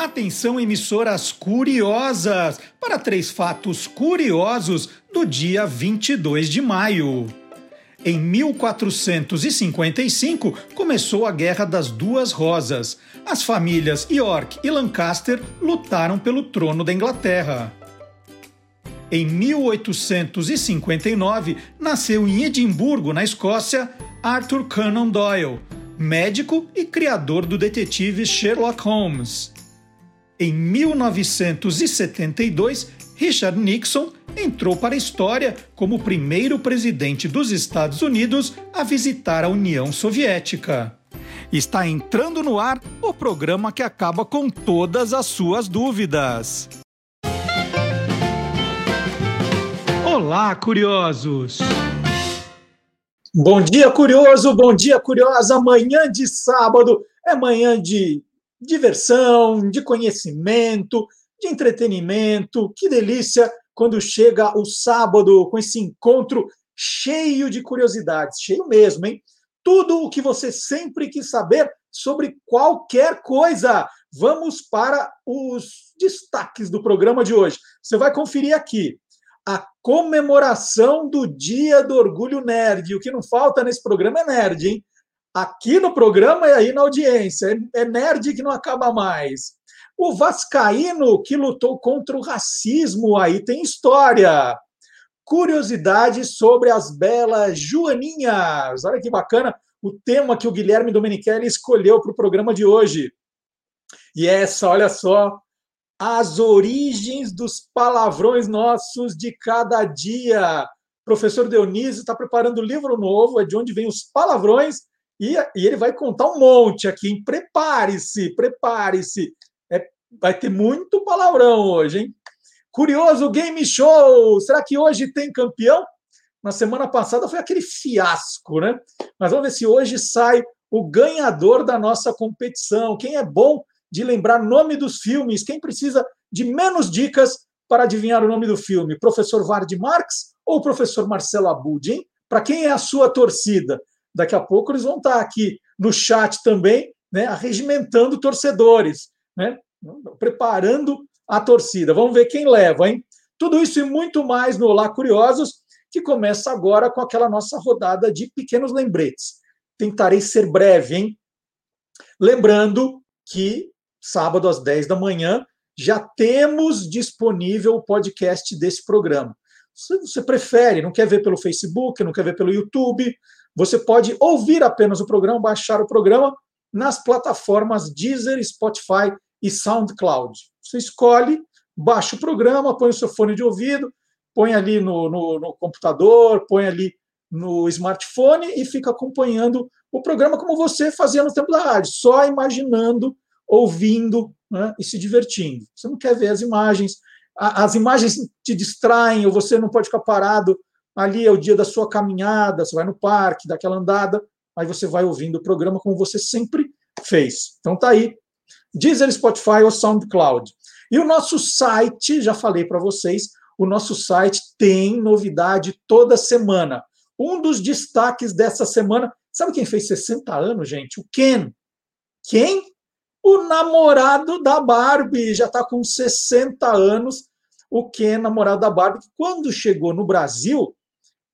Atenção, emissoras curiosas, para três fatos curiosos do dia 22 de maio. Em 1455 começou a Guerra das Duas Rosas. As famílias York e Lancaster lutaram pelo trono da Inglaterra. Em 1859, nasceu em Edimburgo, na Escócia, Arthur Conan Doyle, médico e criador do detetive Sherlock Holmes. Em 1972, Richard Nixon entrou para a história como o primeiro presidente dos Estados Unidos a visitar a União Soviética. Está entrando no ar o programa que acaba com todas as suas dúvidas. Olá, curiosos! Bom dia, curioso! Bom dia, curiosa! Manhã de sábado é manhã de diversão, de conhecimento, de entretenimento. Que delícia quando chega o sábado com esse encontro cheio de curiosidades, cheio mesmo, hein? Tudo o que você sempre quis saber sobre qualquer coisa. Vamos para os destaques do programa de hoje. Você vai conferir aqui a comemoração do Dia do Orgulho Nerd. O que não falta nesse programa é nerd, hein? Aqui no programa e aí na audiência. É, é nerd que não acaba mais. O Vascaíno que lutou contra o racismo, aí tem história. Curiosidades sobre as belas joaninhas. Olha que bacana o tema que o Guilherme Domenichelli escolheu para o programa de hoje. E essa, olha só, as origens dos palavrões nossos de cada dia. O professor Dionísio está preparando um livro novo, é de onde vêm os palavrões e, e ele vai contar um monte aqui. Prepare-se, prepare-se. É, vai ter muito palavrão hoje, hein? Curioso Game Show! Será que hoje tem campeão? Na semana passada foi aquele fiasco, né? Mas vamos ver se hoje sai o ganhador da nossa competição. Quem é bom de lembrar nome dos filmes? Quem precisa de menos dicas para adivinhar o nome do filme? Professor Vard Marx ou professor Marcelo Abud, hein? Para quem é a sua torcida? Daqui a pouco eles vão estar aqui no chat também, né, arregimentando torcedores, né, preparando a torcida. Vamos ver quem leva, hein? Tudo isso e muito mais no Olá Curiosos, que começa agora com aquela nossa rodada de pequenos lembretes. Tentarei ser breve, hein? Lembrando que sábado às 10 da manhã já temos disponível o podcast desse programa. Se você prefere, não quer ver pelo Facebook, não quer ver pelo YouTube, você pode ouvir apenas o programa, baixar o programa nas plataformas Deezer, Spotify e SoundCloud. Você escolhe, baixa o programa, põe o seu fone de ouvido, põe ali no, no, no computador, põe ali no smartphone e fica acompanhando o programa como você fazia no tempo da rádio, só imaginando, ouvindo né, e se divertindo. Você não quer ver as imagens, as imagens te distraem, ou você não pode ficar parado ali é o dia da sua caminhada, você vai no parque, dá aquela andada, aí você vai ouvindo o programa como você sempre fez. Então tá aí, Deezer, Spotify ou SoundCloud. E o nosso site, já falei para vocês, o nosso site tem novidade toda semana. Um dos destaques dessa semana, sabe quem fez 60 anos, gente? O Ken. Quem? O namorado da Barbie, já está com 60 anos. O Ken, namorado da Barbie, quando chegou no Brasil,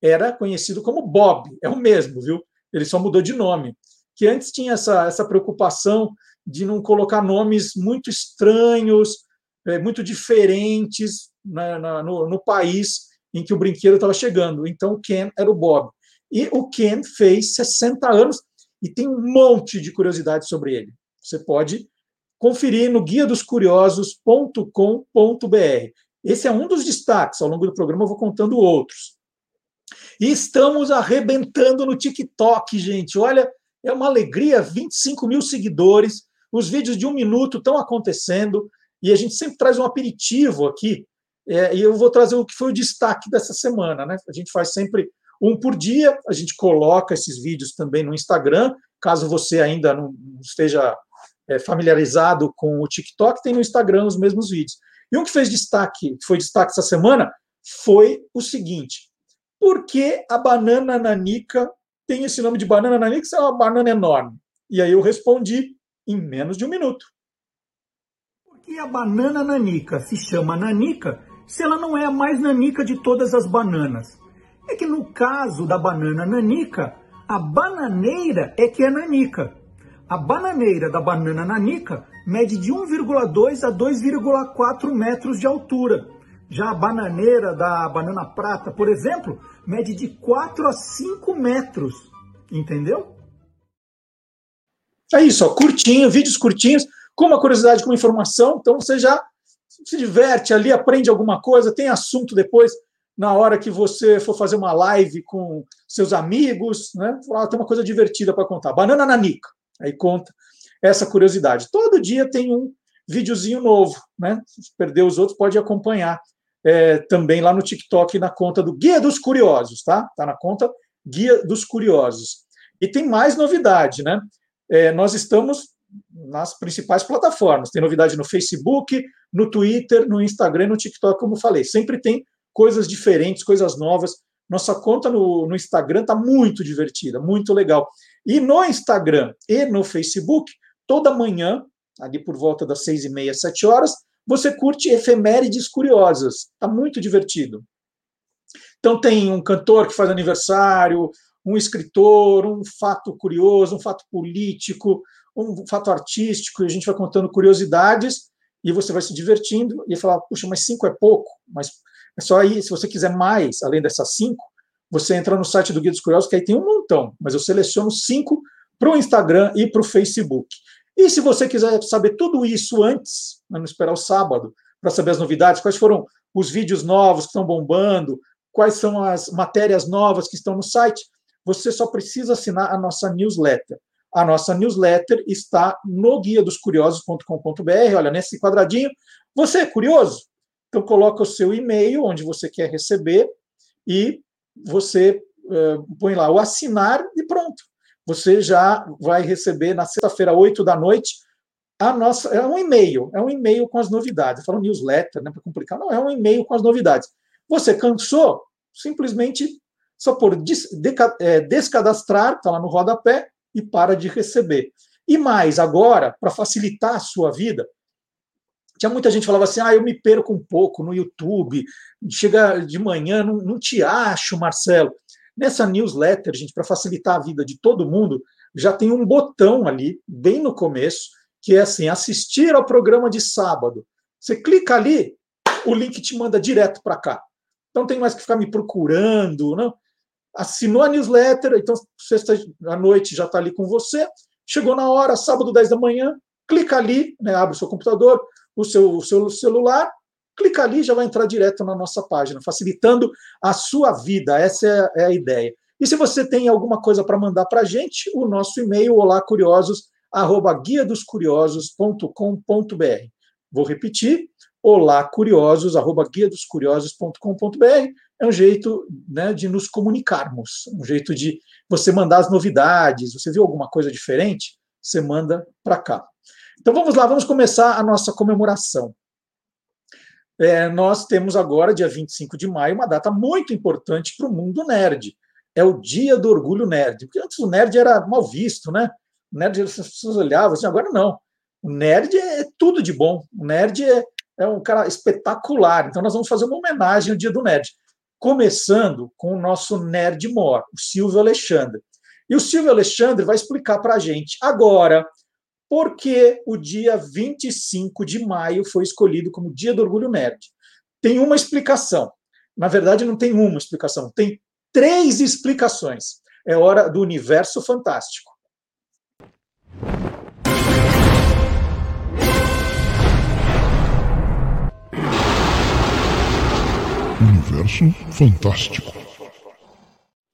era conhecido como Bob, é o mesmo, viu? Ele só mudou de nome. Que antes tinha essa, essa preocupação de não colocar nomes muito estranhos, é, muito diferentes na, na, no, no país em que o brinquedo estava chegando. Então, o Ken era o Bob. E o Ken fez 60 anos e tem um monte de curiosidades sobre ele. Você pode conferir no guia dos curiosos.com.br. Esse é um dos destaques. Ao longo do programa eu vou contando outros. E estamos arrebentando no TikTok, gente. Olha, é uma alegria, 25 mil seguidores. Os vídeos de um minuto estão acontecendo e a gente sempre traz um aperitivo aqui. É, e eu vou trazer o que foi o destaque dessa semana. Né? A gente faz sempre um por dia, a gente coloca esses vídeos também no Instagram. Caso você ainda não esteja é, familiarizado com o TikTok, tem no Instagram os mesmos vídeos. E um que fez destaque, que foi destaque essa semana, foi o seguinte: por que a banana nanica tem esse nome de banana nanica? Isso é uma banana enorme. E aí eu respondi em menos de um minuto. que a banana nanica se chama nanica se ela não é a mais nanica de todas as bananas? É que no caso da banana nanica, a bananeira é que é nanica. A bananeira da banana nanica mede de 1,2 a 2,4 metros de altura. Já a bananeira da banana prata, por exemplo, mede de 4 a 5 metros. Entendeu? É isso, ó, curtinho, vídeos curtinhos, com uma curiosidade, com informação. Então você já se diverte ali, aprende alguma coisa, tem assunto depois na hora que você for fazer uma live com seus amigos, né? Ah, tem uma coisa divertida para contar. Banana nanica. Aí conta essa curiosidade. Todo dia tem um videozinho novo, né? Se perder os outros, pode acompanhar é, também lá no TikTok na conta do Guia dos Curiosos, tá? Tá na conta Guia dos Curiosos. E tem mais novidade, né? É, nós estamos nas principais plataformas. Tem novidade no Facebook, no Twitter, no Instagram no TikTok, como falei. Sempre tem coisas diferentes, coisas novas. Nossa conta no, no Instagram está muito divertida, muito legal. E no Instagram e no Facebook, toda manhã, ali por volta das seis e meia, sete horas, você curte efemérides curiosas. Está muito divertido. Então tem um cantor que faz aniversário, um escritor, um fato curioso, um fato político, um fato artístico, e a gente vai contando curiosidades e você vai se divertindo e falar, puxa, mas cinco é pouco, mas é só aí, se você quiser mais, além dessas cinco, você entra no site do Guia dos Curiosos, que aí tem um montão, mas eu seleciono cinco para o Instagram e para o Facebook. E se você quiser saber tudo isso antes, né, não esperar o sábado, para saber as novidades, quais foram os vídeos novos que estão bombando, quais são as matérias novas que estão no site, você só precisa assinar a nossa newsletter. A nossa newsletter está no guia dos curiosos.com.br. Olha, nesse quadradinho. Você é curioso? Então, coloca o seu e-mail, onde você quer receber, e você uh, põe lá o assinar e pronto. Você já vai receber na sexta-feira, 8 da noite, a nossa. É um e-mail, é um e-mail com as novidades. Fala newsletter, né, para complicar. Não, é um e-mail com as novidades. Você cansou? Simplesmente só por é, descadastrar, está lá no rodapé, e para de receber. E mais, agora, para facilitar a sua vida, tinha muita gente que falava assim: ah, eu me perco um pouco no YouTube, chega de manhã, não, não te acho, Marcelo. Nessa newsletter, gente, para facilitar a vida de todo mundo, já tem um botão ali, bem no começo, que é assim: assistir ao programa de sábado. Você clica ali, o link te manda direto para cá. Então não tem mais que ficar me procurando, não assinou a newsletter, então sexta à noite já está ali com você. Chegou na hora, sábado, 10 da manhã, clica ali, né, abre o seu computador, o seu, o seu celular, clica ali já vai entrar direto na nossa página, facilitando a sua vida. Essa é, é a ideia. E se você tem alguma coisa para mandar para a gente, o nosso e-mail, olacuriosos.com.br. Vou repetir, olacuriosos.com.br é um jeito né, de nos comunicarmos, um jeito de você mandar as novidades. Você viu alguma coisa diferente? Você manda para cá. Então vamos lá, vamos começar a nossa comemoração. É, nós temos agora, dia 25 de maio, uma data muito importante para o mundo nerd. É o Dia do Orgulho Nerd. Porque antes o nerd era mal visto, né? O nerd, as pessoas olhavam assim, agora não. O nerd é tudo de bom. O nerd é, é um cara espetacular. Então nós vamos fazer uma homenagem ao Dia do Nerd começando com o nosso nerd mor, o Silvio Alexandre. E o Silvio Alexandre vai explicar para a gente agora por que o dia 25 de maio foi escolhido como Dia do Orgulho Nerd. Tem uma explicação. Na verdade, não tem uma explicação, tem três explicações. É hora do universo fantástico. Universo Fantástico.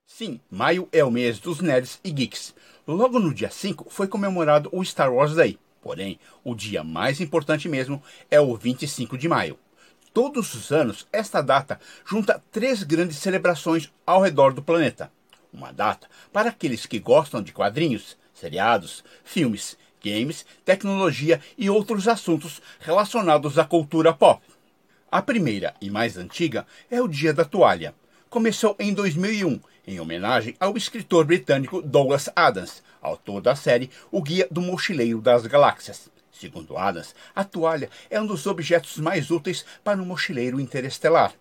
Sim, maio é o mês dos nerds e geeks. Logo no dia 5 foi comemorado o Star Wars Day. Porém, o dia mais importante mesmo é o 25 de maio. Todos os anos, esta data junta três grandes celebrações ao redor do planeta. Uma data para aqueles que gostam de quadrinhos, seriados, filmes, games, tecnologia e outros assuntos relacionados à cultura pop. A primeira e mais antiga é o Dia da Toalha. Começou em 2001, em homenagem ao escritor britânico Douglas Adams, autor da série O Guia do Mochileiro das Galáxias. Segundo Adams, a toalha é um dos objetos mais úteis para um mochileiro interestelar.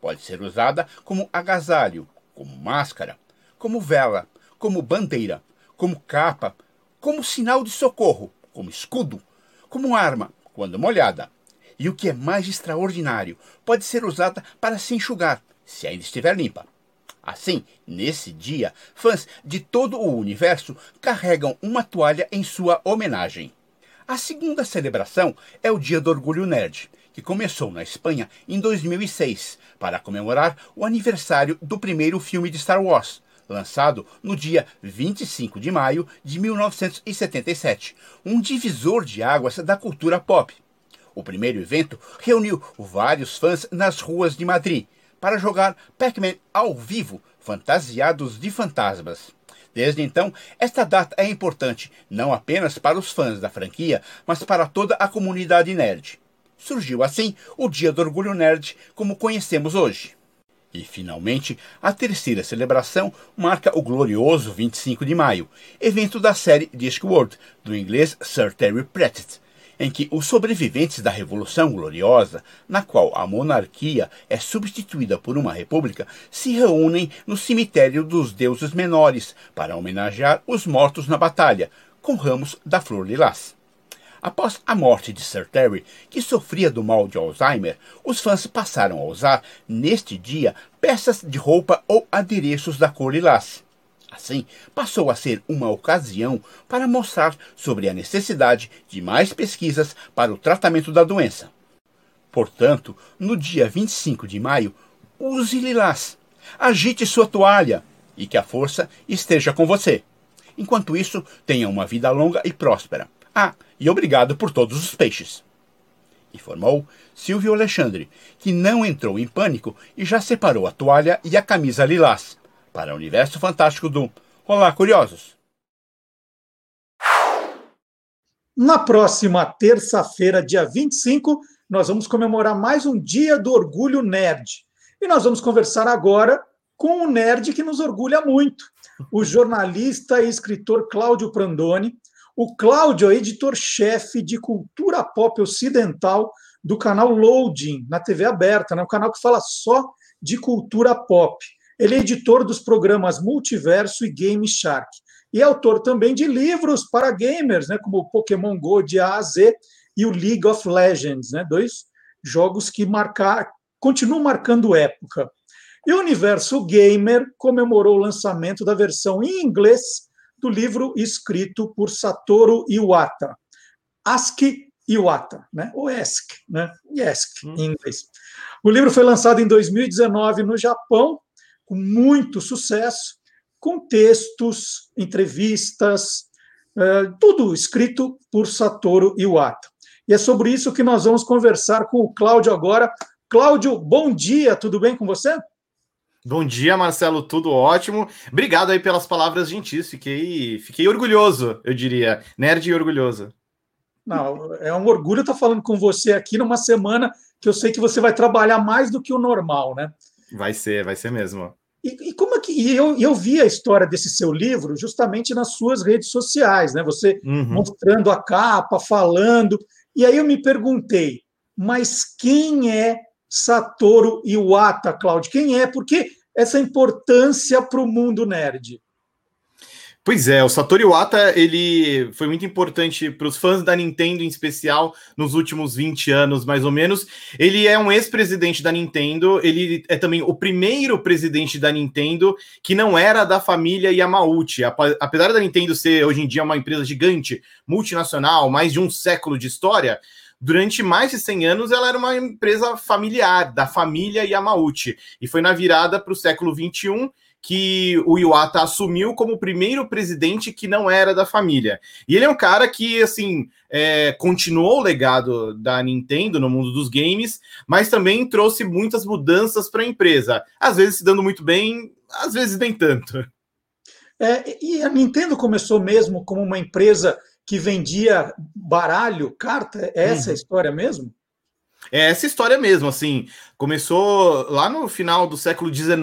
Pode ser usada como agasalho, como máscara, como vela, como bandeira, como capa, como sinal de socorro, como escudo, como arma, quando molhada. E o que é mais extraordinário, pode ser usada para se enxugar, se ainda estiver limpa. Assim, nesse dia, fãs de todo o universo carregam uma toalha em sua homenagem. A segunda celebração é o Dia do Orgulho Nerd, que começou na Espanha em 2006 para comemorar o aniversário do primeiro filme de Star Wars, lançado no dia 25 de maio de 1977, um divisor de águas da cultura pop. O primeiro evento reuniu vários fãs nas ruas de Madrid para jogar Pac-Man ao vivo, fantasiados de fantasmas. Desde então, esta data é importante não apenas para os fãs da franquia, mas para toda a comunidade nerd. Surgiu assim o Dia do Orgulho Nerd como conhecemos hoje. E, finalmente, a terceira celebração marca o glorioso 25 de maio, evento da série Discworld, do inglês Sir Terry Pratchett, em que os sobreviventes da Revolução Gloriosa, na qual a monarquia é substituída por uma república, se reúnem no cemitério dos deuses menores para homenagear os mortos na batalha, com ramos da flor lilás. Após a morte de Sir Terry, que sofria do mal de Alzheimer, os fãs passaram a usar, neste dia, peças de roupa ou adereços da cor lilás. Assim, passou a ser uma ocasião para mostrar sobre a necessidade de mais pesquisas para o tratamento da doença. Portanto, no dia 25 de maio, use lilás, agite sua toalha e que a força esteja com você. Enquanto isso, tenha uma vida longa e próspera. Ah, e obrigado por todos os peixes. Informou Silvio Alexandre, que não entrou em pânico e já separou a toalha e a camisa lilás para o universo fantástico do Olá, curiosos! Na próxima terça-feira, dia 25, nós vamos comemorar mais um Dia do Orgulho Nerd. E nós vamos conversar agora com um nerd que nos orgulha muito, o jornalista e escritor Cláudio Prandoni. O Cláudio é editor-chefe de cultura pop ocidental do canal Loading, na TV aberta, né? um canal que fala só de cultura pop. Ele é editor dos programas Multiverso e Game Shark. E é autor também de livros para gamers, né, como o Pokémon Go de A a Z e o League of Legends, né, dois jogos que marcar, continuam marcando época. E o Universo Gamer comemorou o lançamento da versão em inglês do livro escrito por Satoru Iwata, Ask Iwata, né? ou Ask, né? Ask hum. em inglês. O livro foi lançado em 2019 no Japão com muito sucesso, com textos, entrevistas, é, tudo escrito por Satoru Iwata. E é sobre isso que nós vamos conversar com o Cláudio agora. Cláudio, bom dia, tudo bem com você? Bom dia, Marcelo, tudo ótimo. Obrigado aí pelas palavras gentis, fiquei, fiquei orgulhoso, eu diria, nerd e orgulhoso. Não, é um orgulho estar falando com você aqui numa semana que eu sei que você vai trabalhar mais do que o normal, né? Vai ser, vai ser mesmo. E, e como é que e eu, eu vi a história desse seu livro justamente nas suas redes sociais, né? Você uhum. mostrando a capa, falando. E aí eu me perguntei, mas quem é Satoru Iwata, Cláudio? Quem é? Por que essa importância para o mundo nerd? Pois é, o Satoru Iwata ele foi muito importante para os fãs da Nintendo em especial nos últimos 20 anos, mais ou menos. Ele é um ex-presidente da Nintendo, ele é também o primeiro presidente da Nintendo que não era da família Yamauchi. Apesar da Nintendo ser hoje em dia uma empresa gigante, multinacional, mais de um século de história, durante mais de 100 anos ela era uma empresa familiar, da família Yamauchi. E foi na virada para o século 21 que o Iwata assumiu como o primeiro presidente que não era da família. E ele é um cara que, assim, é, continuou o legado da Nintendo no mundo dos games, mas também trouxe muitas mudanças para a empresa. Às vezes se dando muito bem, às vezes nem tanto. É, e a Nintendo começou mesmo como uma empresa que vendia baralho, carta? É essa uhum. a história mesmo? É essa história mesmo, assim. Começou lá no final do século XIX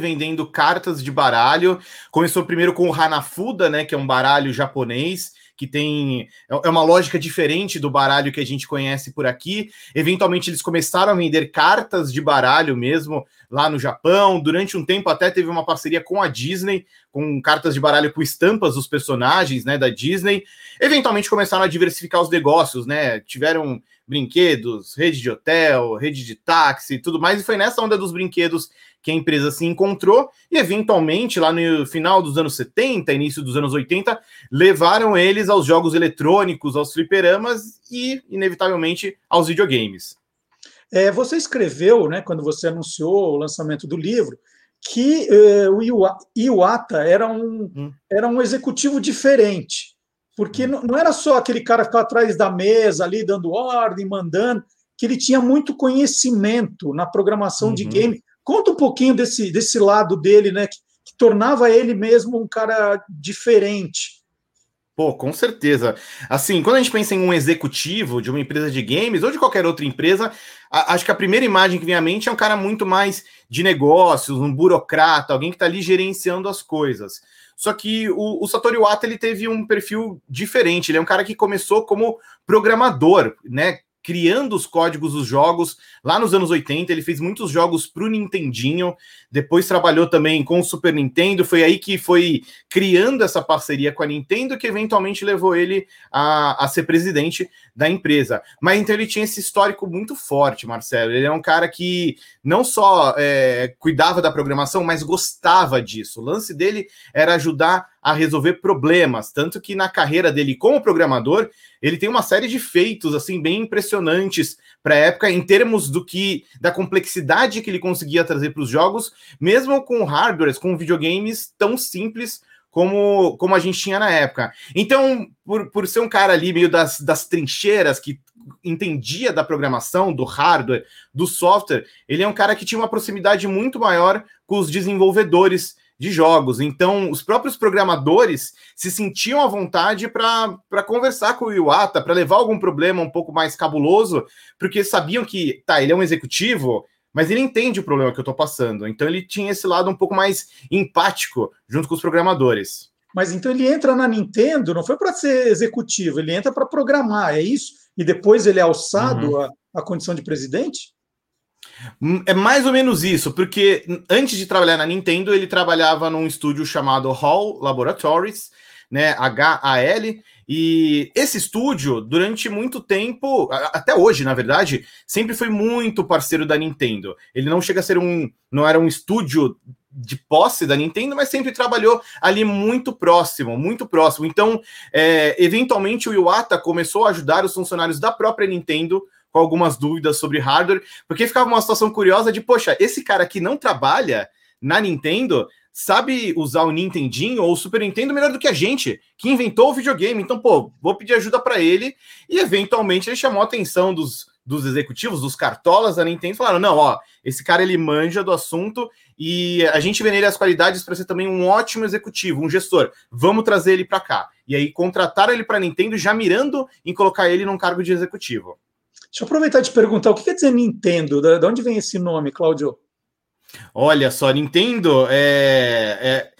vendendo cartas de baralho. Começou primeiro com o Hanafuda, né, que é um baralho japonês que tem é, é uma lógica diferente do baralho que a gente conhece por aqui. Eventualmente eles começaram a vender cartas de baralho mesmo lá no Japão. Durante um tempo até teve uma parceria com a Disney, com cartas de baralho com estampas dos personagens, né, da Disney. Eventualmente começaram a diversificar os negócios, né? Tiveram brinquedos, rede de hotel, rede de táxi e tudo mais. E foi nessa onda dos brinquedos que a empresa se encontrou e, eventualmente, lá no final dos anos 70, início dos anos 80, levaram eles aos jogos eletrônicos, aos fliperamas e, inevitavelmente, aos videogames. É, você escreveu, né, quando você anunciou o lançamento do livro, que eh, o Iwata era um, hum. era um executivo diferente, porque hum. não, não era só aquele cara que ficava atrás da mesa ali dando ordem, mandando, que ele tinha muito conhecimento na programação uhum. de game. Conta um pouquinho desse, desse lado dele, né, que, que tornava ele mesmo um cara diferente. Pô, com certeza. Assim, quando a gente pensa em um executivo de uma empresa de games ou de qualquer outra empresa, a, acho que a primeira imagem que vem à mente é um cara muito mais de negócios, um burocrata, alguém que está ali gerenciando as coisas. Só que o, o Satoru Iwata ele teve um perfil diferente. Ele é um cara que começou como programador, né? Criando os códigos dos jogos lá nos anos 80. Ele fez muitos jogos para o Nintendinho, depois trabalhou também com o Super Nintendo. Foi aí que foi criando essa parceria com a Nintendo que eventualmente levou ele a, a ser presidente da empresa. Mas então ele tinha esse histórico muito forte, Marcelo. Ele é um cara que não só é, cuidava da programação, mas gostava disso. O lance dele era ajudar a resolver problemas, tanto que na carreira dele como programador, ele tem uma série de feitos assim bem impressionantes para a época em termos do que da complexidade que ele conseguia trazer para os jogos, mesmo com hardwares, com videogames tão simples como, como a gente tinha na época. Então, por, por ser um cara ali meio das, das trincheiras que entendia da programação, do hardware, do software, ele é um cara que tinha uma proximidade muito maior com os desenvolvedores de jogos. Então, os próprios programadores se sentiam à vontade para conversar com o Iwata, para levar algum problema um pouco mais cabuloso, porque sabiam que, tá, ele é um executivo, mas ele entende o problema que eu estou passando. Então, ele tinha esse lado um pouco mais empático junto com os programadores. Mas então ele entra na Nintendo, não foi para ser executivo, ele entra para programar, é isso? E depois ele é alçado uhum. à condição de presidente? Hum, é mais ou menos isso, porque antes de trabalhar na Nintendo, ele trabalhava num estúdio chamado Hall Laboratories, né, H-A-L, e esse estúdio, durante muito tempo, até hoje, na verdade, sempre foi muito parceiro da Nintendo. Ele não chega a ser um, não era um estúdio de posse da Nintendo, mas sempre trabalhou ali muito próximo, muito próximo. Então, é, eventualmente, o Iwata começou a ajudar os funcionários da própria Nintendo com algumas dúvidas sobre hardware, porque ficava uma situação curiosa de, poxa, esse cara que não trabalha na Nintendo sabe usar o Nintendinho ou o Super Nintendo melhor do que a gente, que inventou o videogame. Então, pô, vou pedir ajuda para ele. E eventualmente ele chamou a atenção dos, dos executivos, dos cartolas da Nintendo, falaram: não, ó, esse cara ele manja do assunto e a gente vê nele as qualidades para ser também um ótimo executivo, um gestor. Vamos trazer ele para cá. E aí contrataram ele para Nintendo já mirando em colocar ele num cargo de executivo. Deixa eu aproveitar e te perguntar, o que quer dizer Nintendo? De onde vem esse nome, Cláudio? Olha só, Nintendo é, é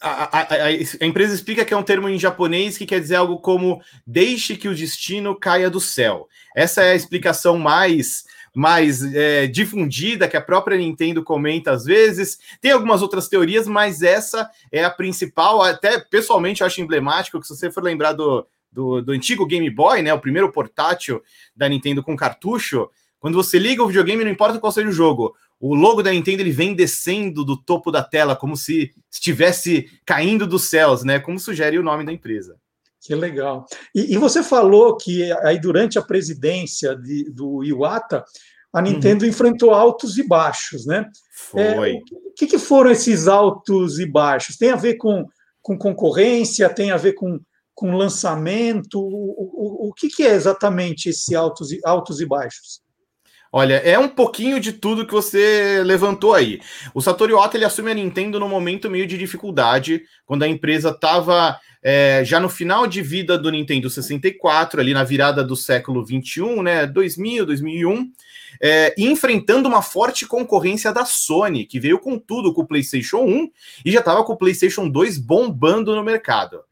a, a, a, a, empresa explica que é um termo em japonês que quer dizer algo como deixe que o destino caia do céu. Essa é a explicação mais mais é, difundida que a própria Nintendo comenta às vezes. Tem algumas outras teorias, mas essa é a principal. Até pessoalmente eu acho emblemático que se você for lembrar do, do, do antigo Game Boy, né, o primeiro portátil da Nintendo com cartucho, quando você liga o videogame, não importa qual seja o jogo, o logo da Nintendo ele vem descendo do topo da tela, como se estivesse caindo dos céus, né? Como sugere o nome da empresa. Que legal. E, e você falou que aí durante a presidência de, do Iwata, a Nintendo uhum. enfrentou altos e baixos, né? Foi. É, o que, que, foram esses altos e baixos? Tem a ver com, com concorrência? Tem a ver com com lançamento? O, o, o que, que, é exatamente esse altos e, altos e baixos? Olha, é um pouquinho de tudo que você levantou aí. O Satoru Iwata ele assume a Nintendo no momento meio de dificuldade, quando a empresa estava é, já no final de vida do Nintendo 64, ali na virada do século 21, né, 2000, 2001, é, enfrentando uma forte concorrência da Sony, que veio com tudo com o PlayStation 1 e já estava com o PlayStation 2 bombando no mercado.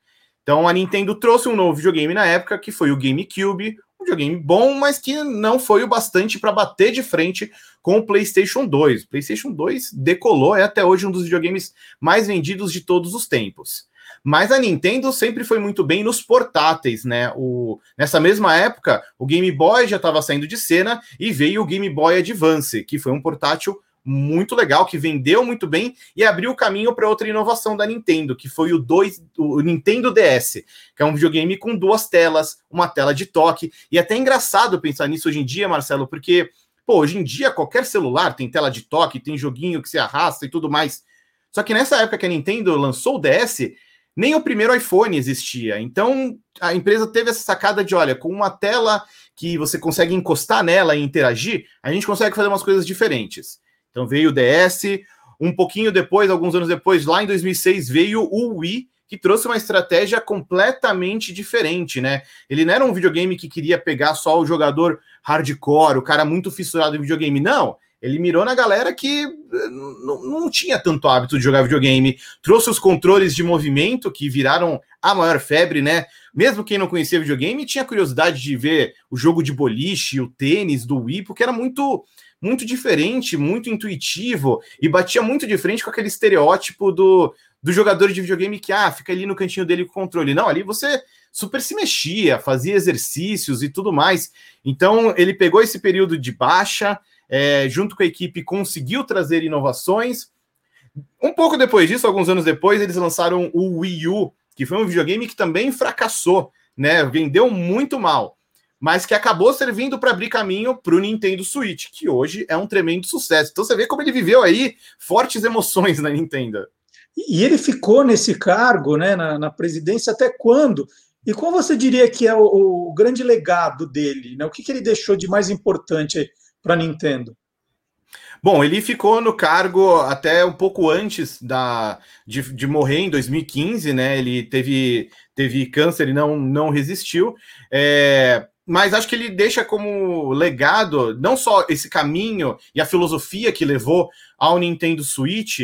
Então a Nintendo trouxe um novo videogame na época, que foi o GameCube, um videogame bom, mas que não foi o bastante para bater de frente com o PlayStation 2. O PlayStation 2 decolou, é até hoje um dos videogames mais vendidos de todos os tempos. Mas a Nintendo sempre foi muito bem nos portáteis, né? O, nessa mesma época, o Game Boy já estava saindo de cena e veio o Game Boy Advance, que foi um portátil muito legal, que vendeu muito bem e abriu o caminho para outra inovação da Nintendo, que foi o, 2, o Nintendo DS, que é um videogame com duas telas, uma tela de toque. E é até engraçado pensar nisso hoje em dia, Marcelo, porque pô, hoje em dia qualquer celular tem tela de toque, tem joguinho que se arrasta e tudo mais. Só que nessa época que a Nintendo lançou o DS, nem o primeiro iPhone existia. Então a empresa teve essa sacada de: olha, com uma tela que você consegue encostar nela e interagir, a gente consegue fazer umas coisas diferentes. Então veio o DS, um pouquinho depois, alguns anos depois, lá em 2006, veio o Wii, que trouxe uma estratégia completamente diferente, né? Ele não era um videogame que queria pegar só o jogador hardcore, o cara muito fissurado em videogame, não. Ele mirou na galera que eh, não tinha tanto hábito de jogar videogame. Trouxe os controles de movimento que viraram a maior febre, né? Mesmo quem não conhecia videogame tinha curiosidade de ver o jogo de boliche, o tênis do Wii, porque era muito muito diferente, muito intuitivo e batia muito de frente com aquele estereótipo do, do jogador de videogame que ah, fica ali no cantinho dele com o controle. Não, ali você super se mexia, fazia exercícios e tudo mais. Então ele pegou esse período de baixa, é, junto com a equipe, conseguiu trazer inovações. Um pouco depois disso, alguns anos depois, eles lançaram o Wii U, que foi um videogame que também fracassou, né? Vendeu muito mal, mas que acabou servindo para abrir caminho para o Nintendo Switch, que hoje é um tremendo sucesso. Então você vê como ele viveu aí fortes emoções na Nintendo. E ele ficou nesse cargo, né, na, na presidência até quando? E qual você diria que é o, o grande legado dele? Né? O que, que ele deixou de mais importante para a Nintendo? Bom, ele ficou no cargo até um pouco antes da, de, de, morrer em 2015, né? Ele teve, teve câncer e não, não resistiu. É, mas acho que ele deixa como legado não só esse caminho e a filosofia que levou ao Nintendo Switch,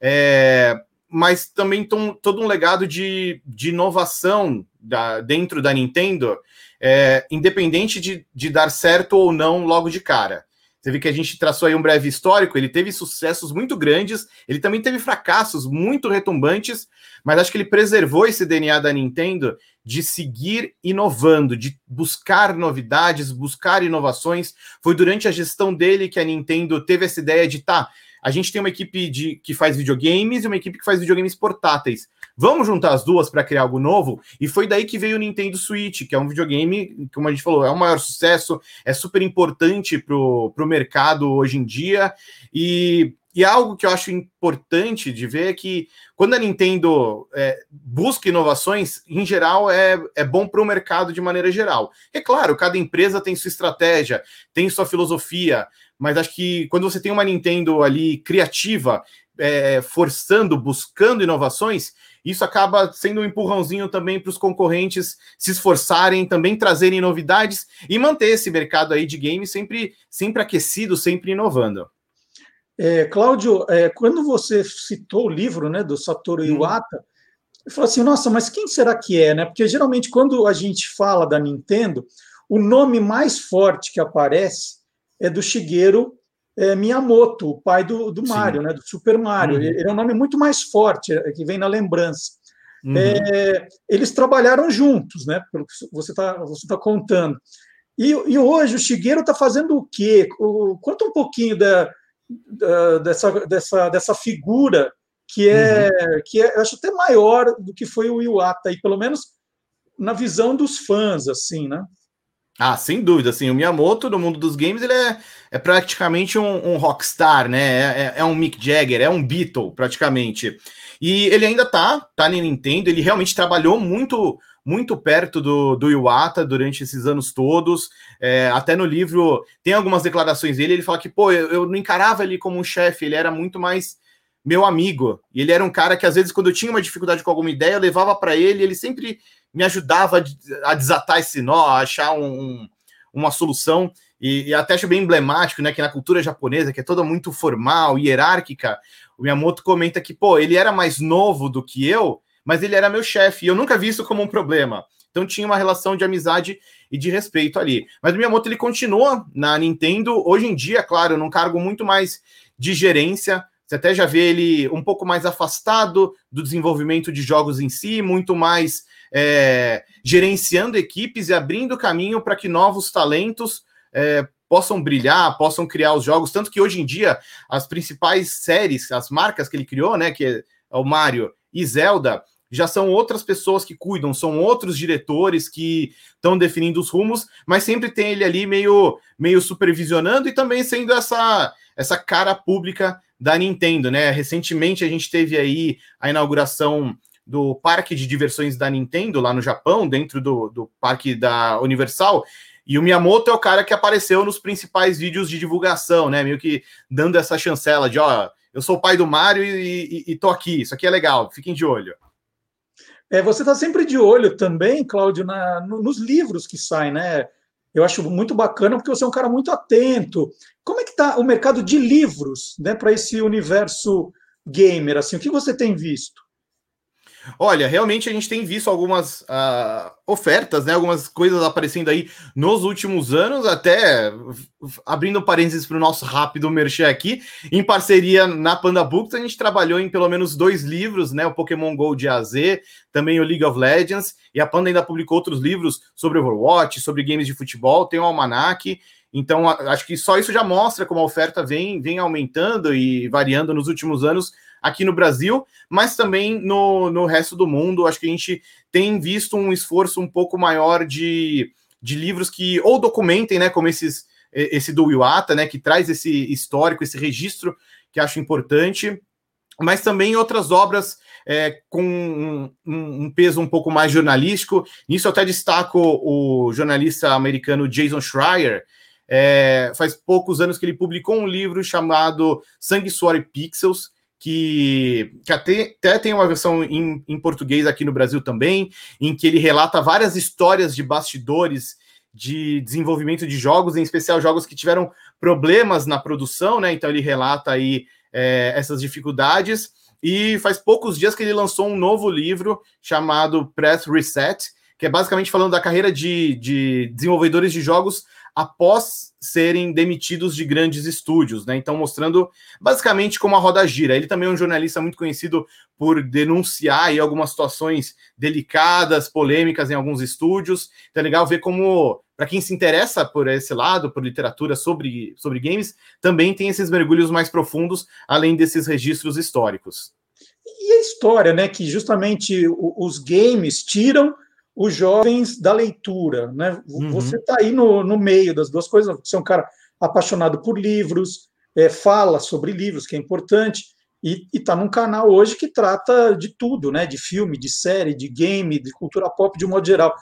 é, mas também tom, todo um legado de, de inovação da, dentro da Nintendo é, independente de, de dar certo ou não logo de cara. Você vê que a gente traçou aí um breve histórico, ele teve sucessos muito grandes, ele também teve fracassos muito retumbantes, mas acho que ele preservou esse DNA da Nintendo de seguir inovando, de buscar novidades, buscar inovações. Foi durante a gestão dele que a Nintendo teve essa ideia de tá, a gente tem uma equipe de, que faz videogames e uma equipe que faz videogames portáteis. Vamos juntar as duas para criar algo novo? E foi daí que veio o Nintendo Switch, que é um videogame, como a gente falou, é o maior sucesso, é super importante para o mercado hoje em dia. E, e algo que eu acho importante de ver é que quando a Nintendo é, busca inovações, em geral, é, é bom para o mercado de maneira geral. É claro, cada empresa tem sua estratégia, tem sua filosofia, mas acho que quando você tem uma Nintendo ali criativa, é, forçando, buscando inovações, isso acaba sendo um empurrãozinho também para os concorrentes se esforçarem, também trazerem novidades e manter esse mercado aí de games sempre, sempre aquecido, sempre inovando. É, Cláudio, é, quando você citou o livro né, do Satoru hum. Iwata, hum. eu falei assim, nossa, mas quem será que é? Né? Porque geralmente quando a gente fala da Nintendo, o nome mais forte que aparece é do Shigeru é, Miyamoto, o pai do, do Mario, né, do Super Mario. Uhum. Ele é um nome muito mais forte, é, que vem na lembrança. Uhum. É, eles trabalharam juntos, né, pelo que você está você tá contando. E, e, hoje o Shigeru está fazendo o quê? O, conta um pouquinho da, da, dessa, dessa, dessa figura que é, uhum. que é, eu acho até maior do que foi o Iwata, e pelo menos na visão dos fãs, assim, né? Ah, sem dúvida, assim, o Miyamoto no mundo dos games ele é, é praticamente um, um rockstar, né? É, é, é, um Mick Jagger, é um Beatle, praticamente. E ele ainda tá, tá na Nintendo, ele realmente trabalhou muito muito perto do, do Iwata durante esses anos todos. É, até no livro tem algumas declarações dele, ele fala que, pô, eu, eu não encarava ele como um chefe, ele era muito mais meu amigo. E ele era um cara que, às vezes, quando eu tinha uma dificuldade com alguma ideia, eu levava para ele, ele sempre me ajudava a desatar esse nó, a achar um, uma solução. E, e, até acho bem emblemático, né, que na cultura japonesa, que é toda muito formal, hierárquica, o Miyamoto comenta que, pô, ele era mais novo do que eu, mas ele era meu chefe, e eu nunca vi isso como um problema. Então tinha uma relação de amizade e de respeito ali. Mas o Miyamoto ele continua na Nintendo hoje em dia, claro, num cargo muito mais de gerência. Você até já vê ele um pouco mais afastado do desenvolvimento de jogos em si, muito mais é, gerenciando equipes e abrindo caminho para que novos talentos é, possam brilhar, possam criar os jogos. Tanto que hoje em dia as principais séries, as marcas que ele criou, né, que é o Mario e Zelda, já são outras pessoas que cuidam, são outros diretores que estão definindo os rumos, mas sempre tem ele ali meio, meio supervisionando e também sendo essa, essa cara pública da Nintendo, né? Recentemente a gente teve aí a inauguração do parque de diversões da Nintendo lá no Japão, dentro do, do parque da Universal. E o Miyamoto é o cara que apareceu nos principais vídeos de divulgação, né? Meio que dando essa chancela de, ó, eu sou o pai do Mario e, e, e tô aqui, isso aqui é legal, fiquem de olho. É, você está sempre de olho também, Cláudio, na, no, nos livros que saem, né? Eu acho muito bacana porque você é um cara muito atento. Como é que está o mercado de livros, né, para esse universo gamer? Assim, o que você tem visto? Olha, realmente a gente tem visto algumas uh, ofertas, né? Algumas coisas aparecendo aí nos últimos anos, até abrindo parênteses para o nosso rápido merchan aqui, em parceria na Panda Books, a gente trabalhou em pelo menos dois livros, né? O Pokémon GO de AZ, também o League of Legends, e a Panda ainda publicou outros livros sobre Overwatch, sobre games de futebol, tem o Almanac. Então, acho que só isso já mostra como a oferta vem, vem aumentando e variando nos últimos anos aqui no Brasil, mas também no, no resto do mundo. Acho que a gente tem visto um esforço um pouco maior de, de livros que ou documentem, né, como esses, esse do Iwata, né, que traz esse histórico, esse registro que acho importante, mas também outras obras é, com um, um, peso um pouco mais jornalístico. Nisso eu até destaco o jornalista americano Jason Schreier. É, faz poucos anos que ele publicou um livro chamado Sangue, Suor e Pixels, que, que até, até tem uma versão em, em português aqui no Brasil também, em que ele relata várias histórias de bastidores de desenvolvimento de jogos, em especial jogos que tiveram problemas na produção, né? Então ele relata aí é, essas dificuldades. E faz poucos dias que ele lançou um novo livro chamado Press Reset, que é basicamente falando da carreira de, de desenvolvedores de jogos após serem demitidos de grandes estúdios, né? Então, mostrando basicamente como a roda gira. Ele também é um jornalista muito conhecido por denunciar aí algumas situações delicadas, polêmicas em alguns estúdios. Então, é legal ver como, para quem se interessa por esse lado, por literatura sobre, sobre games, também tem esses mergulhos mais profundos, além desses registros históricos. E a história, né? Que justamente os games tiram os jovens da leitura. Né? Uhum. Você está aí no, no meio das duas coisas, você é um cara apaixonado por livros, é, fala sobre livros, que é importante, e está num canal hoje que trata de tudo, né? de filme, de série, de game, de cultura pop de um modo geral.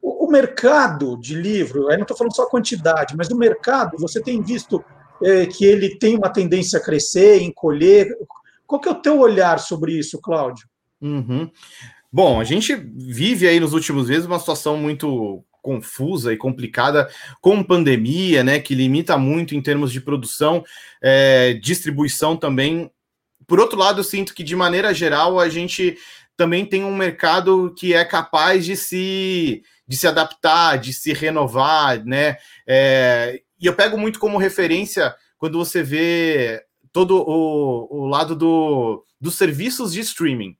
O, o mercado de livro, aí não estou falando só a quantidade, mas no mercado você tem visto é, que ele tem uma tendência a crescer, encolher. Qual que é o teu olhar sobre isso, Cláudio? Uhum. Bom, a gente vive aí nos últimos meses uma situação muito confusa e complicada com pandemia, né, que limita muito em termos de produção, é, distribuição também. Por outro lado, eu sinto que de maneira geral a gente também tem um mercado que é capaz de se de se adaptar, de se renovar, né? É, e eu pego muito como referência quando você vê todo o, o lado do, dos serviços de streaming.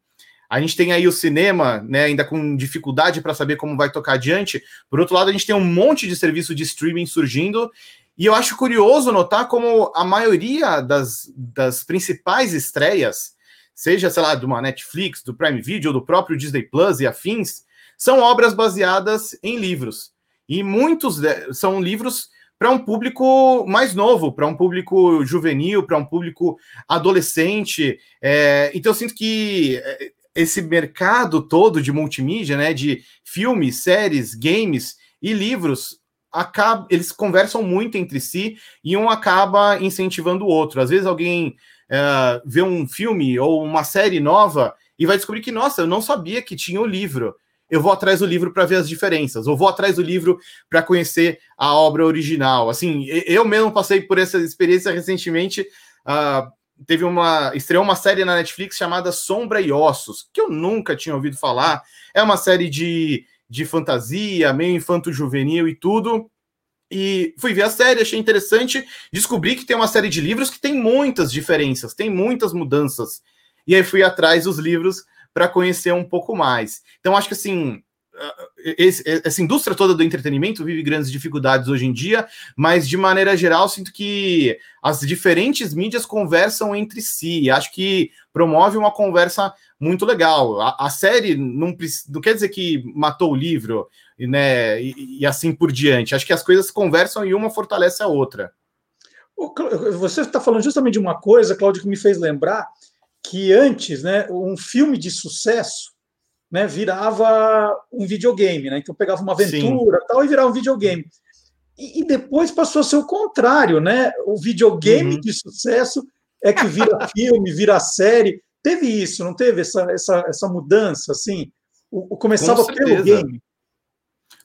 A gente tem aí o cinema, né, ainda com dificuldade para saber como vai tocar adiante. Por outro lado, a gente tem um monte de serviço de streaming surgindo. E eu acho curioso notar como a maioria das, das principais estreias, seja, sei lá, de uma Netflix, do Prime Video, do próprio Disney Plus e afins, são obras baseadas em livros. E muitos são livros para um público mais novo, para um público juvenil, para um público adolescente. É, então eu sinto que é, esse mercado todo de multimídia, né, de filmes, séries, games e livros, acaba, eles conversam muito entre si e um acaba incentivando o outro. Às vezes alguém uh, vê um filme ou uma série nova e vai descobrir que, nossa, eu não sabia que tinha o livro. Eu vou atrás do livro para ver as diferenças, ou vou atrás do livro para conhecer a obra original. Assim, eu mesmo passei por essa experiência recentemente. Uh, teve uma estreou uma série na Netflix chamada Sombra e Ossos, que eu nunca tinha ouvido falar. É uma série de, de fantasia, meio infanto-juvenil e tudo. E fui ver a série, achei interessante. Descobri que tem uma série de livros que tem muitas diferenças, tem muitas mudanças. E aí fui atrás dos livros para conhecer um pouco mais. Então, acho que assim, esse, essa indústria toda do entretenimento vive grandes dificuldades hoje em dia, mas de maneira geral, sinto que as diferentes mídias conversam entre si. Acho que promove uma conversa muito legal. A, a série não, não, quer dizer que matou o livro, né? E, e, assim por diante. Acho que as coisas conversam e uma fortalece a outra. Você está falando justamente de uma coisa, Cláudio, que me fez lembrar que antes, né, um filme de sucesso né, virava um videogame, né? Então pegava uma aventura Sim. tal e virava um videogame. E, e, depois passou a ser o contrário, né? O videogame uhum. de sucesso é que vira filme, vira série. Teve isso, não teve essa, essa, essa mudança, assim? O, o começava pelo game.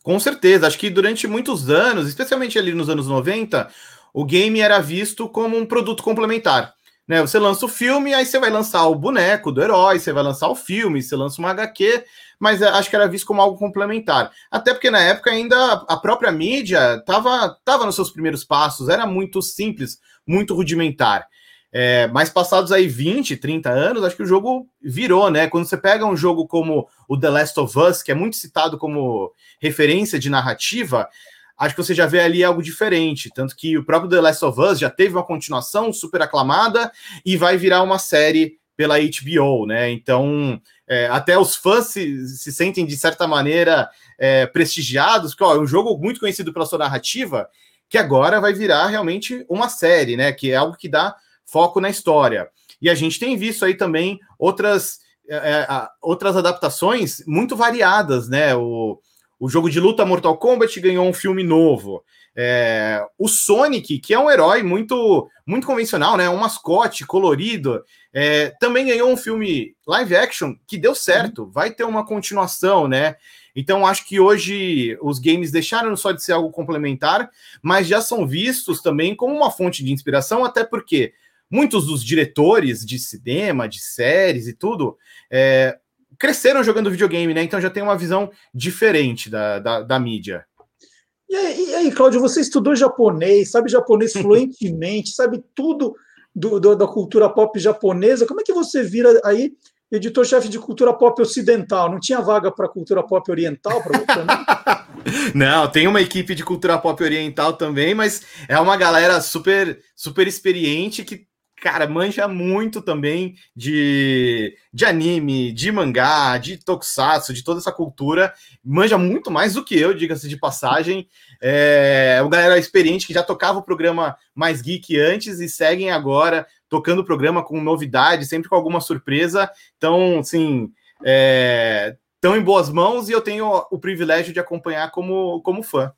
Com certeza, acho que durante muitos anos, especialmente ali nos anos 90, o game era visto como um produto complementar. Né? Você lança o filme, aí você vai lançar o boneco do herói, você vai lançar o filme, você lança uma HQ, mas é, acho que era visto como algo complementar. Até porque na época ainda a própria mídia estava tava nos seus primeiros passos, era muito simples, muito rudimentar. É, mas passados aí 20, 30 anos, acho que o jogo virou, né? Quando você pega um jogo como o The Last of Us, que é muito citado como referência de narrativa, acho que você já vê ali algo diferente. Tanto que o próprio The Last of Us já teve uma continuação super aclamada e vai virar uma série pela HBO, né? Então, é, até os fãs se, se, sentem, de certa maneira, é, prestigiados, porque ó, é um jogo muito conhecido pela sua narrativa, que agora vai virar realmente uma série, né? Que é algo que dá foco na história. E a gente tem visto aí também outras, é, é outras adaptações muito variadas, né? O, o jogo de luta Mortal Kombat ganhou um filme novo. É, o Sonic, que é um herói muito muito convencional, né? Um mascote colorido, é, também ganhou um filme live action que deu certo. Vai ter uma continuação, né? Então acho que hoje os games deixaram só de ser algo complementar, mas já são vistos também como uma fonte de inspiração, até porque muitos dos diretores de cinema, de séries e tudo, é, cresceram jogando videogame, né? Então já tem uma visão diferente da, da, da mídia. E aí, e aí, Cláudio, você estudou japonês, sabe japonês fluentemente, sabe tudo do, do, da cultura pop japonesa. Como é que você vira aí editor-chefe de cultura pop ocidental? Não tinha vaga para cultura pop oriental para você, não? não, tem uma equipe de cultura pop oriental também, mas é uma galera super super experiente que cara, manja muito também de, de anime, de mangá, de tokusatsu, de toda essa cultura. Manja muito mais do que eu, diga-se de passagem. É uma galera experiente que já tocava o programa mais geek antes e seguem agora tocando o programa com novidade, sempre com alguma surpresa. Então, assim, é, estão em boas mãos e eu tenho o privilégio de acompanhar como, como fã.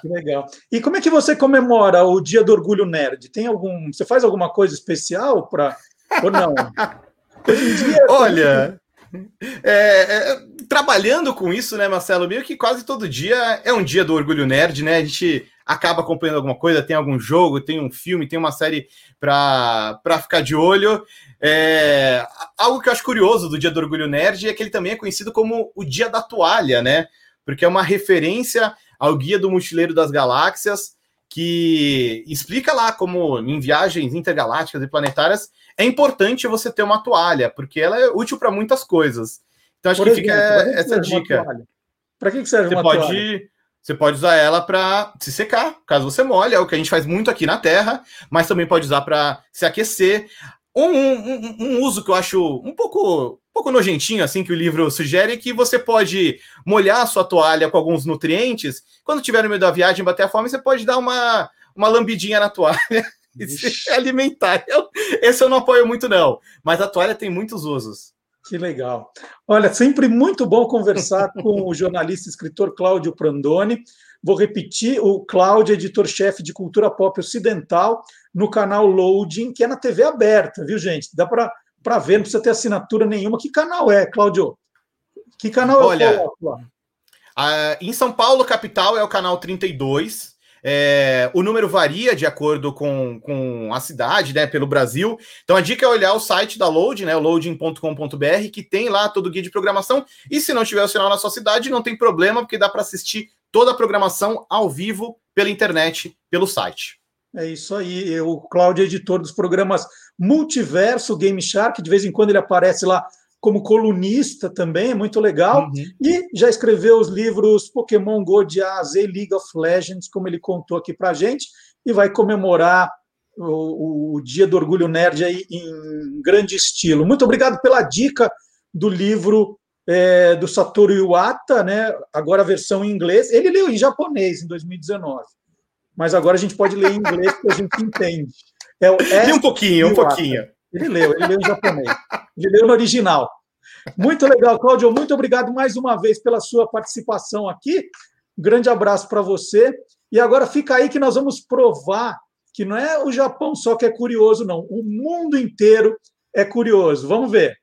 Que legal. E como é que você comemora o Dia do Orgulho Nerd? Tem algum. Você faz alguma coisa especial para. Ou não? dia, Olha. É, é, trabalhando com isso, né, Marcelo? Meio que quase todo dia é um dia do Orgulho Nerd, né? A gente acaba acompanhando alguma coisa, tem algum jogo, tem um filme, tem uma série para ficar de olho. É, algo que eu acho curioso do Dia do Orgulho Nerd é que ele também é conhecido como o Dia da Toalha, né? Porque é uma referência ao Guia do Mochileiro das Galáxias, que explica lá como em viagens intergalácticas e planetárias é importante você ter uma toalha, porque ela é útil para muitas coisas. Então acho Por que exemplo, fica essa dica. Para que, que serve você uma pode, toalha? Você pode usar ela para se secar, caso você molhe, é o que a gente faz muito aqui na Terra, mas também pode usar para se aquecer. Um, um, um, uso que eu acho um pouco, um pouco nojentinho, assim, que o livro sugere, é que você pode molhar a sua toalha com alguns nutrientes. Quando tiver no meio da viagem, bater a fome, você pode dar uma, uma lambidinha na toalha e se alimentar. Eu, esse eu não apoio muito, não. Mas a toalha tem muitos usos. Que legal. Olha, sempre muito bom conversar com o jornalista e escritor Cláudio Prandoni. Vou repetir, o Cláudio, editor-chefe de cultura pop ocidental, no canal Loading, que é na TV aberta, viu, gente? Dá para ver, não precisa ter assinatura nenhuma. Que canal é, Cláudio? Que canal Olha, eu coloco lá? Uh, em São Paulo, capital, é o canal 32. É, o número varia de acordo com, com a cidade, né? Pelo Brasil. Então a dica é olhar o site da Load, né? loading.com.br, que tem lá todo o guia de programação. E se não tiver o sinal na sua cidade, não tem problema, porque dá para assistir toda a programação ao vivo pela internet, pelo site. É isso aí. O Cláudio é editor dos programas Multiverso Game Shark, de vez em quando ele aparece lá como colunista também, é muito legal. Uhum. E já escreveu os livros Pokémon Go de A a Z, League of Legends, como ele contou aqui para gente, e vai comemorar o, o, Dia do Orgulho Nerd aí em grande estilo. Muito obrigado pela dica do livro é, do Satoru Iwata, né? agora a versão em inglês. Ele leu em japonês em 2019, mas agora a gente pode ler em inglês porque a gente entende. É e um pouquinho, um pouquinho. Ele leu, ele leu em japonês. Ele leu no original. Muito legal, Cláudio. Muito obrigado mais uma vez pela sua participação aqui. Um grande abraço para você. E agora fica aí que nós vamos provar que não é o Japão só que é curioso, não. O mundo inteiro é curioso. Vamos ver.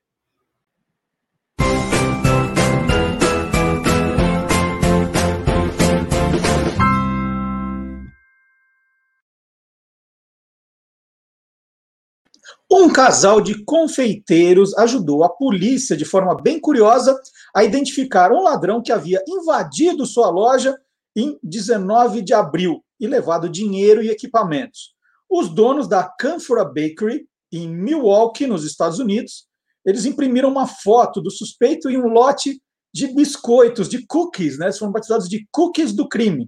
Um casal de confeiteiros ajudou a polícia, de forma bem curiosa, a identificar um ladrão que havia invadido sua loja em 19 de abril e levado dinheiro e equipamentos. Os donos da Canfora Bakery, em Milwaukee, nos Estados Unidos, eles imprimiram uma foto do suspeito em um lote de biscoitos, de cookies, né? Foram batizados de cookies do crime.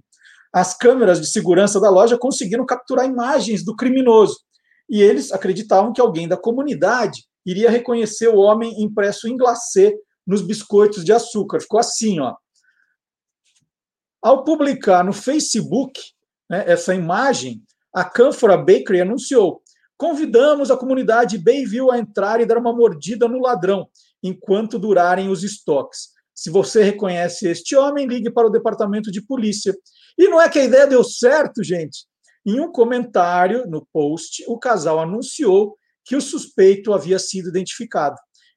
As câmeras de segurança da loja conseguiram capturar imagens do criminoso e eles acreditavam que alguém da comunidade iria reconhecer o homem impresso em glacê nos biscoitos de açúcar. Ficou assim, ó. Ao publicar no Facebook né, essa imagem, a Canfora Bakery anunciou: convidamos a comunidade Bayview a entrar e dar uma mordida no ladrão enquanto durarem os estoques. Se você reconhece este homem, ligue para o departamento de polícia. E não é que a ideia deu certo, gente. Em um comentário no post, o casal anunciou que o suspeito havia sido identificado.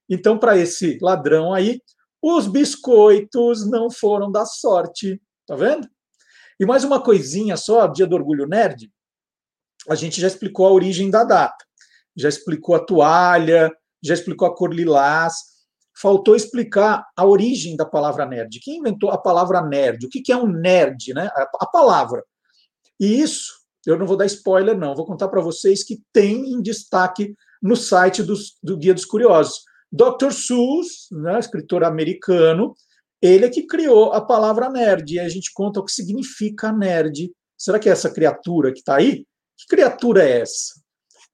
Então, para esse ladrão aí, os biscoitos não foram da sorte. Tá vendo? E mais uma coisinha só, dia do Orgulho Nerd, a gente já explicou a origem da data, já explicou a toalha, já explicou a cor lilás, faltou explicar a origem da palavra nerd. Quem inventou a palavra nerd? O que é um nerd, né? A palavra. E isso eu não vou dar spoiler, não. Vou contar para vocês que tem em destaque no site dos, do Guia dos Curiosos. Dr. Seuss, né, escritor americano, ele é que criou a palavra nerd. E a gente conta o que significa nerd. Será que é essa criatura que está aí? Que criatura é essa?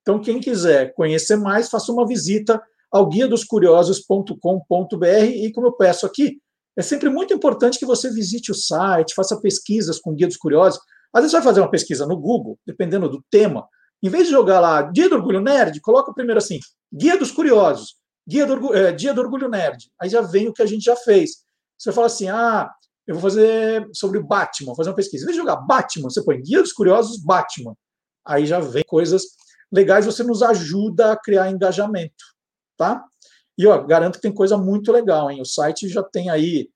Então, quem quiser conhecer mais, faça uma visita ao guia dos e como eu peço aqui, é sempre muito importante que você visite o site, faça pesquisas com o Guia dos Curiosos, às vezes vai fazer uma pesquisa no Google, dependendo do tema, em vez de jogar lá Dia do Orgulho Nerd, coloca primeiro assim, Guia dos Curiosos, Guia do Orgulho, é, Dia do Orgulho Nerd. Aí já vem o que a gente já fez. Você fala assim, ah, eu vou fazer sobre Batman, vou fazer uma pesquisa. Em vez de jogar Batman, você põe Guia dos Curiosos Batman. Aí já vem coisas legais, você nos ajuda a criar engajamento, tá? E ó, garanto que tem coisa muito legal, hein? O site já tem aí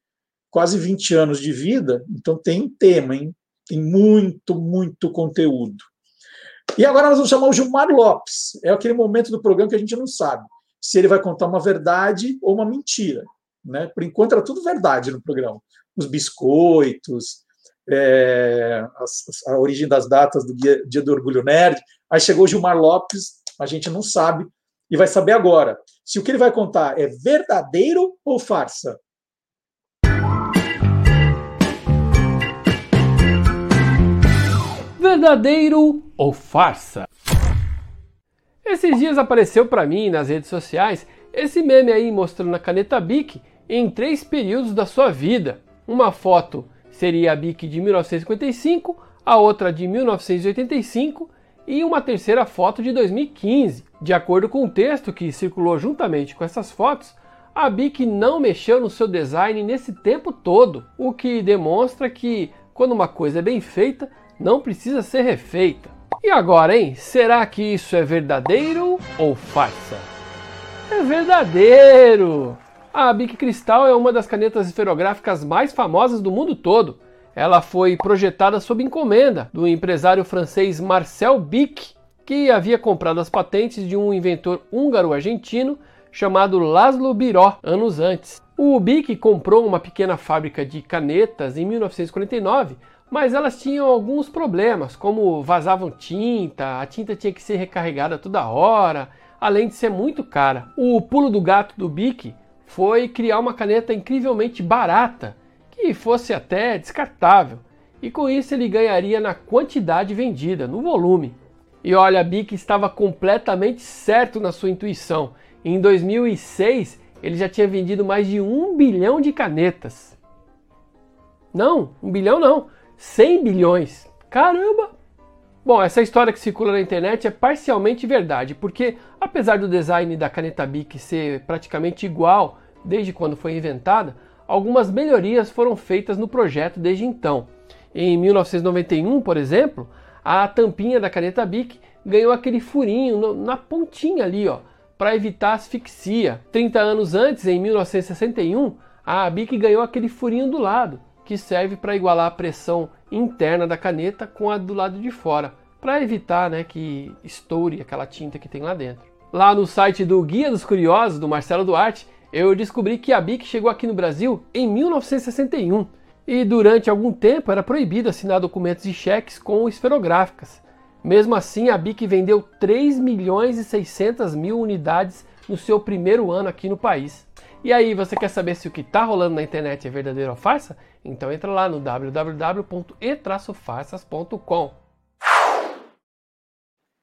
quase 20 anos de vida, então tem tema, hein? Tem muito, muito conteúdo. E agora nós vamos chamar o Gilmar Lopes. É aquele momento do programa que a gente não sabe se ele vai contar uma verdade ou uma mentira. Né? Por enquanto era tudo verdade no programa. Os biscoitos, é, a, a, origem das datas do dia, dia do Orgulho Nerd. Aí chegou o Gilmar Lopes, a gente não sabe, e vai saber agora se o que ele vai contar é verdadeiro ou farsa. Verdadeiro ou farsa? Esses dias apareceu para mim nas redes sociais esse meme aí mostrando a caneta Bic em três períodos da sua vida. Uma foto seria a Bic de 1955, a outra de 1985 e uma terceira foto de 2015. De acordo com o texto que circulou juntamente com essas fotos, a Bic não mexeu no seu design nesse tempo todo, o que demonstra que quando uma coisa é bem feita, não precisa ser refeita. E agora, hein? Será que isso é verdadeiro ou farsa? É verdadeiro! A Bic Cristal é uma das canetas esferográficas mais famosas do mundo todo. Ela foi projetada sob encomenda do empresário francês Marcel Bic, que havia comprado as patentes de um inventor húngaro-argentino chamado Laszlo Biró anos antes. O Bic comprou uma pequena fábrica de canetas em 1949, mas elas tinham alguns problemas, como vazavam tinta, a tinta tinha que ser recarregada toda hora, além de ser muito cara. O pulo do gato do Bic foi criar uma caneta incrivelmente barata, que fosse até descartável, e com isso ele ganharia na quantidade vendida, no volume. E olha, a Bic estava completamente certo na sua intuição. Em 2006, ele já tinha vendido mais de um bilhão de canetas. Não, um bilhão não, 100 bilhões. Caramba! Bom, essa história que circula na internet é parcialmente verdade, porque apesar do design da caneta Bic ser praticamente igual desde quando foi inventada, algumas melhorias foram feitas no projeto desde então. Em 1991, por exemplo, a tampinha da caneta Bic ganhou aquele furinho na pontinha ali, ó, para evitar asfixia. 30 anos antes, em 1961, a Bic ganhou aquele furinho do lado, que serve para igualar a pressão interna da caneta com a do lado de fora, para evitar né, que estoure aquela tinta que tem lá dentro. Lá no site do Guia dos Curiosos, do Marcelo Duarte, eu descobri que a Bic chegou aqui no Brasil em 1961 e durante algum tempo era proibido assinar documentos e cheques com esferográficas. Mesmo assim, a Bic vendeu 3 milhões e 600 mil unidades no seu primeiro ano aqui no país. E aí, você quer saber se o que está rolando na internet é verdadeiro ou farsa? Então entra lá no www.e-farsas.com.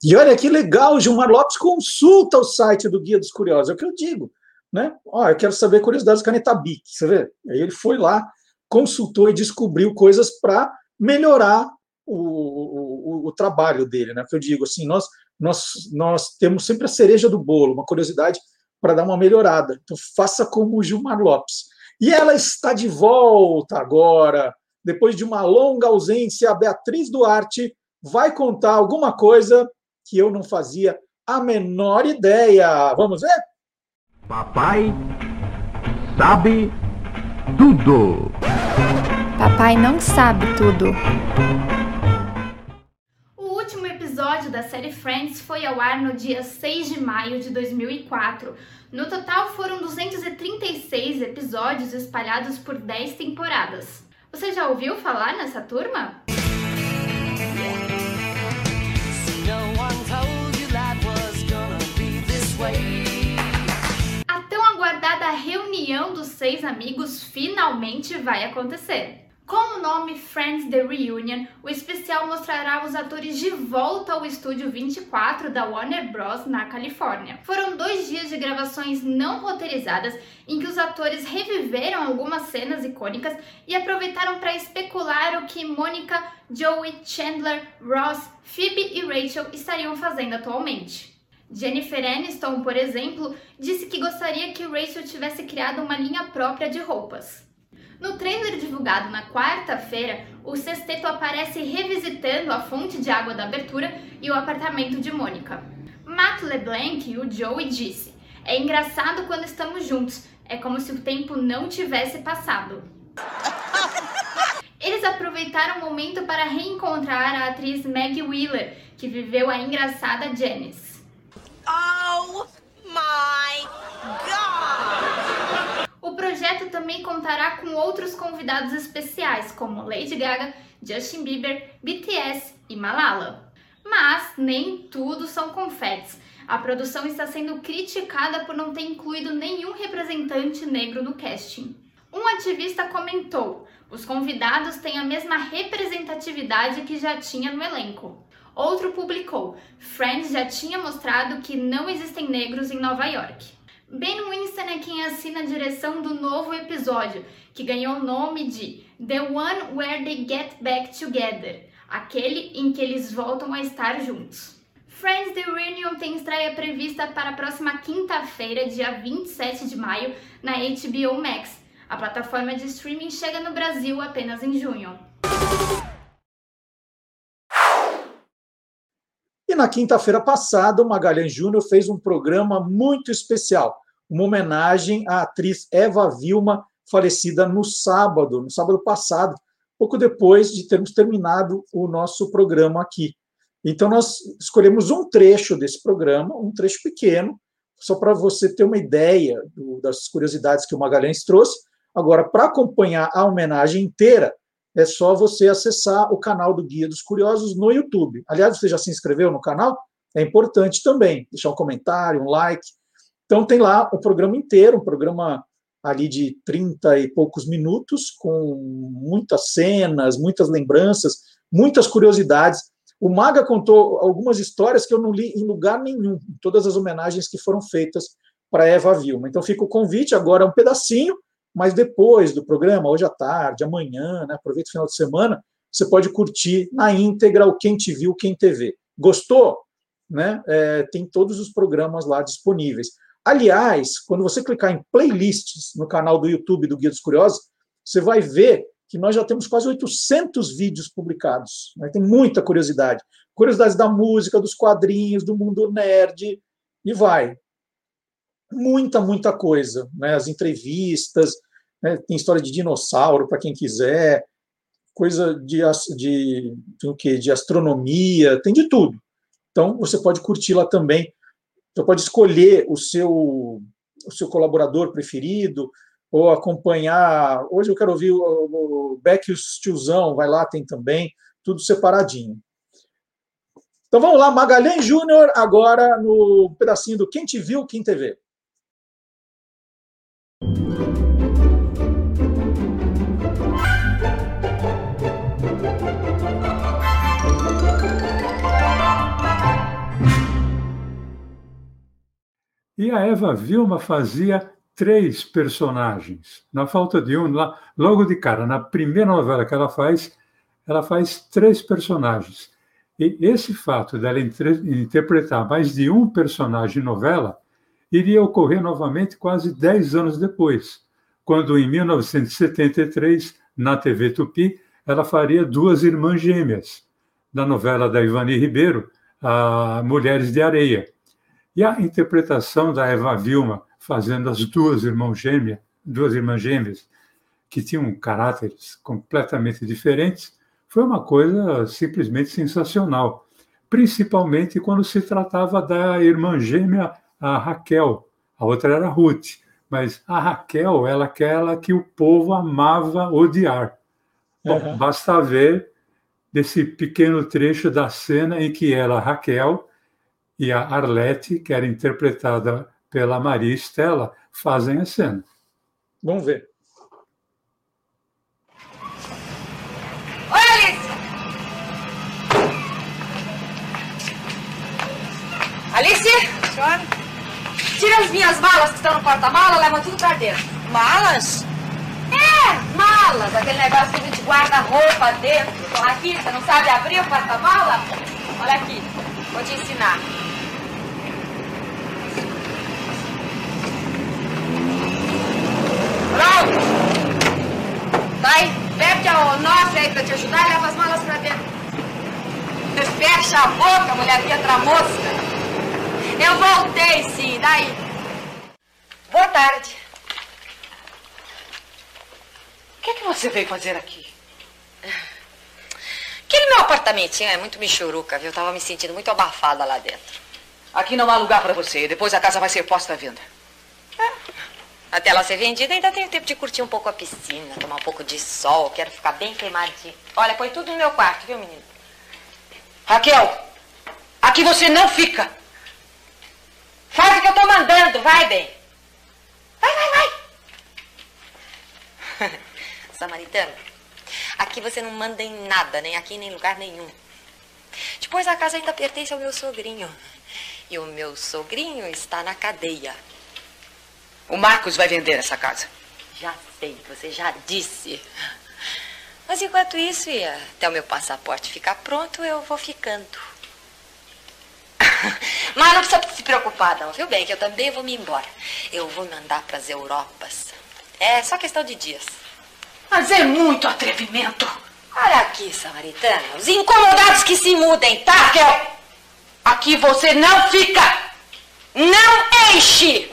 E olha que legal, Gilmar Lopes consulta o site do Guia dos Curiosos, é o que eu digo. Né? Ó, eu quero saber curiosidades do Caneta Bic, você vê? Aí ele foi lá, consultou e descobriu coisas para melhorar o, o, o, trabalho dele, né? Que eu digo assim, nós, nós, nós temos sempre a cereja do bolo, uma curiosidade para dar uma melhorada. Então faça como o Gilmar Lopes. E ela está de volta agora, depois de uma longa ausência, a Beatriz Duarte vai contar alguma coisa que eu não fazia a menor ideia. Vamos ver? Papai sabe tudo. Papai não sabe tudo. Episódio da série Friends foi ao ar no dia 6 de maio de 2004. No total foram 236 episódios espalhados por 10 temporadas. Você já ouviu falar nessa turma? aguardada reunião dos seis amigos finalmente vai acontecer. Com o nome Friends The Reunion, o especial mostrará os atores de volta ao estúdio 24 da Warner Bros. na Califórnia. Foram dois dias de gravações não roteirizadas em que os atores reviveram algumas cenas icônicas e aproveitaram para especular o que Mônica, Joey, Chandler, Ross, Phoebe e Rachel estariam fazendo atualmente. Jennifer Aniston, por exemplo, disse que gostaria que Rachel tivesse criado uma linha própria de roupas. No trailer divulgado na quarta-feira, o sexteto aparece revisitando a fonte de água da abertura e o apartamento de Mônica. Matt LeBlanc, o Joey, disse: É engraçado quando estamos juntos, é como se o tempo não tivesse passado. Eles aproveitaram o momento para reencontrar a atriz Maggie Wheeler, que viveu a engraçada Janice. Oh my God! O projeto também contará com outros convidados especiais, como Lady Gaga, Justin Bieber, BTS e Malala. Mas nem tudo são confetes. A produção está sendo criticada por não ter incluído nenhum representante negro no casting. Um ativista comentou: os convidados têm a mesma representatividade que já tinha no elenco. Outro publicou: Friends já tinha mostrado que não existem negros em Nova York. Ben Winston é quem assina a direção do novo episódio, que ganhou o nome de The One Where They Get Back Together aquele em que eles voltam a estar juntos. Friends The Reunion tem estreia prevista para a próxima quinta-feira, dia 27 de maio, na HBO Max. A plataforma de streaming chega no Brasil apenas em junho. E na quinta-feira passada, o Magalhães Júnior fez um programa muito especial, uma homenagem à atriz Eva Vilma, falecida no sábado, no sábado passado. pouco depois de termos terminado o nosso programa aqui. Então, nós escolhemos um trecho desse programa, um trecho pequeno, só para você ter uma ideia do, das curiosidades que o Magalhães trouxe. Agora, para acompanhar a homenagem inteira, é só você acessar o canal do Guia dos Curiosos no YouTube. Aliás, você já se inscreveu no canal? É importante também deixar um comentário, um like. Então, tem lá o programa inteiro, um programa ali de 30 e poucos minutos, com muitas cenas, muitas lembranças, muitas curiosidades. O Maga contou algumas histórias que eu não li em lugar nenhum, em todas as homenagens que foram feitas para Eva Vilma. Então fica o convite, agora um pedacinho, mas depois do programa, hoje à tarde, amanhã, né, aproveita o final de semana, você pode curtir na íntegra o Quem Te Viu, Quem TV. Gostou? Né? É, tem todos os programas lá disponíveis. Aliás, quando você clicar em playlists no canal do YouTube do Guia dos Curiosos, você vai ver que nós já temos quase 800 vídeos publicados. Né? Tem muita curiosidade. Curiosidades da música, dos quadrinhos, do mundo nerd, e vai. Muita, muita coisa. Né? As entrevistas, né? tem história de dinossauro para quem quiser, coisa de, de, de, de astronomia, tem de tudo. Então, você pode curtir lá também você pode escolher o seu, o seu colaborador preferido, ou acompanhar. Hoje eu quero ouvir o, o Beck e o tiozão, vai lá, tem também, tudo separadinho. Então vamos lá, Magalhães Júnior, agora no pedacinho do Quem Te Viu, Quem TV. E a Eva Vilma fazia três personagens. Na falta de um, lá, logo de cara, na primeira novela que ela faz, ela faz três personagens. E esse fato dela interpretar mais de um personagem em novela iria ocorrer novamente quase dez anos depois, quando, em 1973, na TV Tupi, ela faria duas irmãs gêmeas, na novela da Ivani Ribeiro, a Mulheres de Areia. E a interpretação da Eva Vilma fazendo as duas irmãs gêmeas, duas irmãs gêmeas que tinham caráteres completamente diferentes, foi uma coisa simplesmente sensacional, principalmente quando se tratava da irmã gêmea a Raquel, a outra era Ruth, mas a Raquel era aquela que o povo amava odiar. Bom, uhum. basta ver desse pequeno trecho da cena em que ela, Raquel, e a Arlete, que era interpretada pela Maria Estela, fazem a cena. Vamos ver. Oi, Alice! Alice? Senhora? Tira as minhas malas que estão no porta-mala, leva tudo pra dentro. Malas? É, malas, aquele negócio que a gente guarda roupa dentro. Aqui, você não sabe abrir o porta-mala? Olha aqui, vou te ensinar. Pronto! Vai, pede ao nosso aí pra te ajudar e leva as malas pra dentro. Fecha a boca, mulher que entra mosca. Eu voltei, sim, daí. Boa tarde. O que, é que você veio fazer aqui? Aquele meu apartamentinho é muito michuruca, viu? Eu tava me sentindo muito abafada lá dentro. Aqui não há lugar para você. Depois a casa vai ser posta à venda. Até ela ser vendida, ainda tenho tempo de curtir um pouco a piscina, tomar um pouco de sol. Quero ficar bem queimadinha. Olha, põe tudo no meu quarto, viu, menino? Raquel, aqui você não fica. Faz o que eu tô mandando, vai, bem. Vai, vai, vai. Samaritano, aqui você não manda em nada, nem aqui, nem em lugar nenhum. Depois a casa ainda pertence ao meu sogrinho. E o meu sogrinho está na cadeia. O Marcos vai vender essa casa. Já sei, você já disse. Mas enquanto isso, e até o meu passaporte ficar pronto, eu vou ficando. Mas não precisa se preocupar, não, viu bem? Que eu também vou me embora. Eu vou mandar para as Europas. É só questão de dias. Mas é muito atrevimento. Olha aqui, Samaritana. Os incomodados que se mudem, tá? Raquel, aqui você não fica. Não enche.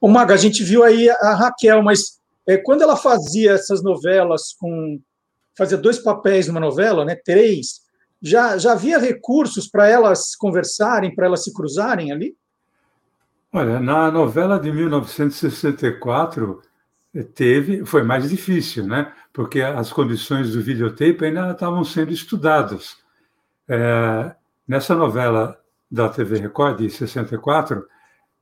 O Maga, a gente viu aí a Raquel, mas é, quando ela fazia essas novelas com. fazia dois papéis numa novela, né? Três, já, já havia recursos para elas conversarem, para elas se cruzarem ali? Olha, na novela de 1964 eh, teve, foi mais difícil, né? Porque as condições do videotape ainda estavam sendo estudadas. É, nessa novela da TV Record de 64,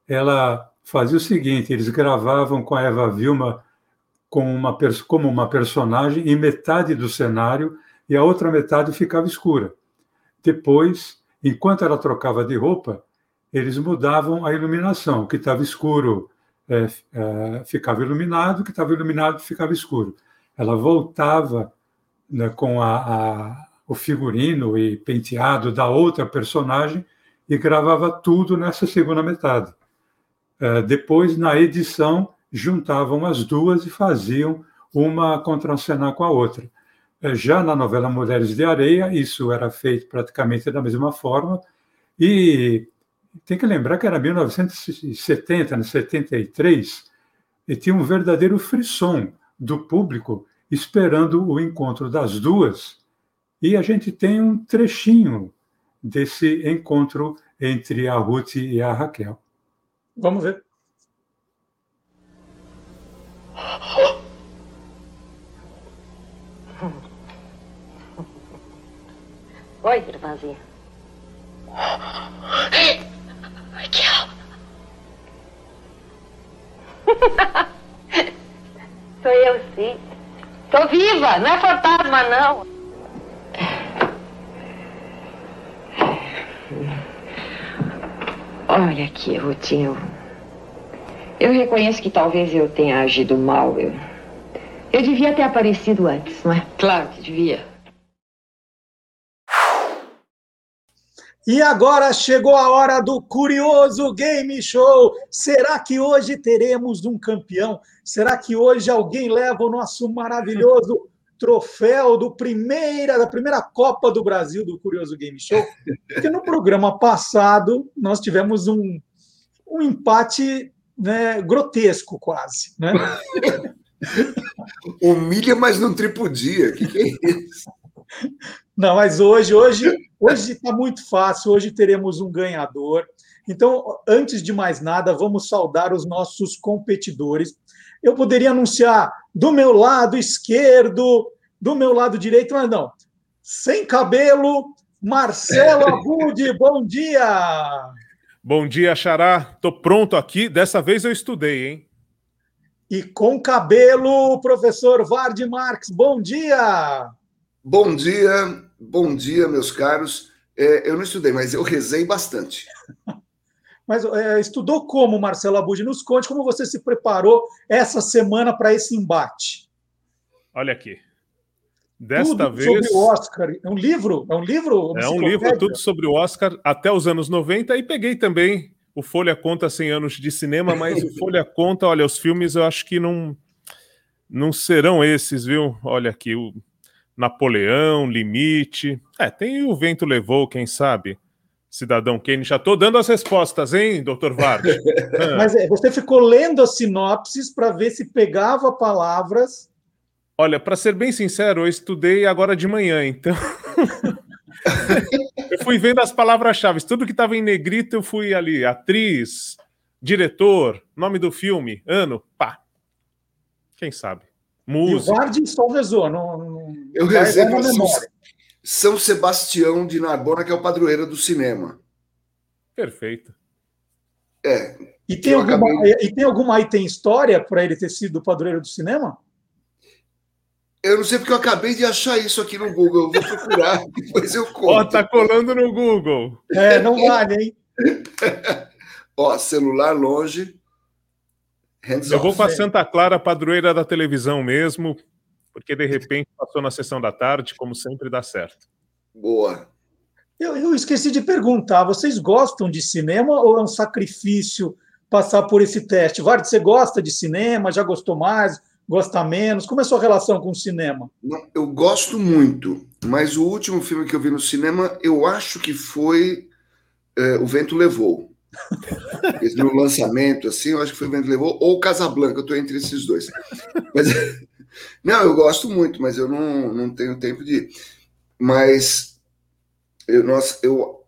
ela fazia o seguinte: eles gravavam com a Eva Vilma com uma, como uma personagem em metade do cenário e a outra metade ficava escura. Depois, enquanto ela trocava de roupa, eles mudavam a iluminação. O que estava escuro é, é, ficava iluminado, o que estava iluminado ficava escuro. Ela voltava né, com a, a, o figurino e penteado da outra personagem e gravava tudo nessa segunda metade. É, depois, na edição, juntavam as duas e faziam uma contracenar com a outra. É, já na novela Mulheres de Areia, isso era feito praticamente da mesma forma, e tem que lembrar que era 1970, 73, e tinha um verdadeiro frisson do público esperando o encontro das duas, e a gente tem um trechinho desse encontro entre a Ruth e a Raquel. Vamos ver. Oi, irmãzinha. Raquel. Sou eu, sim. Tô viva, não é fantasma, não. Olha aqui, Rutinho. Eu reconheço que talvez eu tenha agido mal. Eu, eu devia ter aparecido antes, não é? Claro que devia. E agora chegou a hora do curioso game show. Será que hoje teremos um campeão? Será que hoje alguém leva o nosso maravilhoso troféu do primeira, da primeira Copa do Brasil do Curioso Game Show? Porque no programa passado nós tivemos um, um empate né, grotesco, quase. Né? Humilha, mas não tripudia. O que, que é isso? Não, mas hoje, hoje, hoje está muito fácil. Hoje teremos um ganhador. Então, antes de mais nada, vamos saudar os nossos competidores. Eu poderia anunciar do meu lado esquerdo, do meu lado direito, mas não. Sem cabelo, Marcelo Abud, bom dia! Bom dia, Xará. Tô pronto aqui. Dessa vez eu estudei, hein? E com cabelo, professor Vard Marques, bom dia! Bom dia, bom dia, meus caros. É, eu não estudei, mas eu rezei bastante. Mas é, estudou como, Marcelo Abud? Nos conte como você se preparou essa semana para esse embate. Olha aqui. Desta tudo vez. Sobre o Oscar. É um livro? É um livro? É um livro, tudo sobre o Oscar até os anos 90. E peguei também o Folha Conta 100 anos de cinema, mas o Folha Conta, olha, os filmes eu acho que não, não serão esses, viu? Olha aqui, o Napoleão, Limite. É, tem o Vento Levou, quem sabe? Cidadão Kane. Já estou dando as respostas, hein, doutor Vard? Mas é, você ficou lendo as sinopses para ver se pegava palavras. Olha, para ser bem sincero, eu estudei agora de manhã, então. eu fui vendo as palavras-chave. Tudo que estava em negrito, eu fui ali. Atriz, diretor, nome do filme, ano, pá. Quem sabe? Música. E o Vard só rezou. Não, não... Eu rezei para São, Sebastião de Narbona, que é o padroeiro do cinema. Perfeito. É. E tem, alguma, acabei... e tem alguma aí, tem história para ele ter sido o padroeiro do cinema? Eu não sei porque eu acabei de achar isso aqui no Google. Eu vou procurar, depois eu conto. Ó, oh, tá colando no Google. É, não vale, hein? Ó, celular longe. Hands eu off. vou com a Santa Clara, padroeira da televisão mesmo, porque de repente passou na sessão da tarde, como sempre dá certo. Boa. Eu, eu esqueci de perguntar, vocês gostam de cinema ou é um sacrifício passar por esse teste? Vard, você gosta de cinema? Já gostou mais? Gosta menos? Como é a sua relação com o cinema? Eu gosto muito, mas o último filme que eu vi no cinema, eu acho que foi é, O Vento Levou. Esse meu lançamento, assim, eu acho que foi o vento levou, ou Casablanca, eu estou entre esses dois. Mas, não, eu gosto muito, mas eu não, não tenho tempo de. Mas eu, nossa, eu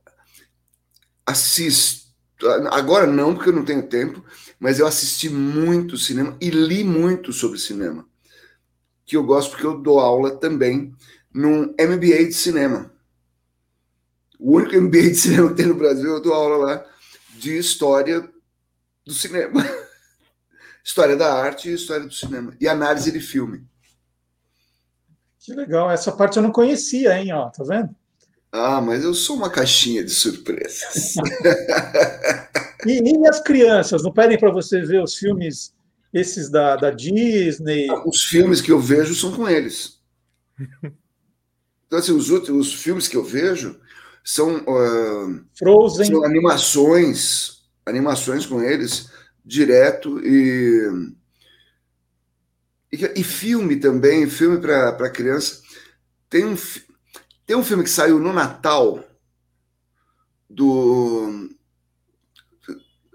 assisto. Agora não, porque eu não tenho tempo, mas eu assisti muito cinema e li muito sobre cinema. Que eu gosto porque eu dou aula também num MBA de cinema. O único MBA de cinema que tem no Brasil, eu dou aula lá de história do cinema. história da arte e história do cinema. E análise de filme. Que legal. Essa parte eu não conhecia, hein? Ó, tá vendo? Ah, mas eu sou uma caixinha de surpresas. e, e, as crianças? Não pedem para você ver os filmes, esses da, da Disney? Os filmes que eu vejo são com eles. Então, assim, os, outros, os filmes que eu vejo são, uh, Frozen. são animações, animações com eles, direto e, e, e filme também, filme para criança. Tem um, tem um filme que saiu no Natal do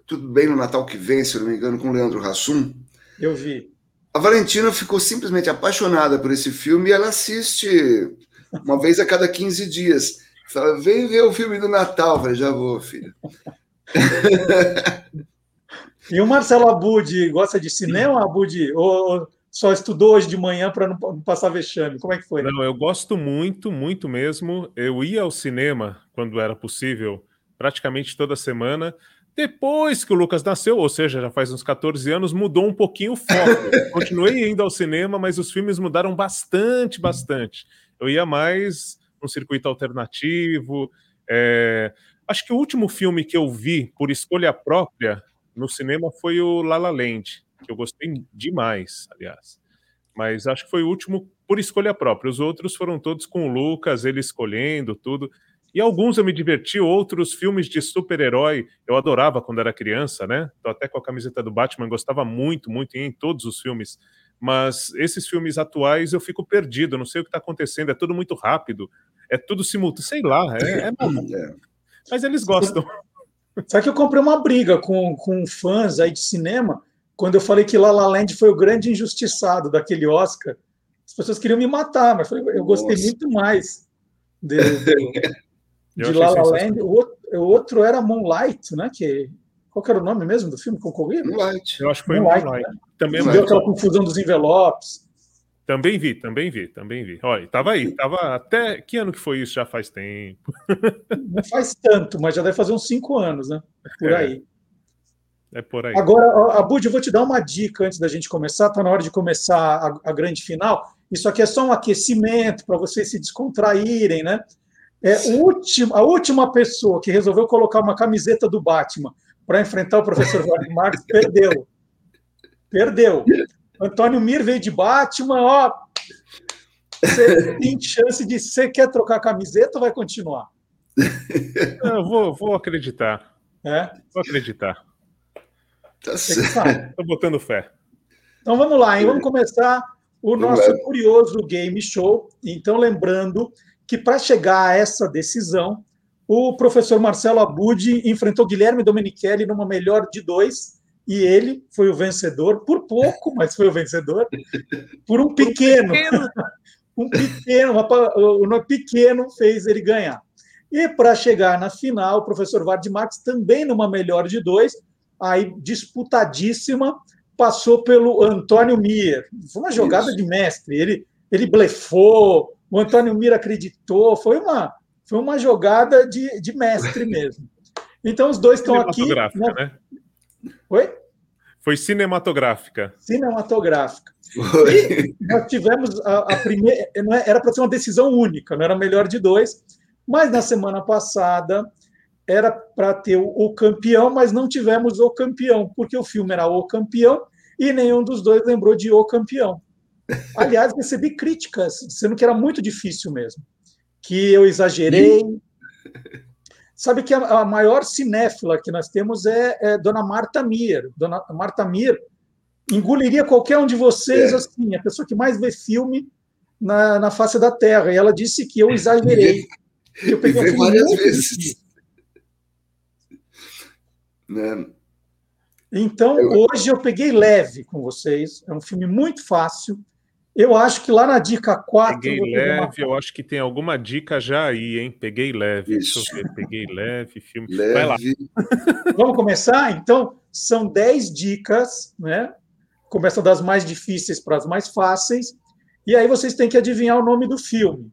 tudo bem no Natal que vem, se não me engano, com o Leandro Hassum. Eu vi. A Valentina ficou simplesmente apaixonada por esse filme e ela assiste uma vez a cada 15 dias. Fala, vem ver o filme do Natal. Eu falei, já vou, filha. e o Marcelo Abud gosta de cinema, Abud? Ou só estudou hoje de manhã para não passar vexame? Como é que foi? Não, eu gosto muito, muito mesmo. Eu ia ao cinema quando era possível, praticamente toda semana. Depois que o Lucas nasceu, ou seja, já faz uns 14 anos, mudou um pouquinho o foco. Continuei indo ao cinema, mas os filmes mudaram bastante, bastante. Eu ia mais um circuito alternativo. É... Acho que o último filme que eu vi por escolha própria no cinema foi o La La Land, que eu gostei demais, aliás. Mas acho que foi o último por escolha própria. Os outros foram todos com o Lucas, ele escolhendo tudo. E alguns eu me diverti, outros filmes de super-herói eu adorava quando era criança, né? Tô até com a camiseta do Batman, gostava muito, muito em todos os filmes mas esses filmes atuais eu fico perdido, não sei o que está acontecendo, é tudo muito rápido, é tudo simultâneo, sei lá, é, é É. Mas eles gostam. Sabe que eu comprei uma briga com, com fãs aí de cinema quando eu falei que La La Land foi o grande injustiçado daquele Oscar. As pessoas queriam me matar, mas eu gostei Nossa. muito mais de, de, de La La Land. O outro, o outro era Moonlight, né? Que qual era o nome mesmo do filme concorrido? Moonlight. Eu acho que foi Moonlight. Moonlight. Né? Também deu aquela confusão dos envelopes. Também vi, também vi, também vi. Olha, tava aí, tava até. Que ano que foi isso? Já faz tempo. Não faz tanto, mas já deve fazer uns cinco anos, né? Por é. aí. É por aí. Agora, Abud, eu vou te dar uma dica antes da gente começar. Está na hora de começar a, a, grande final. Isso aqui é só um aquecimento para vocês se descontraírem, né? É, último, a última pessoa que resolveu colocar uma camiseta do Batman para enfrentar o professor Wagner Marques, perdeu. Perdeu. Antônio Mir veio de Batman, ó. Você tem chance de. Você quer trocar a camiseta ou vai continuar? Eu vou, vou acreditar. É? Vou acreditar. Tá certo. Estou botando fé. Então vamos lá, hein? Vamos começar o nosso curioso game show. Então, lembrando que para chegar a essa decisão, o professor Marcelo Abud enfrentou Guilherme Domenichelli numa melhor de dois, e ele foi o vencedor, por pouco, mas foi o vencedor, por um pequeno. um pequeno, um pequeno fez ele ganhar. E para chegar na final, o professor Vard Marx, também numa melhor de dois, aí disputadíssima, passou pelo Antônio Mir. Foi uma jogada Isso. de mestre. Ele, ele blefou, o Antônio Mir acreditou, foi uma, foi uma jogada de, de mestre mesmo. Então, os dois estão aqui. Né? né? Oi? Foi cinematográfica. Cinematográfica. Foi. nós tivemos a, a primeira. É, era para ser uma decisão única, não era melhor de dois. Mas na semana passada era para ter o, o, campeão, mas não tivemos o campeão, porque o filme era o campeão e nenhum dos dois lembrou de o campeão. Aliás, recebi críticas, sendo que era muito difícil mesmo que eu exagerei. Sabe que a, a, maior cinéfila que nós temos é, é, Dona Marta Mir. Dona Marta Mir engoliria qualquer um de vocês, é. assim, a pessoa que mais vê filme na, na face da Terra. E ela disse que eu exagerei. eu peguei um várias vezes. Né? Então, hoje eu peguei leve com vocês. É um filme muito fácil. Eu acho que lá na dica 4. Peguei leve, uma... eu acho que tem alguma dica já aí, hein? Peguei leve. Isso. Deixa eu ver. Peguei leve, filme. Leve. Vai lá. Vamos começar? Então, são 10 dicas, né? Começa das mais difíceis para as mais fáceis. E aí vocês têm que adivinhar o nome do filme.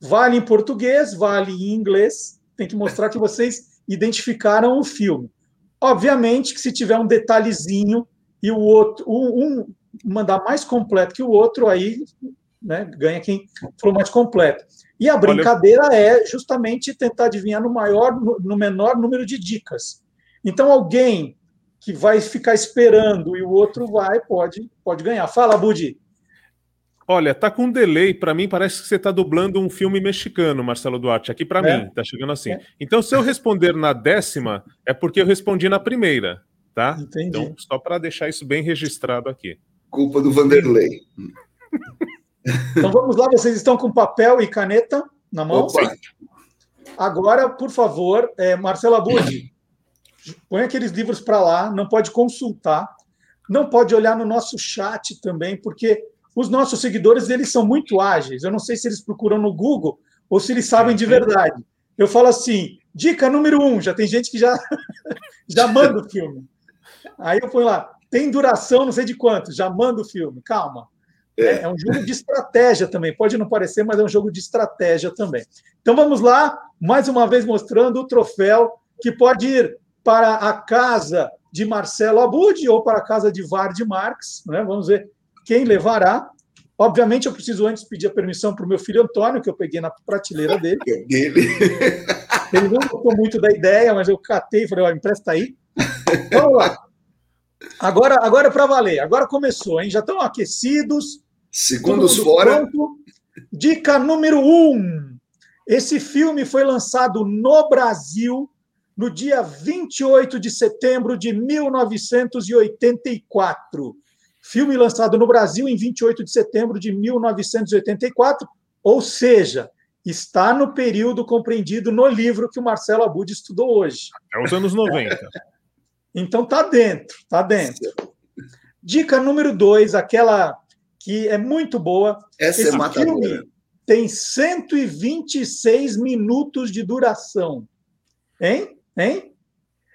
Vale em português, vale em inglês. Tem que mostrar que vocês identificaram o filme. Obviamente que se tiver um detalhezinho e o outro, um, mandar mais completo que o outro, aí né, ganha quem for mais completo. E a brincadeira Olha... é justamente tentar adivinhar no maior, no menor número de dicas. Então, alguém que vai ficar esperando e o outro vai, pode, pode ganhar. Fala, Budi. Olha, tá com um delay. Para mim, parece que você está dublando um filme mexicano, Marcelo Duarte. Aqui para é. mim, tá chegando assim. É. Então, se eu responder na décima, é porque eu respondi na primeira, tá? Entendi. Então, só para deixar isso bem registrado aqui. Culpa do Vanderlei. Então vamos lá, vocês estão com papel e caneta na mão? Opa. Agora, por favor, é, Marcelo Abud, põe aqueles livros para lá, não pode consultar, não pode olhar no nosso chat também, porque os nossos seguidores eles são muito ágeis. Eu não sei se eles procuram no Google ou se eles sabem de verdade. Eu falo assim, dica número um, já tem gente que já, já manda o filme. Aí eu ponho lá, tem duração não sei de quanto, já manda o filme, calma. É. é um jogo de estratégia também, pode não parecer, mas é um jogo de estratégia também. Então vamos lá, mais uma vez mostrando o troféu que pode ir para a casa de Marcelo Abud ou para a casa de Vard Marx. Né? Vamos ver quem levará. Obviamente, eu preciso antes pedir a permissão para o meu filho Antônio, que eu peguei na prateleira dele. dele. Ele não gostou muito da ideia, mas eu catei e falei: ó, empresta aí. Vamos lá. Agora, agora é para valer. Agora começou, hein? Já estão aquecidos. Segundos fora. Pronto. Dica número um. Esse filme foi lançado no Brasil no dia 28 de setembro de 1984. Filme lançado no Brasil em 28 de setembro de 1984, ou seja, está no período compreendido no livro que o Marcelo Abud estudou hoje. É os anos 90. Então tá dentro, tá dentro. Dica número dois, aquela que é muito boa. Essa é Esse é filme tem 126 minutos de duração. Hein? Hein?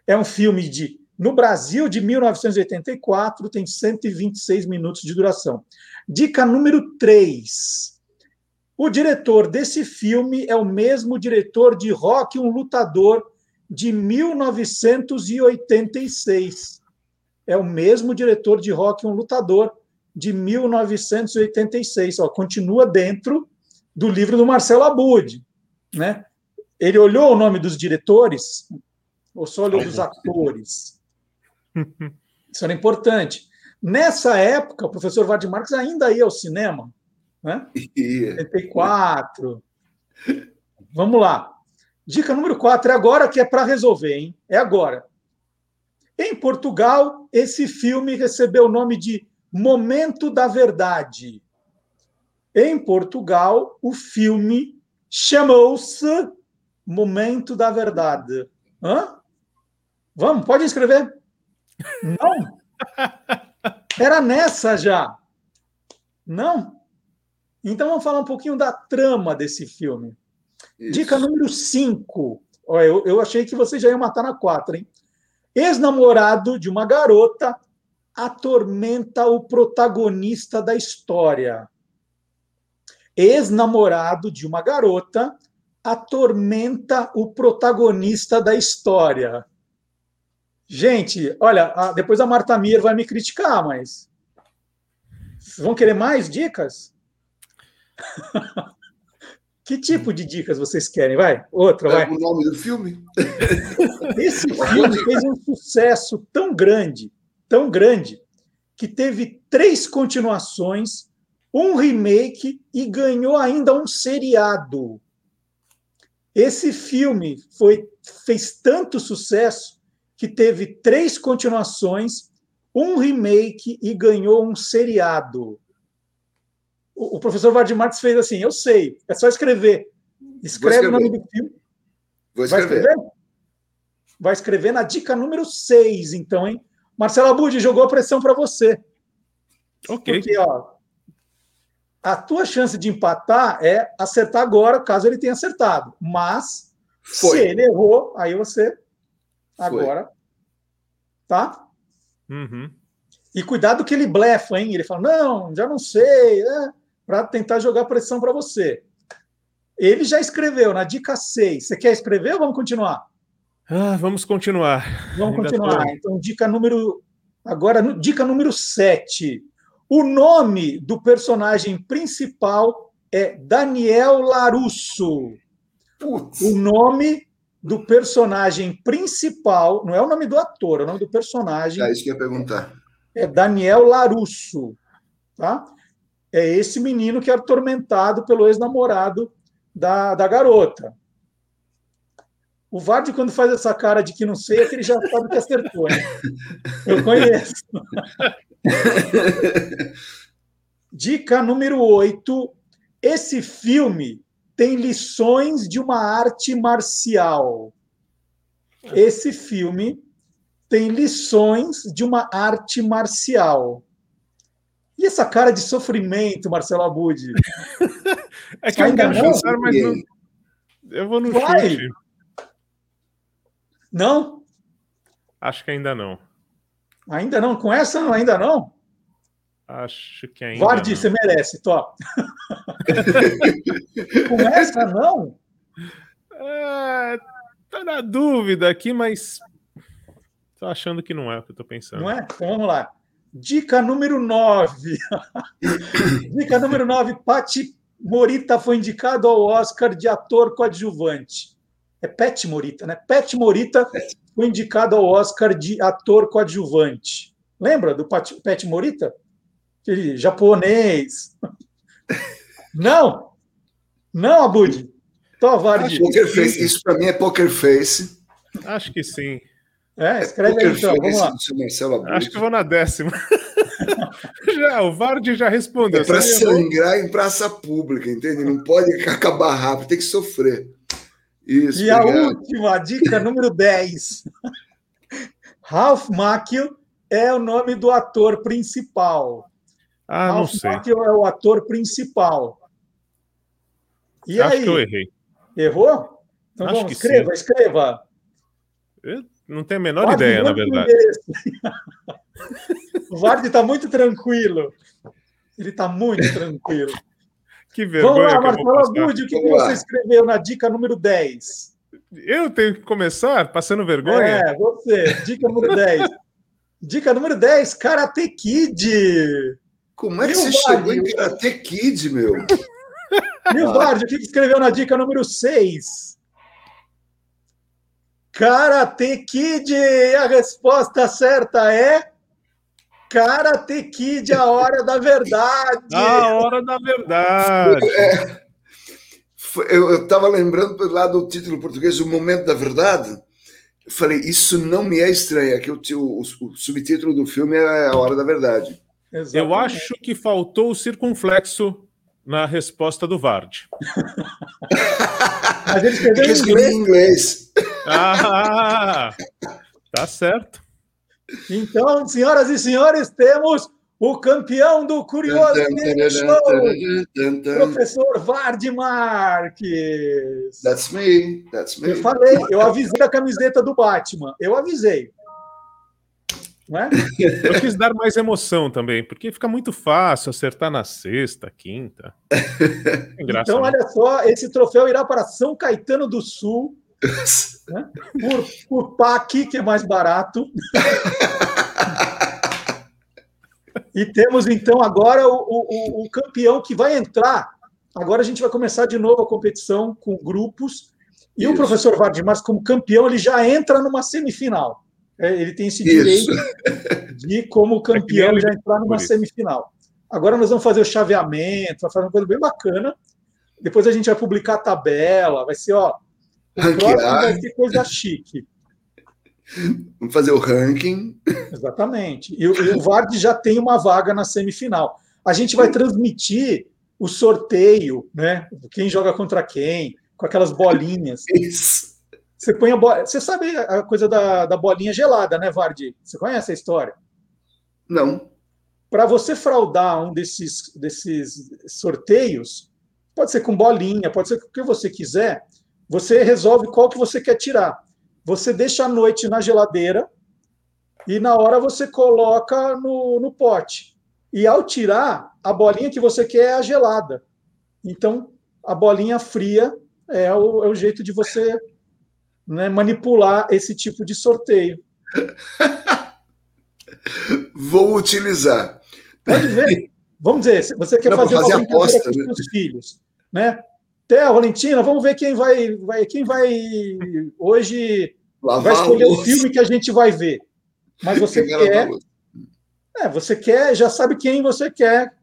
É um filme de no Brasil de 1984 tem 126 minutos de duração. Dica número 3. O diretor desse filme é o mesmo diretor de Rock um Lutador de 1986. É o mesmo diretor de Rock um Lutador de 1986. Ó, continua dentro do livro do Marcelo Abud. Né? Ele olhou o nome dos diretores ou só olhou dos atores? Isso era importante. Nessa época, o professor Vard Marques ainda ia ao cinema. Né? 84. Vamos lá. Dica número 4 é agora que é para resolver, hein? É agora. Em Portugal, esse filme recebeu o nome de Momento da Verdade. Em Portugal, o filme chamou-se Momento da Verdade. Hã? Vamos, pode escrever. Não? Era nessa já. Não? Então vamos falar um pouquinho da trama desse filme. Isso. Dica número 5. Eu, eu achei que você já ia matar na 4, hein? Ex-namorado de uma garota atormenta o protagonista da história. Ex-namorado de uma garota atormenta o protagonista da história. Gente, olha, depois a Marta Mir vai me criticar, mas. Vão querer mais dicas? Que tipo de dicas vocês querem? Vai, outra, vai. É o nome do filme? Esse filme fez um sucesso tão grande, tão grande, que teve três continuações, um remake e ganhou ainda um seriado. Esse filme foi, fez tanto sucesso que teve três continuações, um remake e ganhou um seriado o, professor Vard Marques fez assim: eu sei, é só escrever. Escreve o nome do filme. Vou escrever. vai escrever na dica número 6, então, hein? Marcelo Abud jogou a pressão para você. Ok. Porque, ó, a tua chance de empatar é acertar agora, caso ele tenha acertado. Mas, Foi. se ele errou, aí você. Foi. Agora. Tá? Uhum. E cuidado que ele blefa, hein? Ele fala, não, já não sei, né? Para tentar jogar pressão para você. Ele já escreveu na dica 6. Você quer escrever ou vamos continuar? Ah, vamos continuar. Vamos Ainda continuar. tô- Então, dica número. Agora, dica número 7. O nome do personagem principal é Daniel Larusso. Putz. O nome do personagem principal, não é o nome do ator, é o nome do personagem, É isso que eu ia perguntar. é Daniel Larusso. Tá? É esse menino que é atormentado pelo ex-namorado da, da garota. O Vardy, quando faz essa cara de que não sei, é que ele já sabe que acertou. Hein? Eu conheço. Dica número 8. Esse filme tem lições de uma arte marcial. Esse filme tem lições de uma arte marcial. E essa cara de sofrimento, Marcelo Abud? É que eu Ainda quero não? pensar, mas não... eu vou no Vai. chute. Não? Acho que ainda não. Ainda não? Com essa, não, ainda não? Acho que ainda Vardy, você merece, top. Com essa, não? É, tá na dúvida aqui, mas tô achando que não é o que eu tô pensando. Não é? Então vamos lá. Dica número 9. Dica número 9. Pati Morita foi indicado ao Oscar de ator coadjuvante. É Pat Morita, né? Pat Morita foi indicado ao Oscar de ator coadjuvante. Lembra do Pat, Pat Morita? Aquele japonês. Não! Não, Abud. Tovardi. Poker face. Isso para mim é poker face. Acho que sim. É, escreve aí então. Vamos lá. Acho que eu vou na décima. já, o Vardy já respondeu. É para sangrar em praça pública, entende? Não pode acabar rápido, tem que sofrer. Isso, E a obrigado. última dica, número 10. Ralph Macchio é o nome do ator principal. Ah, não Ralph sei. Macchio é o ator principal. E Acho aí? que eu errei. Errou? Então Acho vamos, que escreva, sim. escreva. Eu não tenho a menor Vardy, ideia, na verdade. o Vardy está muito tranquilo. Ele está muito tranquilo. Que Vamos vergonha lá, eu vou Marcelo. Abud, o que, que Vamos lá. você escreveu na dica número 10? Eu tenho que começar passando vergonha? É, você. Dica número 10. Dica número 10, Karate Kid. Como é que você chegou em Karate Kid, meu? E o Vardy, o que que escreveu na dica número 6? Karate Kid. A resposta certa é Karate Kid, a hora da verdade. A hora da verdade. Foi- Eu estava lembrando lá do título português, O Momento da Verdade. Eu falei, isso não me é estranho, é que o, o- o subtítulo do filme é A Hora da Verdade. Eu acho que faltou o circunflexo na resposta do Vardy. Mas ele escreveu Eu em escrevi em inglês. Ah, tá certo. Então, senhoras e senhores, temos o campeão do Curioso Show, professor Vardy Marques. That's me, that's me. Eu falei, eu avisei a camiseta do Batman. Eu avisei. Não é? Eu quis dar mais emoção também, porque fica muito fácil acertar na sexta, quinta. Graça, Então, né? olha só, esse troféu irá para São Caetano do Sul, né? por, por PAC, que é mais barato. E temos, então, agora o, o- o campeão que vai entrar. Agora a gente vai começar de novo a competição com grupos. E o Isso. professor Vardimar, como campeão, ele já entra numa semifinal. É, Ele tem esse Isso. direito de, como campeão, já entrar numa isso. semifinal. Agora nós vamos fazer o chaveamento, vai fazer uma coisa bem bacana. Depois a gente vai publicar a tabela, vai ser, ó. O Ranquear. próximo vai ser coisa chique. Vamos fazer o ranking. Exatamente. E, o- e o Vard já tem uma vaga na semifinal. A gente vai transmitir o sorteio, né? Quem joga contra quem, com aquelas bolinhas. Isso. Você põe a bola. Você sabe a coisa da, da bolinha gelada, né, Vardi? Você conhece a história? Não. Para você fraudar um desses, desses sorteios, pode ser com bolinha, pode ser com o que você quiser, você resolve qual que você quer tirar. Você deixa a noite na geladeira e na hora você coloca no, no pote. E ao tirar, a bolinha que você quer é a gelada. Então, a bolinha fria é o, é o jeito de você né, manipular esse tipo de sorteio. Vou utilizar. Pode ver. Vamos dizer, você quer Não, fazer, fazer uma aposta com né? seus filhos, né? Té, Valentina, vamos ver quem vai, vai quem vai hoje Lavar vai escolher o filme que a gente vai ver. Mas você quer, é, você quer, já sabe quem você quer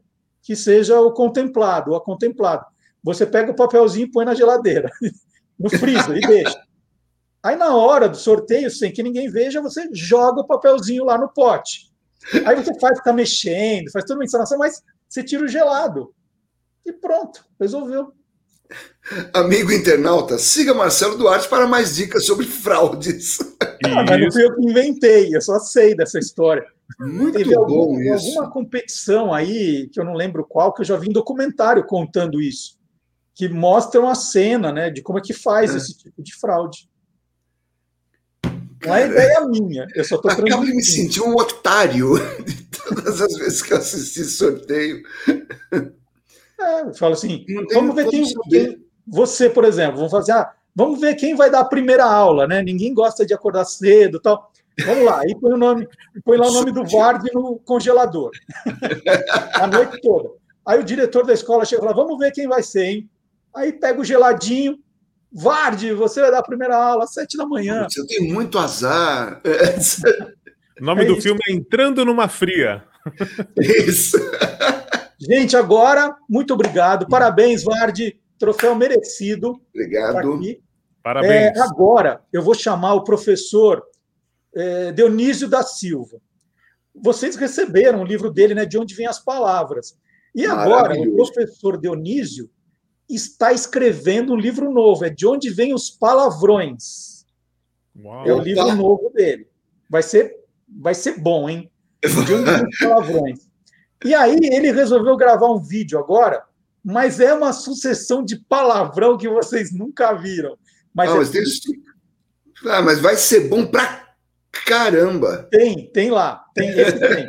que seja o contemplado, ou a contemplado. Você pega o papelzinho e põe na geladeira, no freezer e deixa. Aí na hora do sorteio, sem que ninguém veja, você joga o papelzinho lá no pote. Aí você faz ficar mexendo, faz toda uma instalação, mas você tira o gelado. E pronto, resolveu. Amigo internauta, siga Marcelo Duarte para mais dicas sobre fraudes. Ah, mas não fui eu que inventei, eu só sei dessa história. Muito Teve bom algum, isso. alguma competição aí, que eu não lembro qual, que eu já vi em documentário contando isso, que mostram a cena né, de como é que faz é. esse tipo de fraude. Não é ideia minha, eu só estou Acabo de me sentir um otário de todas as vezes que eu assisti sorteio. É, eu falo assim, vamos ver quem, quem, Você, por exemplo, vamos fazer. Ah, vamos ver quem vai dar a primeira aula, né? Ninguém gosta de acordar cedo tal. Vamos lá, aí põe o nome, põe lá o nome do Vard no congelador. a noite toda. Aí o diretor da escola chega e fala: vamos ver quem vai ser, hein? Aí pega o geladinho. Vard, você vai dar a primeira aula às sete da manhã. Você tem muito azar. O nome é do isso. filme é Entrando numa Fria. Isso. Gente, agora, muito obrigado. Parabéns, Vard. Troféu merecido. Obrigado. Parabéns. É, agora, eu vou chamar o professor é, Dionísio da Silva. Vocês receberam o livro dele, né? De onde vêm as palavras. E agora, o professor Dionísio está escrevendo um livro novo. É De onde vêm os palavrões. Uau. É o livro novo dele. Vai ser, vai ser bom, hein? De onde vêm os palavrões. E aí ele resolveu gravar um vídeo agora, mas é uma sucessão de palavrão que vocês nunca viram. Mas, ah, é mas, tem... ah, mas vai ser bom pra caramba. Tem, tem lá. Tem, esse tem.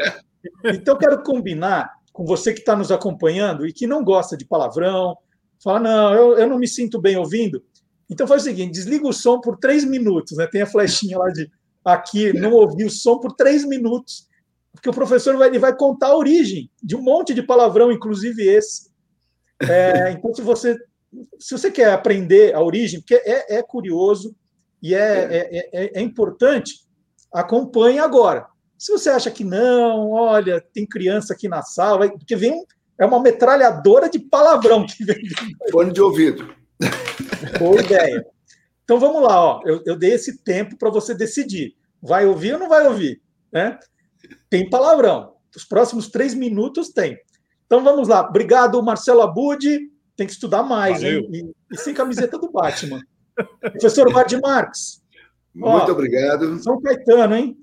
Então, quero combinar com você que está nos acompanhando e que não gosta de palavrão, fala, não, eu, eu não me sinto bem ouvindo. Então faz o seguinte, desliga o som por três minutos, né? Tem a flechinha lá de aqui, não ouvir o som por três minutos porque o professor vai, ele vai contar a origem de um monte de palavrão, inclusive esse. É, então, se você, se você quer aprender a origem, porque é, é curioso e é, é, é, é importante, acompanhe agora. Se você acha que não, olha, tem criança aqui na sala, porque vem é uma metralhadora de palavrão que vem. Fone de ouvido. Boa ideia. Então vamos lá, ó. Eu, eu dei esse tempo para você decidir. Vai ouvir ou não vai ouvir? Né? Tem palavrão. Os próximos três minutos tem. Então vamos lá. Obrigado, Marcelo Abud. Tem que estudar mais, hein? E, e, sem camiseta do Batman. Professor Vard Marques. Muito ó, obrigado. São Caetano, hein?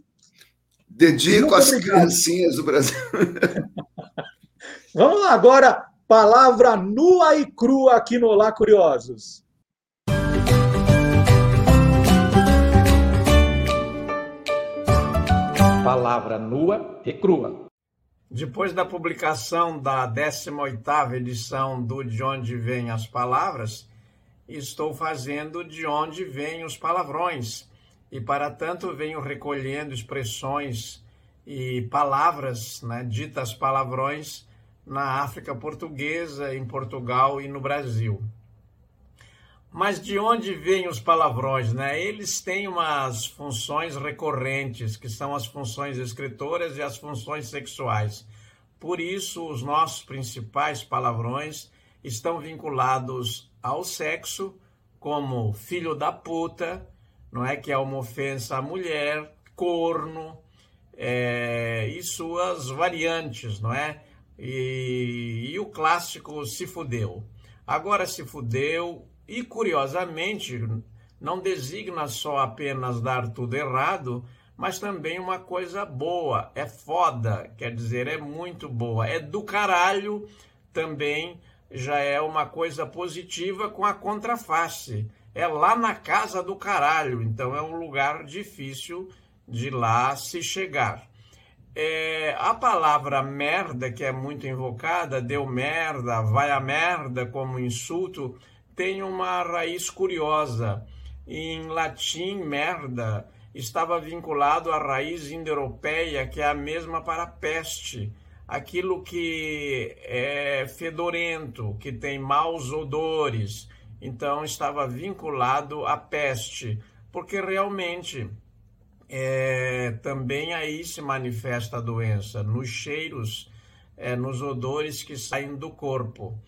Dedico às criancinhas do Brasil. Vamos lá, agora, palavra nua e crua aqui no Olá Curiosos. Palavra nua e crua. Depois da publicação da 18ª edição do De Onde Vêm as Palavras, estou fazendo De Onde Vêm os Palavrões, e para tanto venho recolhendo expressões e palavras, né, ditas palavrões, na África Portuguesa, em Portugal e no Brasil. Mas de onde vêm os palavrões, né? Eles têm umas funções recorrentes, que são as funções escritoras e as funções sexuais. Por isso, os nossos principais palavrões estão vinculados ao sexo, como filho da puta, não é que é uma ofensa à mulher, corno, é, e suas variantes, não é? E, e o clássico se fudeu. Agora se fudeu, e, curiosamente, não designa só apenas dar tudo errado, mas também uma coisa boa. É foda, quer dizer, é muito boa. É do caralho também já é uma coisa positiva com a contraface. É lá na casa do caralho, então é um lugar difícil de lá se chegar. É, a palavra merda, que é muito invocada, deu merda, vai a merda como insulto, tem uma raiz curiosa. Em latim, merda estava vinculado à raiz indo-europeia, que é a mesma para peste aquilo que é fedorento, que tem maus odores. Então estava vinculado à peste, porque realmente é, também aí se manifesta a doença, nos cheiros, é, nos odores que saem do corpo.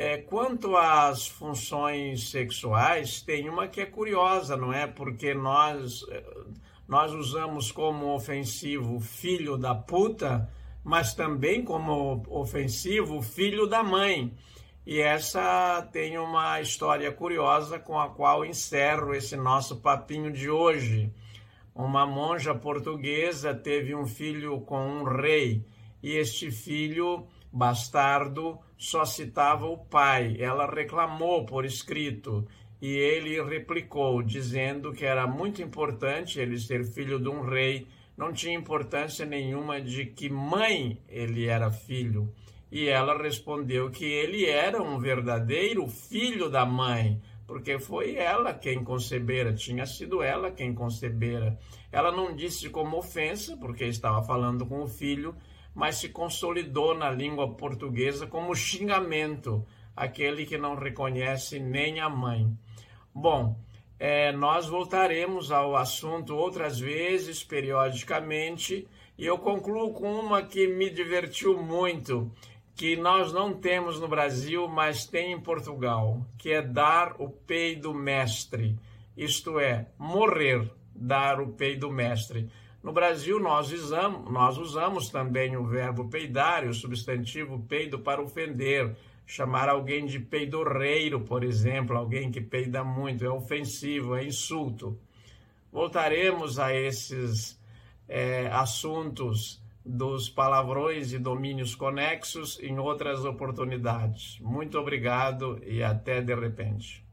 É, quanto às funções sexuais, tem uma que é curiosa, não é? Porque nós, nós usamos como ofensivo filho da puta, mas também como ofensivo filho da mãe. E essa tem uma história curiosa com a qual encerro esse nosso papinho de hoje. Uma monja portuguesa teve um filho com um rei, e este filho, bastardo, só citava o pai. Ela reclamou por escrito, e ele replicou, dizendo que era muito importante ele ser filho de um rei não tinha importância nenhuma de que mãe ele era filho. E ela respondeu que ele era um verdadeiro filho da mãe, porque foi ela quem concebera, tinha sido ela quem concebera. Ela não disse como ofensa, porque estava falando com o filho, mas se consolidou na língua portuguesa como xingamento, aquele que não reconhece nem a mãe. Bom, é, nós voltaremos ao assunto outras vezes, periodicamente, e eu concluo com uma que me divertiu muito, que nós não temos no Brasil, mas tem em Portugal, que é dar o peido mestre, isto é, morrer, dar o peido mestre. No Brasil, nós usamos, nós usamos também o verbo peidar o substantivo peido para ofender, Chamar alguém de peidorreiro, por exemplo, alguém que peida muito, é ofensivo, é insulto. Voltaremos a esses é, assuntos dos palavrões e domínios conexos em outras oportunidades. Muito obrigado e até de repente.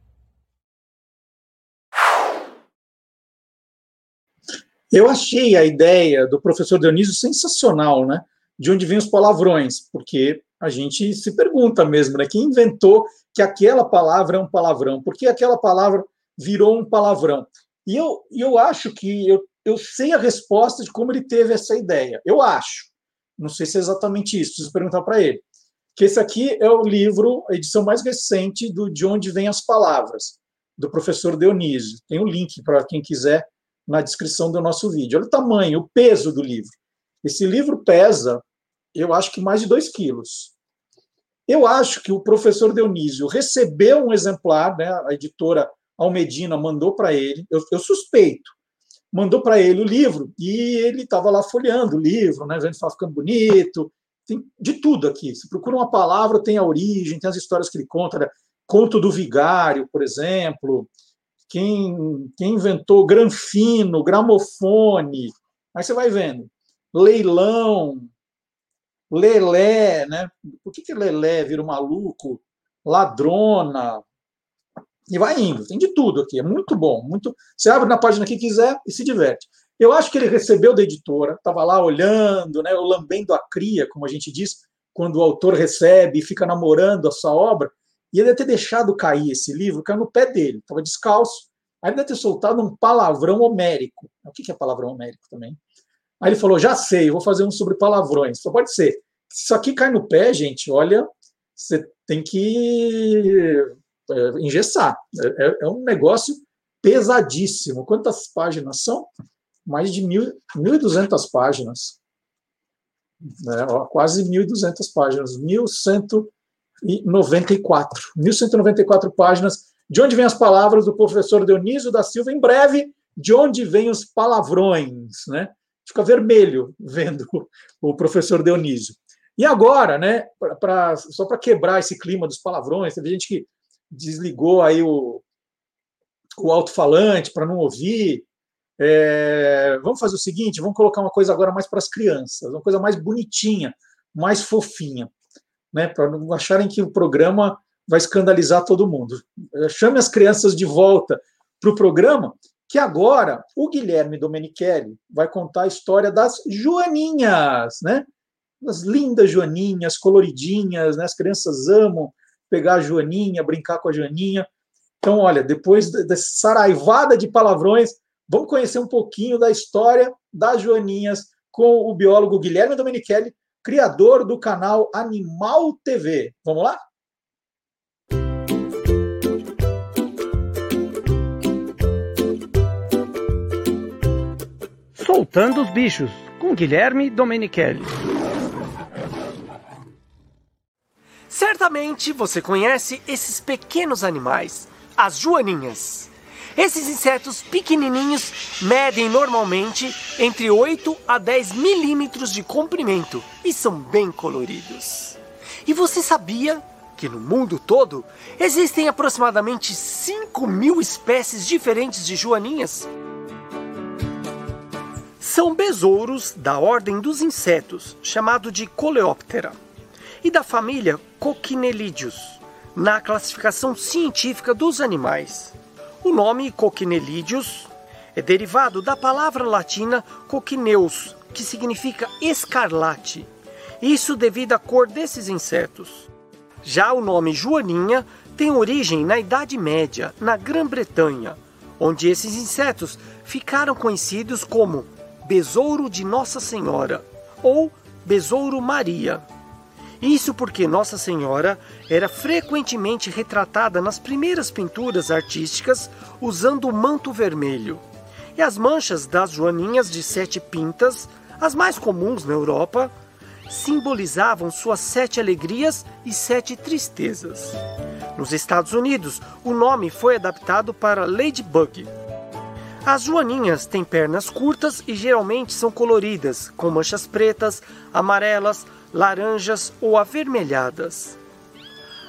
Eu achei a ideia do professor Dionísio sensacional, né? De onde vêm os palavrões, porque a gente se pergunta mesmo, né? Quem inventou que aquela palavra é um palavrão? Por que aquela palavra virou um palavrão? E eu, eu acho que eu, eu sei a resposta de como ele teve essa ideia. Eu acho. Não sei se é exatamente isso, preciso perguntar para ele. Que esse aqui é o livro, a edição mais recente do De Onde Vêm as Palavras, do professor Dionísio. Tem o um link para quem quiser na descrição do nosso vídeo. Olha o tamanho, o peso do livro. Esse livro pesa eu acho que mais de 2 quilos. Eu acho que o professor Dionísio recebeu um exemplar, né, a editora Almedina mandou para ele, eu, eu, suspeito, mandou para ele o livro e ele estava lá folheando o livro, né, vendo se estava ficando bonito, tem de tudo aqui. Se procura uma palavra, tem a origem, tem as histórias que ele conta, né? conto do vigário, por exemplo, quem, quem inventou granfino, gramofone, aí você vai vendo, leilão, Lelé, né? Por que, que Lelé vira um maluco? Ladrona. E vai indo, tem de tudo aqui, é muito bom. muito. Você abre na página que quiser e se diverte. Eu acho que ele recebeu da editora, estava lá olhando, né, lambendo a cria, como a gente diz, quando o autor recebe e fica namorando a sua obra, e ele deve ter deixado cair esse livro, caiu no pé dele, estava descalço, aí ele deve ter soltado um palavrão homérico. O que é palavrão homérico também? Aí ele falou: já sei, vou fazer um sobre palavrões. Só pode ser. Se isso aqui cai no pé, gente, olha, você tem que é, engessar. É, é um negócio pesadíssimo. Quantas páginas são? Mais de 1.200 páginas. É, ó, quase 1.200 páginas. 1.194. 1.194 páginas. De onde vêm as palavras do professor Dionísio da Silva? Em breve, de onde vêm os palavrões, né? fica vermelho vendo o professor Dionísio. E agora, né, pra, pra só para quebrar esse clima dos palavrões, teve gente que desligou aí o, o alto-falante para não ouvir. É, vamos fazer o seguinte: vamos colocar uma coisa agora mais para as crianças, uma coisa mais bonitinha, mais fofinha, né? Para não acharem que o programa vai escandalizar todo mundo. Chame as crianças de volta para o programa, que agora o Guilherme Domenichelli vai contar a história das Joaninhas, né? As lindas Joaninhas, coloridinhas, né? As crianças amam pegar a Joaninha, brincar com a Joaninha. Então, olha, depois dessa saraivada de palavrões, vamos conhecer um pouquinho da história das Joaninhas com o biólogo Guilherme Domenichelli, criador do canal Animal TV. Vamos lá? Soltando os Bichos, com Guilherme Domenichelli. Certamente você conhece esses pequenos animais, as joaninhas. Esses insetos pequenininhos medem normalmente entre 8 a 10 milímetros de comprimento e são bem coloridos. E você sabia que no mundo todo existem aproximadamente 5 mil espécies diferentes de joaninhas? São besouros da ordem dos insetos, chamado de Coleoptera, e da família Coccinellidius, na classificação científica dos animais. O nome Coccinellidius é derivado da palavra latina coccineus, que significa escarlate. Isso devido à cor desses insetos. Já o nome Joaninha tem origem na Idade Média, na Grã-Bretanha, onde esses insetos ficaram conhecidos como Besouro de Nossa Senhora ou Besouro Maria. Isso porque Nossa Senhora era frequentemente retratada nas primeiras pinturas artísticas usando o manto vermelho. E as manchas das joaninhas de sete pintas, as mais comuns na Europa, simbolizavam suas sete alegrias e sete tristezas. Nos Estados Unidos, o nome foi adaptado para Ladybug. As joaninhas têm pernas curtas e geralmente são coloridas, com manchas pretas, amarelas, laranjas ou avermelhadas.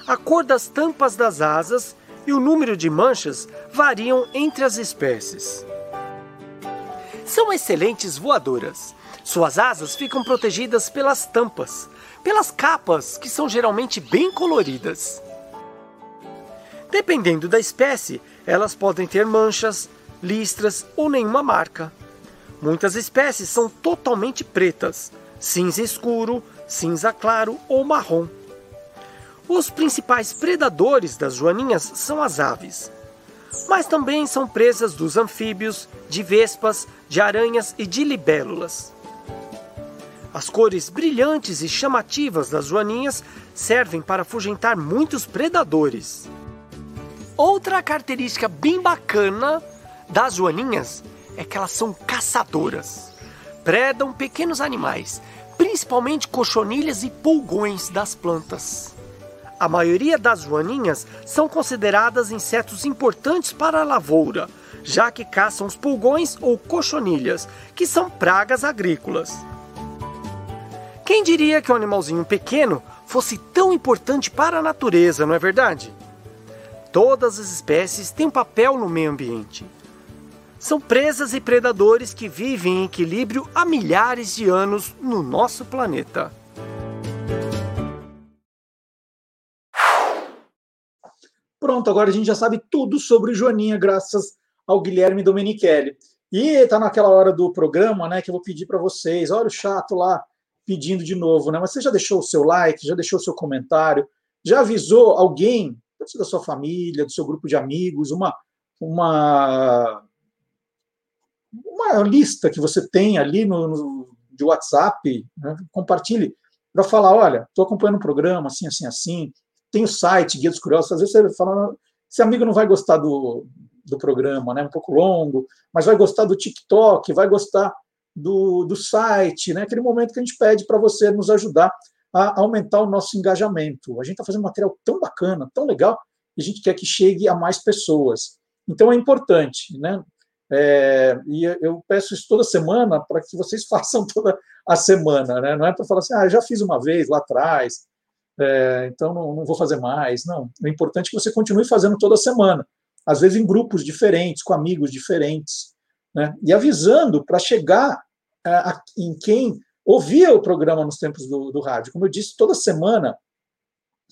A cor das tampas das asas e o número de manchas variam entre as espécies. São excelentes voadoras. Suas asas ficam protegidas pelas tampas, pelas capas, que são geralmente bem coloridas. Dependendo da espécie, elas podem ter manchas, listras ou nenhuma marca. Muitas espécies são totalmente pretas, cinza escuro, cinza claro ou marrom. Os principais predadores das joaninhas são as aves, mas também são presas dos anfíbios, de vespas, de aranhas e de libélulas. As cores brilhantes e chamativas das joaninhas servem para afugentar muitos predadores. Outra característica bem bacana das joaninhas é que elas são caçadoras. Predam pequenos animais, principalmente cochonilhas e pulgões das plantas. A maioria das joaninhas são consideradas insetos importantes para a lavoura, já que caçam os pulgões ou cochonilhas, que são pragas agrícolas. Quem diria que um animalzinho pequeno fosse tão importante para a natureza, não é verdade? Todas as espécies têm um papel no meio ambiente. São presas e predadores que vivem em equilíbrio há milhares de anos no nosso planeta. Pronto, agora a gente já sabe tudo sobre Joaninha, graças ao Guilherme Domenichelli. E está naquela hora do programa, né, que eu vou pedir para vocês. Olha o chato lá pedindo de novo, né? Mas você já deixou o seu like, já deixou o seu comentário, já avisou alguém, da sua família, do seu grupo de amigos, uma uma uma lista que você tem ali no, no de WhatsApp, né? compartilhe para falar, olha, estou acompanhando um programa assim, assim, assim, tem o site Guia dos Curiosos, às vezes você fala, esse amigo não vai gostar do, do programa, né? Um pouco longo, mas vai gostar do TikTok, vai gostar do, do site, né? Aquele momento que a gente pede para você nos ajudar a aumentar o nosso engajamento. A gente está fazendo um material tão bacana, tão legal, e a gente quer que chegue a mais pessoas. Então é importante, né? É, e eu peço isso toda semana para que vocês façam toda a semana, né? Não é para falar assim, ah, já fiz uma vez lá atrás, é, então não, não, vou fazer mais. Não, o importante é que você continue fazendo toda semana. às vezes em grupos diferentes, com amigos diferentes, né? e avisando para chegar a, a, em quem ouvia o programa nos tempos do, do rádio. Como eu disse, toda semana,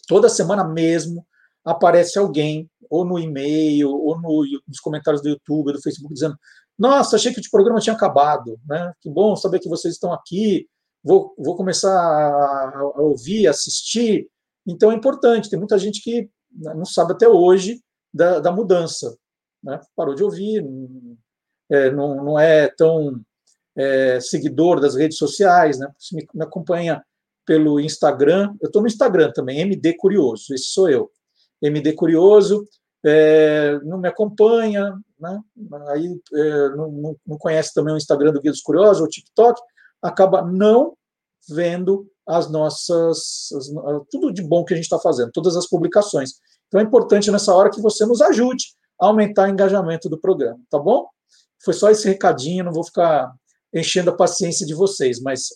toda semana mesmo, aparece alguém, ou no e-mail, ou no, nos comentários do YouTube, do Facebook, dizendo: Nossa, achei que o programa tinha acabado, né? Que bom saber que vocês estão aqui, vou, vou começar a, a ouvir, assistir. Então é importante, tem muita gente que não sabe até hoje da, da mudança, né? parou de ouvir, é, não, não é tão é, seguidor das redes sociais, né? Se me, me acompanha pelo Instagram, eu estou no Instagram também, MD Curioso, esse sou eu. MD Curioso, é, não me acompanha, né? aí é, não, não, conhece também o Instagram do Guia dos Curiosos, ou o TikTok, acaba não vendo as nossas, as, tudo de bom que a gente está fazendo, todas as publicações. Então é importante nessa hora que você nos ajude a aumentar o engajamento do programa, tá bom? Foi só esse recadinho, não vou ficar enchendo a paciência de vocês, mas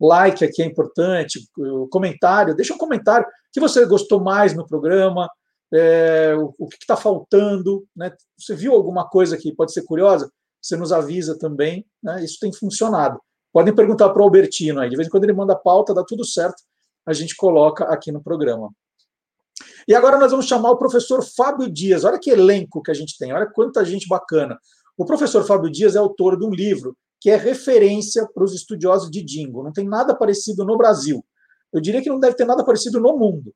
like aqui é importante, comentário, deixa um comentário que você gostou mais no programa, é, o, o, que está faltando, né? Você viu alguma coisa que pode ser curiosa? Você nos avisa também, né? Isso tem funcionado. Podem perguntar para o Albertino aí, de vez em quando ele manda pauta, dá tudo certo, a gente coloca aqui no programa. E agora nós vamos chamar o professor Fábio Dias. Olha que elenco que a gente tem, olha quanta gente bacana. O professor Fábio Dias é autor de um livro que é referência para os estudiosos de jingle. Não tem nada parecido no Brasil. Eu diria que não deve ter nada parecido no mundo,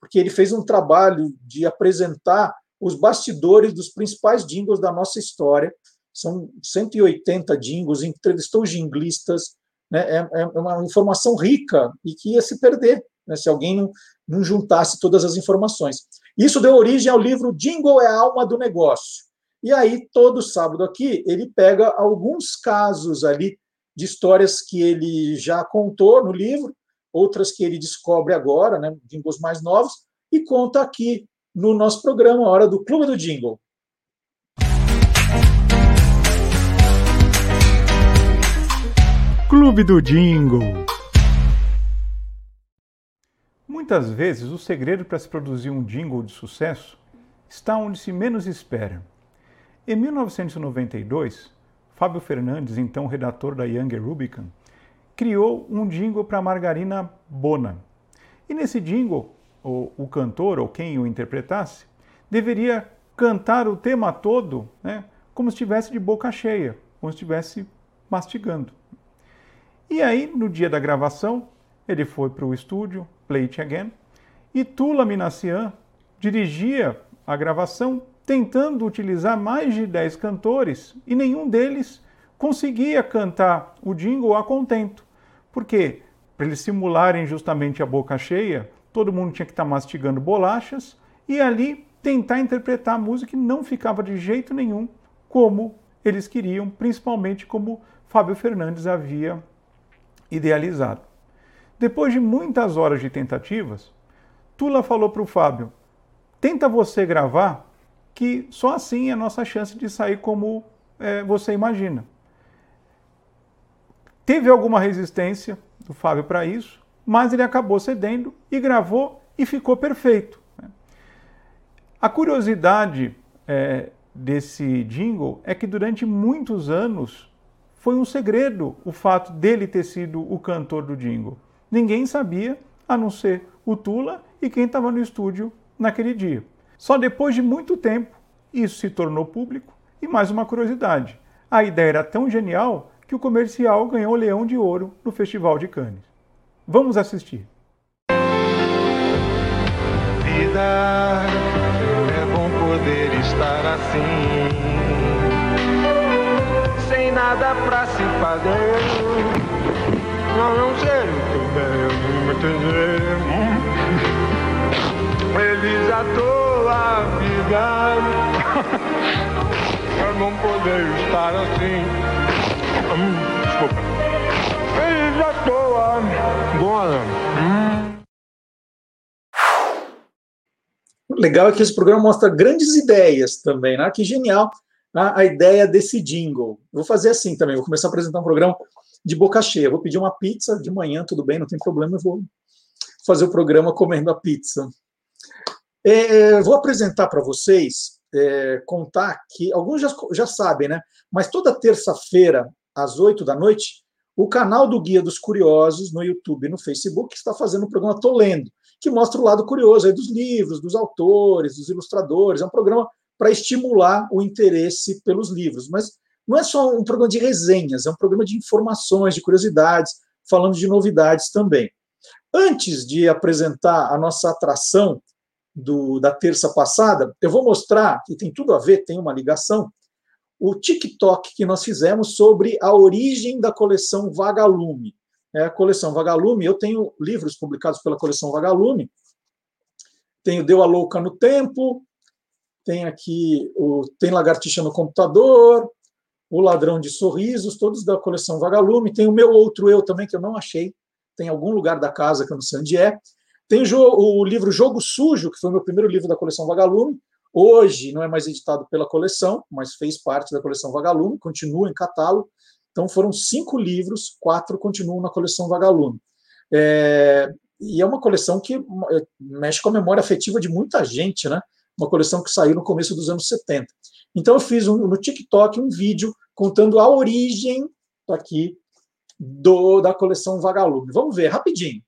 porque ele fez um trabalho de apresentar os bastidores dos principais jingles da nossa história. São 180 jingles, entrevistou jinglistas, né? é, é uma informação rica e que ia se perder né? se alguém não, não juntasse todas as informações. Isso deu origem ao livro Jingle é a alma do negócio. E aí, todo sábado aqui, ele pega alguns casos ali de histórias que ele já contou no livro, outras que ele descobre agora, né, jingles mais novos, e conta aqui no nosso programa, Hora do Clube do Jingle. Clube do Jingle. Muitas vezes o segredo para se produzir um jingle de sucesso está onde se menos espera. Em 1992, Fábio Fernandes, então redator da Younger Rubicon, criou um jingle para Margarina Bona. E nesse jingle, o, o, cantor ou quem o interpretasse deveria cantar o tema todo né, como se estivesse de boca cheia, como se estivesse mastigando. E aí, no dia da gravação, ele foi para o estúdio, Play It Again, e Tula Minassian dirigia a gravação tentando utilizar mais de 10 cantores e nenhum deles conseguia cantar o jingle a contento. Por quê? Para eles simularem justamente a boca cheia, todo mundo tinha que estar tá mastigando bolachas e ali tentar interpretar a música e não ficava de jeito nenhum como eles queriam, principalmente como Fábio Fernandes havia idealizado. Depois de muitas horas de tentativas, Tula falou para o Fábio: tenta você gravar que só assim é a nossa chance de sair como é, você imagina. Teve alguma resistência do Fábio para isso, mas ele acabou cedendo e gravou e ficou perfeito. Né? A curiosidade é, desse jingle é que durante muitos anos foi um segredo o fato dele ter sido o cantor do jingle. Ninguém sabia, a não ser o Tula e quem estava no estúdio naquele dia. Só depois de muito tempo isso se tornou público. E mais uma curiosidade: a ideia era tão genial que o comercial ganhou o Leão de Ouro no Festival de Cannes. Vamos assistir. Vida, é bom poder estar assim, sem nada pra se fazer. Não, não sei o que bem, eles à toa vida. Eu não poder estar assim. Hum, desculpa. Eles à toa. Hum. Legal é que esse programa mostra grandes ideias também, né? Que genial né? a ideia desse jingle. Vou fazer assim também, vou começar a apresentar um programa de boca cheia. Vou pedir uma pizza de manhã, tudo bem, não tem problema, eu vou fazer o programa comendo a pizza. É, é, vou apresentar para vocês é, contar que alguns já, já sabem, né? Mas toda terça-feira, às oito da noite, o canal do Guia dos Curiosos no YouTube e no Facebook está fazendo o programa Tô Lendo, que mostra o lado curioso aí dos livros, dos autores, dos ilustradores. É um programa para estimular o interesse pelos livros. Mas não é só um programa de resenhas, é um programa de informações, de curiosidades, falando de novidades também. Antes de apresentar a nossa atração do, da terça passada, eu vou mostrar, que tem tudo a ver, tem uma ligação, o TikTok que nós fizemos sobre a origem da coleção Vagalume. É a coleção Vagalume, eu tenho livros publicados pela coleção Vagalume, tenho Deu a Louca no Tempo, tem aqui o Tem Lagartixa no Computador, O Ladrão de Sorrisos, todos da coleção Vagalume, tem o meu outro eu também, que eu não achei, tem algum lugar da casa que eu não sei onde é, tem o, livro Jogo Sujo, que foi o meu primeiro livro da coleção Vagalume, Hoje não é mais editado pela coleção, mas fez parte da coleção Vagalume, continua em catálogo. Então foram cinco livros, quatro continuam na coleção Vagalume. É, e é uma coleção que é, mexe com a memória afetiva de muita gente, né? Uma coleção que saiu no começo dos anos 70. Então eu fiz um, no TikTok um vídeo contando a origem aqui do, da coleção Vagalume. Vamos ver rapidinho.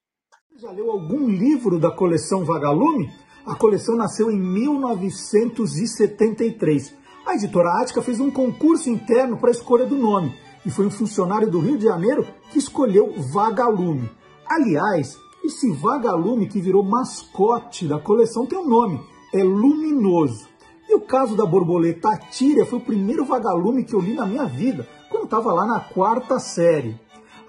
Já leu algum livro da coleção Vagalume? A coleção nasceu em 1973. A editora Ática fez um concurso interno para a escolha do nome e foi um funcionário do Rio de Janeiro que escolheu Vagalume. Aliás, esse Vagalume que virou mascote da coleção tem um nome, é Luminoso. E o caso da borboleta Tíria foi o primeiro vagalume que eu li na minha vida, quando estava lá na quarta série.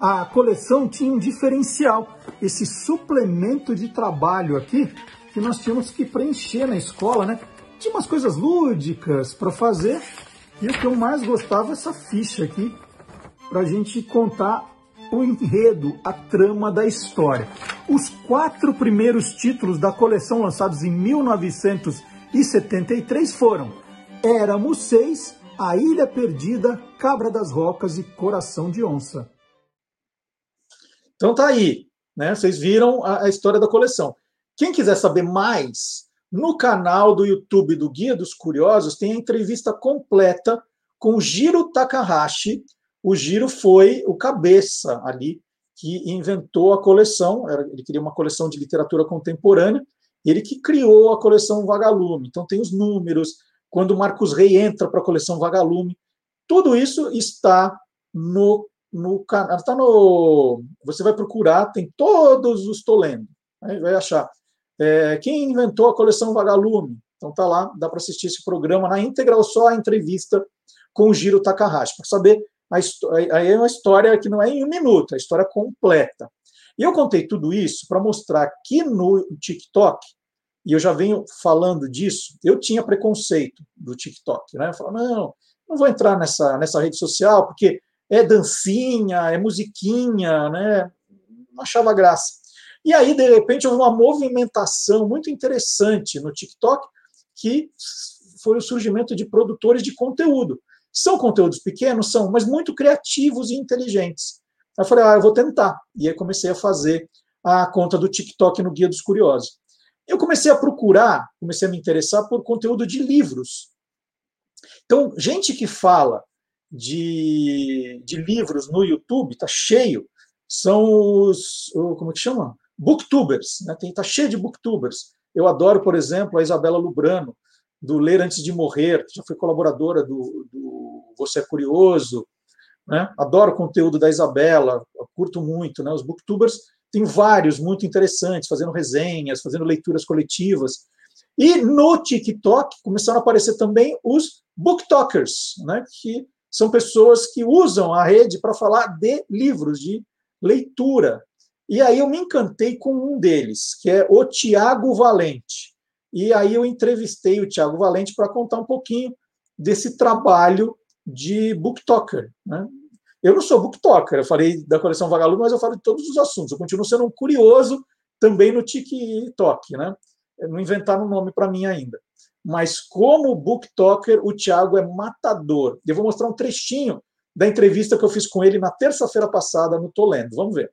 A coleção tinha um diferencial, esse suplemento de trabalho aqui, que nós tínhamos que preencher na escola, né? Tinha umas coisas lúdicas para fazer e o que eu mais gostava é essa ficha aqui para a gente contar o enredo, a trama da história. Os quatro primeiros títulos da coleção lançados em 1973 foram Éramos Seis, A Ilha Perdida, Cabra das Rocas e Coração de Onça. Então tá aí, né? Vocês viram a, a história da coleção. Quem quiser saber mais, no canal do YouTube do Guia dos Curiosos tem a entrevista completa com o Jiro Takahashi. O Jiro foi o cabeça ali que inventou a coleção. Ele queria uma coleção de literatura contemporânea. Ele que criou a coleção Vagalume. Então tem os números, quando Marcos Rey entra para a coleção Vagalume. Tudo isso está no, no canal. Está no. Você vai procurar, tem todos os estou lendo. Vai achar. É, quem inventou a coleção Vagalume? Então tá lá, dá para assistir esse programa na íntegra ou só a entrevista com o Giro Takahashi, para saber aí é uma história que não é em um minuto, é a história completa. E eu contei tudo isso para mostrar que no TikTok, e eu já venho falando disso, eu tinha preconceito do TikTok, né? Eu falava, não, não vou entrar nessa, nessa rede social, porque é dancinha, é musiquinha, né? Não achava graça. E aí, de repente, houve uma movimentação muito interessante no TikTok, que foi o surgimento de produtores de conteúdo. São conteúdos pequenos? São, mas muito criativos e inteligentes. Eu falei, ah, eu vou tentar. E aí comecei a fazer a conta do TikTok no Guia dos Curiosos. Eu comecei a procurar, comecei a me interessar por conteúdo de livros. Então, gente que fala de, de livros no YouTube, está cheio, são os, como que chama? Booktubers, né? Tem, tá cheio de booktubers. Eu adoro, por exemplo, a Isabela Lubrano, do Ler Antes de Morrer, que já foi colaboradora do, do Você é Curioso. Né? Adoro o conteúdo da Isabela, curto muito. Né? Os booktubers tem vários muito interessantes, fazendo resenhas, fazendo leituras coletivas. E no TikTok começaram a aparecer também os booktokers, né? que são pessoas que usam a rede para falar de livros, de leitura. E aí eu me encantei com um deles, que é o Tiago Valente. E aí eu entrevistei o Tiago Valente para contar um pouquinho desse trabalho de booktalker. Né? Eu não sou booktalker, eu falei da coleção Vagalume, mas eu falo de todos os assuntos. Eu continuo sendo um curioso também no TikTok. Né? Não inventaram um nome para mim ainda. Mas como booktalker, o Tiago é matador. Eu vou mostrar um trechinho da entrevista que eu fiz com ele na terça-feira passada no Tolendo. Vamos ver.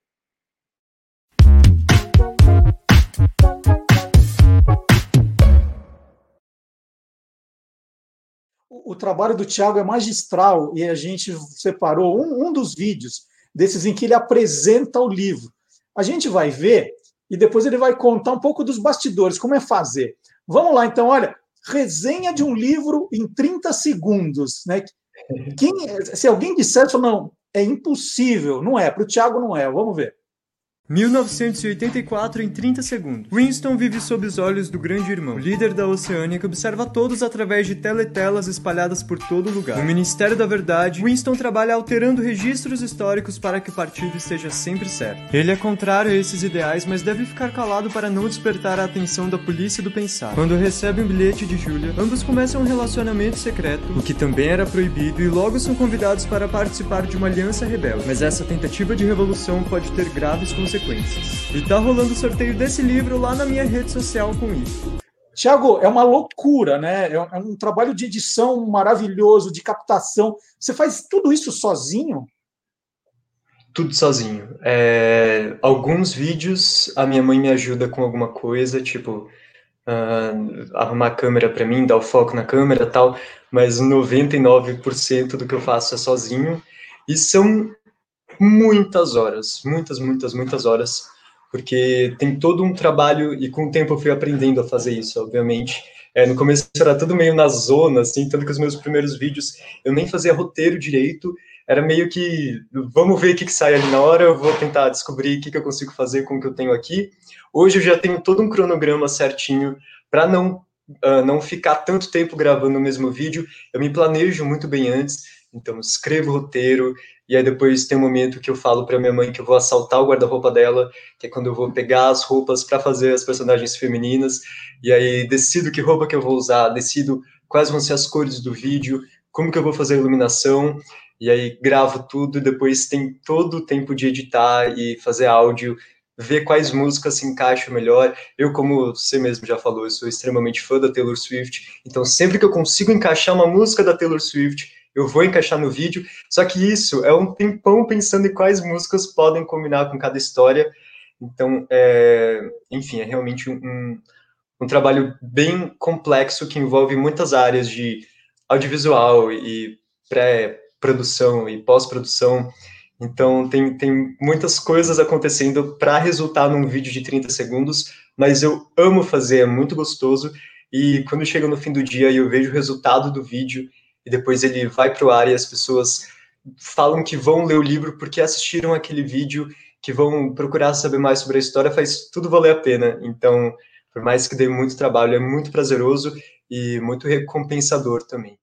O trabalho do Tiago é magistral e a gente separou um, um dos vídeos desses em que ele apresenta o livro. A gente vai ver e depois ele vai contar um pouco dos bastidores, como é fazer. Vamos lá, então, olha, resenha de um livro em 30 segundos. Né? Quem, se alguém disser não, é impossível, não é, para o Tiago não é, vamos ver. 1984 em 30 segundos. Winston vive sob os olhos do grande irmão, líder da Oceânia que observa todos através de teletelas espalhadas por todo lugar. No Ministério da Verdade, Winston trabalha alterando registros históricos para que o partido esteja sempre certo. Ele é contrário a esses ideais, mas deve ficar calado para não despertar a atenção da polícia do pensar. Quando recebe um bilhete de Julia, ambos começam um relacionamento secreto, o que também era proibido, e logo são convidados para participar de uma aliança rebelde. Mas essa tentativa de revolução pode ter graves consequências consequências. E tá rolando o sorteio desse livro lá na minha rede social com isso. Tiago, é uma loucura, né? É, é um trabalho de edição maravilhoso, de captação. Você faz tudo isso sozinho? Tudo sozinho. É, alguns vídeos a minha mãe me ajuda com alguma coisa, tipo uh, arrumar a câmera para mim, dar o foco na câmera tal, mas 99% do que eu faço é sozinho. E são muitas horas, muitas, muitas, muitas horas, porque tem todo um trabalho e com o tempo eu fui aprendendo a fazer isso, obviamente. É, no começo era tudo meio na zona, assim, tanto que os meus primeiros vídeos eu nem fazia roteiro direito, era meio que vamos ver o que, que sai ali na hora, eu vou tentar descobrir o que, que eu consigo fazer com o que eu tenho aqui. Hoje eu já tenho todo um cronograma certinho para não uh, não ficar tanto tempo gravando o mesmo vídeo. Eu me planejo muito bem antes, então escrevo roteiro, e aí depois tem um momento que eu falo para minha mãe que eu vou assaltar o guarda-roupa dela, que é quando eu vou pegar as roupas para fazer as personagens femininas, e aí decido que roupa que eu vou usar, decido quais vão ser as cores do vídeo, como que eu vou fazer a iluminação, e aí gravo tudo, e depois tem todo o tempo de editar e fazer áudio, ver quais músicas se encaixam melhor. Eu, como você mesmo já falou, eu sou extremamente fã da Taylor Swift, então sempre que eu consigo encaixar uma música da Taylor Swift, eu vou encaixar no vídeo. Só que isso é um tempão pensando em quais músicas podem combinar com cada história. Então, é, enfim, é realmente um, um trabalho bem complexo que envolve muitas áreas de audiovisual e pré-produção e pós-produção. Então, tem, tem muitas coisas acontecendo para resultar num vídeo de 30 segundos, mas eu amo fazer, é muito gostoso. E quando chega no fim do dia e eu vejo o resultado do vídeo e depois ele vai para o ar e as pessoas falam que vão ler o livro porque assistiram aquele vídeo, que vão procurar saber mais sobre a história, faz tudo valer a pena. Então, por mais que dê muito trabalho, é muito prazeroso e muito recompensador também.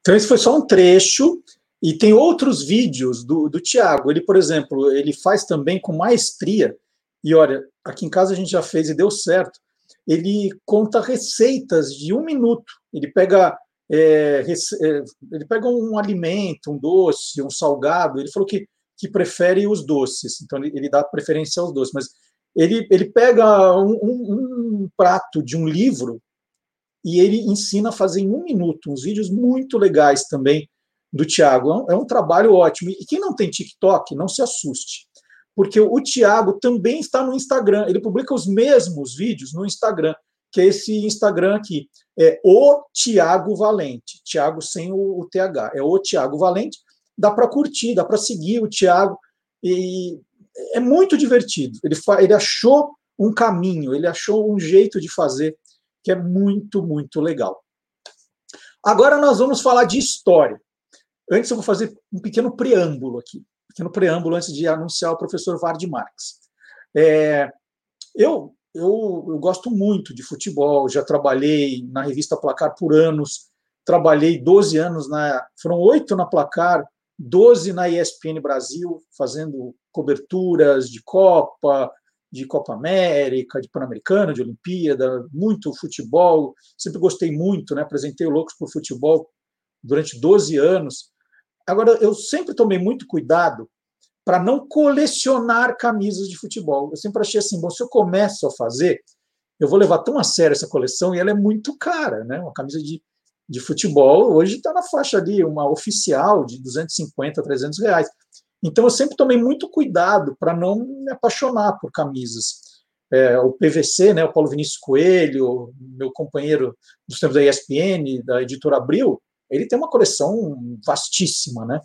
Então, esse foi só um trecho. E tem outros vídeos do, do Tiago. Ele, por exemplo, ele faz também com maestria. E olha, aqui em casa a gente já fez e deu certo ele conta receitas de um minuto. Ele pega, é, é, ele pega um alimento, um doce, um salgado. Ele falou que, que prefere os doces, então ele, ele dá preferência aos doces. Mas ele, ele pega um, um, um prato de um livro e ele ensina a fazer em um minuto uns vídeos muito legais também do Tiago. É um é trabalho ótimo. E quem não tem TikTok, não se assuste porque o Tiago também está no Instagram. Ele publica os mesmos vídeos no Instagram, que é esse Instagram aqui. É o Tiago Valente. Tiago sem o, o, TH. É o Tiago Valente. Dá para curtir, dá para seguir o Tiago. E é muito divertido. Ele, ele achou um caminho, ele achou um jeito de fazer que é muito, muito legal. Agora nós vamos falar de história. Antes eu vou fazer um pequeno preâmbulo aqui pequeno preâmbulo antes de anunciar o professor Vard Marx. É, eu, eu, eu gosto muito de futebol, já trabalhei na revista Placar por anos, trabalhei 12 anos, na, foram oito na Placar, 12 na ESPN Brasil, fazendo coberturas de Copa, de Copa América, de Pan-Americana, de Olimpíada, muito futebol, sempre gostei muito, né? apresentei o Loucos por Futebol durante 12 anos, Agora, eu sempre tomei muito cuidado para não colecionar camisas de futebol. Eu sempre achei assim, bom, se eu começo a fazer, eu vou levar tão a sério essa coleção e ela é muito cara, né? Uma camisa de, de futebol hoje está na faixa ali, uma oficial de 250, 300 reais. Então eu sempre tomei muito cuidado para não me apaixonar por camisas. é, o PVC, né, o Paulo Vinícius Coelho, meu companheiro dos tempos da ESPN, da editora Abril, ele tem uma coleção vastíssima, né?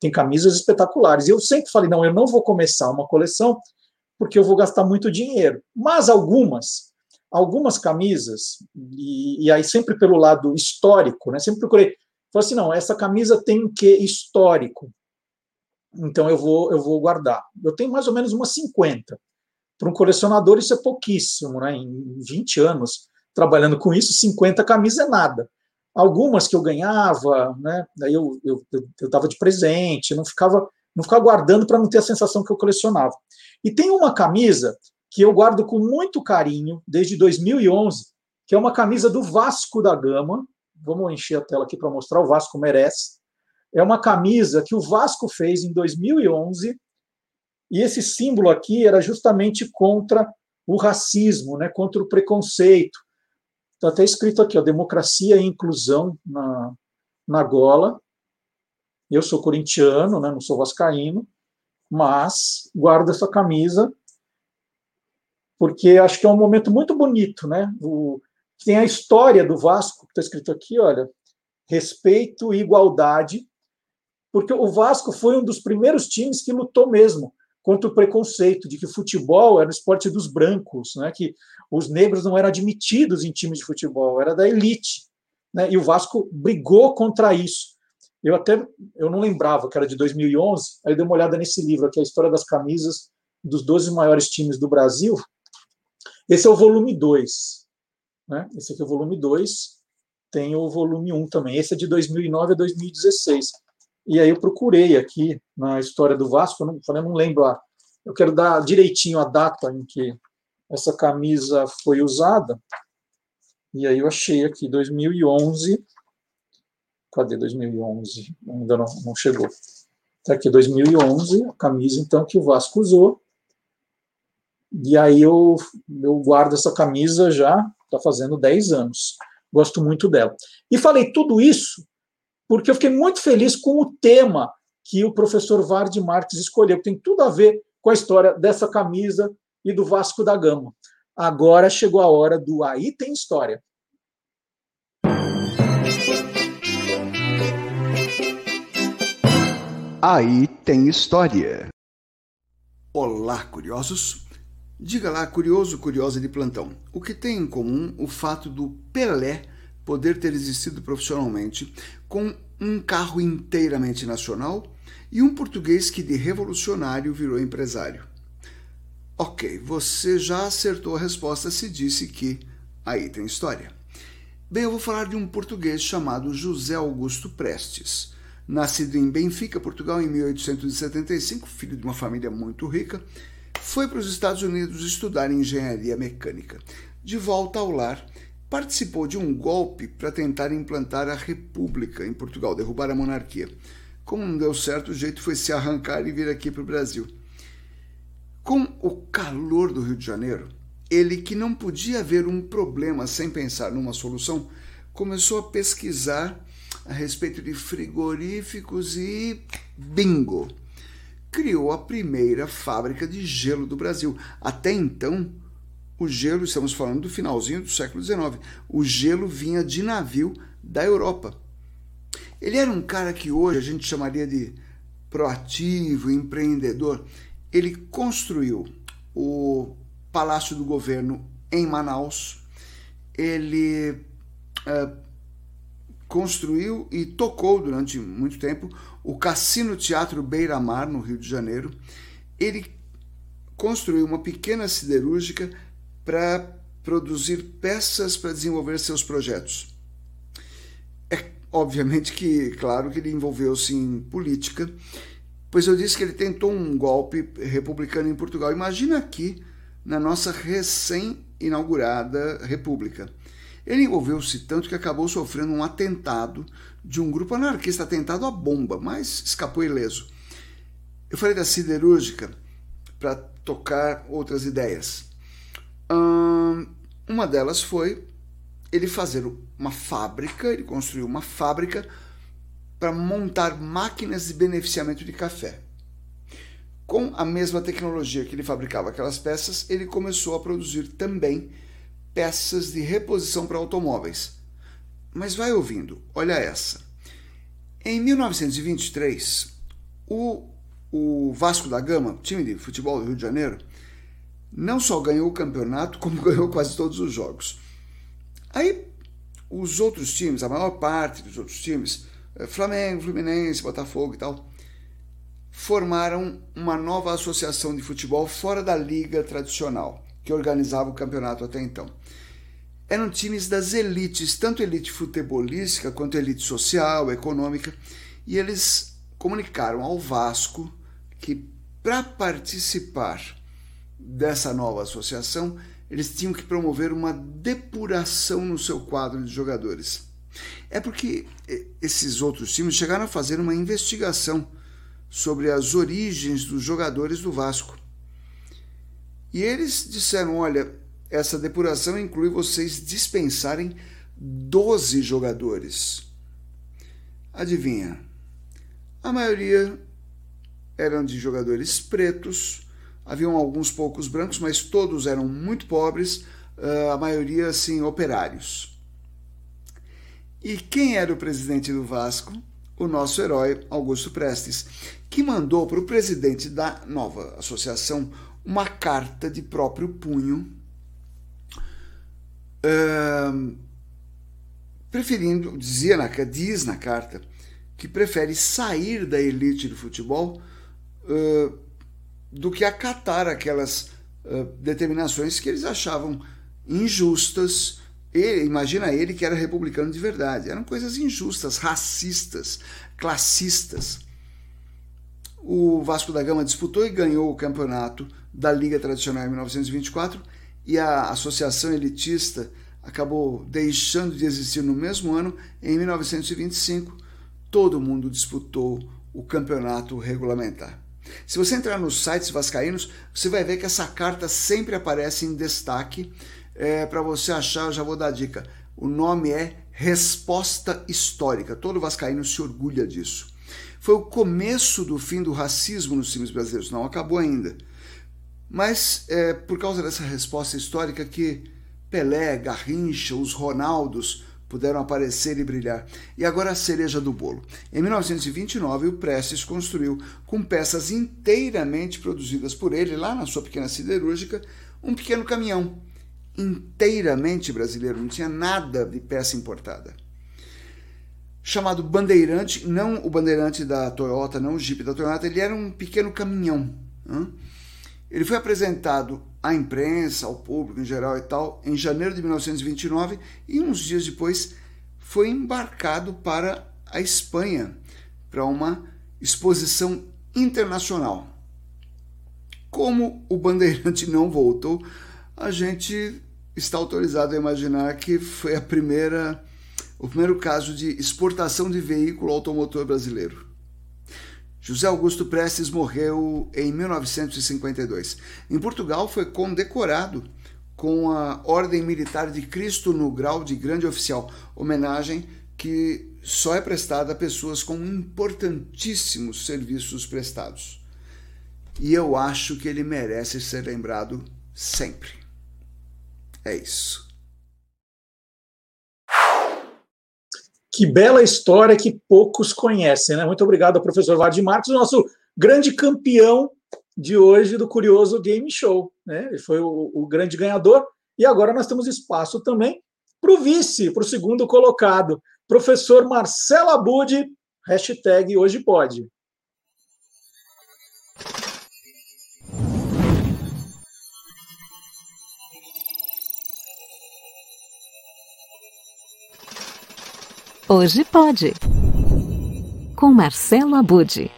Tem camisas espetaculares. E eu sempre falei, não, eu não vou começar uma coleção porque eu vou gastar muito dinheiro. Mas algumas, algumas camisas, e, e aí sempre pelo lado histórico, né? Sempre procurei, falei assim, não, essa camisa tem um quê histórico. Então eu vou, eu vou guardar. Eu tenho mais ou menos umas 50. Para um colecionador isso é pouquíssimo, né? Em 20 anos trabalhando com isso, 50 camisas é nada. Algumas que eu ganhava, né? Daí eu eu, eu, dava de presente, não ficava não ficava guardando para não ter a sensação que eu colecionava. E tem uma camisa que eu guardo com muito carinho desde 2011, que é uma camisa do Vasco da Gama. Vamos encher a tela aqui para mostrar, o Vasco merece. É uma camisa que o Vasco fez em 2011, e esse símbolo aqui era justamente contra o racismo, né, contra o preconceito. Está até escrito aqui, ó, democracia e inclusão na, na gola. Eu sou corintiano, né, não sou vascaíno, mas guardo essa camisa porque acho que é um momento muito bonito, né? O, tem a história do Vasco, que está escrito aqui, olha, respeito e igualdade, porque o Vasco foi um dos primeiros times que lutou mesmo contra o preconceito de que o futebol era o esporte dos brancos, né? que os negros não eram admitidos em times de futebol, era da elite. Né? E o Vasco brigou contra isso. Eu até eu não lembrava que era de 2011, aí eu dei uma olhada nesse livro aqui, a história das camisas dos 12 maiores times do Brasil. Esse é o volume 2. Né? Esse aqui é o volume 2. Tem o volume 1 um também. Esse é de 2009 a 2016. E aí eu procurei aqui na história do Vasco, eu não, eu não lembro, a, eu quero dar direitinho a data em que essa camisa foi usada. E aí eu achei aqui 2011. Cadê 2011? Ainda não, não chegou. Está aqui 2011, a camisa então que o Vasco usou. E aí eu, eu guardo essa camisa já, está fazendo 10 anos. Gosto muito dela. E falei tudo isso porque eu fiquei muito feliz com o tema que o professor Vard Marques escolheu, que tem tudo a ver com a história dessa camisa e do Vasco da Gama. Agora chegou a hora do Aí Tem História. Aí tem história. Olá, curiosos. Diga lá, curioso, curiosa de plantão. O que tem em comum o fato do Pelé poder ter existido profissionalmente com um carro inteiramente nacional e um português que de revolucionário virou empresário. Ok, você já acertou a resposta se disse que aí tem história. Bem, eu vou falar de um português chamado José Augusto Prestes. Nascido em Benfica, Portugal, em 1875, filho de uma família muito rica, foi para os Estados Unidos estudar engenharia mecânica. De volta ao lar, participou de um golpe para tentar implantar a República em Portugal, derrubar a monarquia. Como não deu certo, o jeito foi se arrancar e vir aqui para o Brasil. Com o calor do Rio de Janeiro, ele, que não podia ver um problema sem pensar numa solução, começou a pesquisar a respeito de frigoríficos e bingo! Criou a primeira fábrica de gelo do Brasil. Até então, o gelo, estamos falando do finalzinho do século XIX, o gelo vinha de navio da Europa. Ele era um cara que hoje a gente chamaria de proativo, empreendedor. Ele construiu o Palácio do Governo em Manaus, ele uh, construiu e tocou durante muito tempo o Cassino Teatro Beira Mar, no Rio de Janeiro. Ele construiu uma pequena siderúrgica para produzir peças para desenvolver seus projetos. É obviamente que, claro, que ele envolveu-se em política, pois eu disse que ele tentou um golpe republicano em Portugal. Imagina aqui, na nossa recém-inaugurada república. Ele envolveu-se tanto que acabou sofrendo um atentado de um grupo anarquista, atentado à bomba, mas escapou ileso. Eu falei da siderúrgica para tocar outras ideias. Uma delas foi ele fazer uma fábrica, ele construiu uma fábrica para montar máquinas de beneficiamento de café. Com a mesma tecnologia que ele fabricava aquelas peças, ele começou a produzir também peças de reposição para automóveis. Mas vai ouvindo, olha essa. Em 1923, o, o Vasco da Gama, time de futebol do Rio de Janeiro, não só ganhou o campeonato, como ganhou quase todos os jogos. Aí, os outros times, a maior parte dos outros times, eh, Flamengo, Fluminense, Botafogo e tal, formaram uma nova associação de futebol fora da liga tradicional, que organizava o campeonato até então. Eram times das elites, tanto elite futebolística quanto elite social, econômica, e eles comunicaram ao Vasco que para participar dessa nova associação, eles tinham que promover uma depuração no seu quadro de jogadores. É porque esses outros times chegaram a fazer uma investigação sobre as origens dos jogadores do Vasco. E eles disseram: olha, essa depuração inclui vocês dispensarem 12 jogadores. Adivinha? A maioria eram de jogadores pretos, haviam alguns poucos brancos, mas todos eram muito pobres, a maioria assim operários. E quem era o presidente do Vasco? O nosso herói Augusto Prestes, que mandou para o presidente da nova associação uma carta de próprio punho, uh, preferindo, dizia na, diz na carta, que prefere sair da elite do futebol uh, do que acatar aquelas uh, determinações que eles achavam injustas. Ele, imagina ele que era republicano de verdade. Eram coisas injustas, racistas, classistas. O Vasco da Gama disputou e ganhou o campeonato da Liga Tradicional em 1924 e a Associação Elitista acabou deixando de existir no mesmo ano, em 1925. Todo mundo disputou o campeonato regulamentar. Se você entrar nos sites vascaínos, você vai ver que essa carta sempre aparece em destaque. É, Para você achar, eu já vou dar a dica. O nome é Resposta Histórica. Todo vascaíno se orgulha disso. Foi o começo do fim do racismo nos times brasileiros. Não acabou ainda. Mas é por causa dessa resposta histórica que Pelé, Garrincha, os Ronaldos puderam aparecer e brilhar. E agora a cereja do bolo. Em 1929, o Prestes construiu, com peças inteiramente produzidas por ele, lá na sua pequena siderúrgica, um pequeno caminhão, inteiramente brasileiro, não tinha nada de peça importada. Chamado Bandeirante, não o Bandeirante da Toyota, não o Jeep da Toyota, ele era um pequeno caminhão. Hein? Ele foi apresentado à imprensa, ao público em geral e tal, em janeiro de 1929 e uns dias depois foi embarcado para a Espanha para uma exposição internacional. Como o Bandeirante não voltou, a gente está autorizado a imaginar que foi a primeira, o primeiro caso de exportação de veículo automotor brasileiro. José Augusto Prestes morreu em 1952. Em Portugal, foi condecorado com a Ordem Militar de Cristo no grau de grande oficial, homenagem que só é prestada a pessoas com importantíssimos serviços prestados. E eu acho que ele merece ser lembrado sempre. É isso. Que bela história que poucos conhecem, né? Muito obrigado ao professor Vardy Marques, nosso grande campeão de hoje do Curioso Game Show. Né? Ele foi o, o grande ganhador. E agora nós temos espaço também para o vice, para o segundo colocado, professor Marcelo Abud, hashtag hoje pode. Hoje pode. Com Marcelo Abud.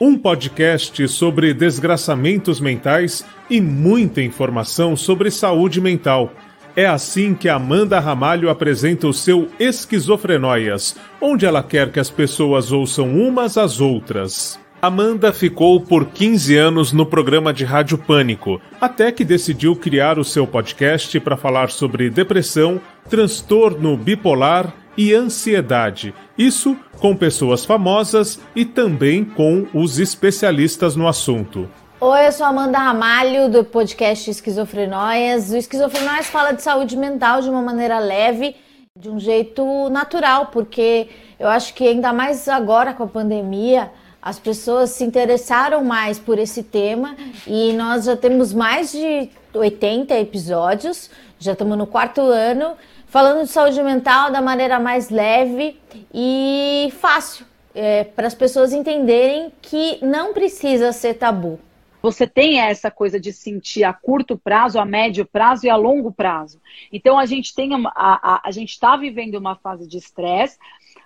Um podcast sobre desgraçamentos mentais e muita informação sobre saúde mental. É assim que Amanda Ramalho apresenta o seu Esquizofrenóias, onde ela quer que as pessoas ouçam umas às outras. Amanda ficou por 15 anos no programa de Rádio Pânico, até que decidiu criar o seu podcast para falar sobre depressão, transtorno bipolar e ansiedade. Isso com pessoas famosas e também com os especialistas no assunto. Oi, eu sou Amanda Ramalho, do podcast Esquizofrenóias. O Esquizofrenóias fala de saúde mental de uma maneira leve, de um jeito natural, porque eu acho que ainda mais agora com a pandemia, as pessoas se interessaram mais por esse tema e nós já temos mais de 80 episódios, já estamos no quarto ano, falando de saúde mental da maneira mais leve e fácil, é, para as pessoas entenderem que não precisa ser tabu. Você tem essa coisa de sentir a curto prazo, a médio prazo e a longo prazo. Então a gente tem uma, a, a, a gente está vivendo uma fase de estresse,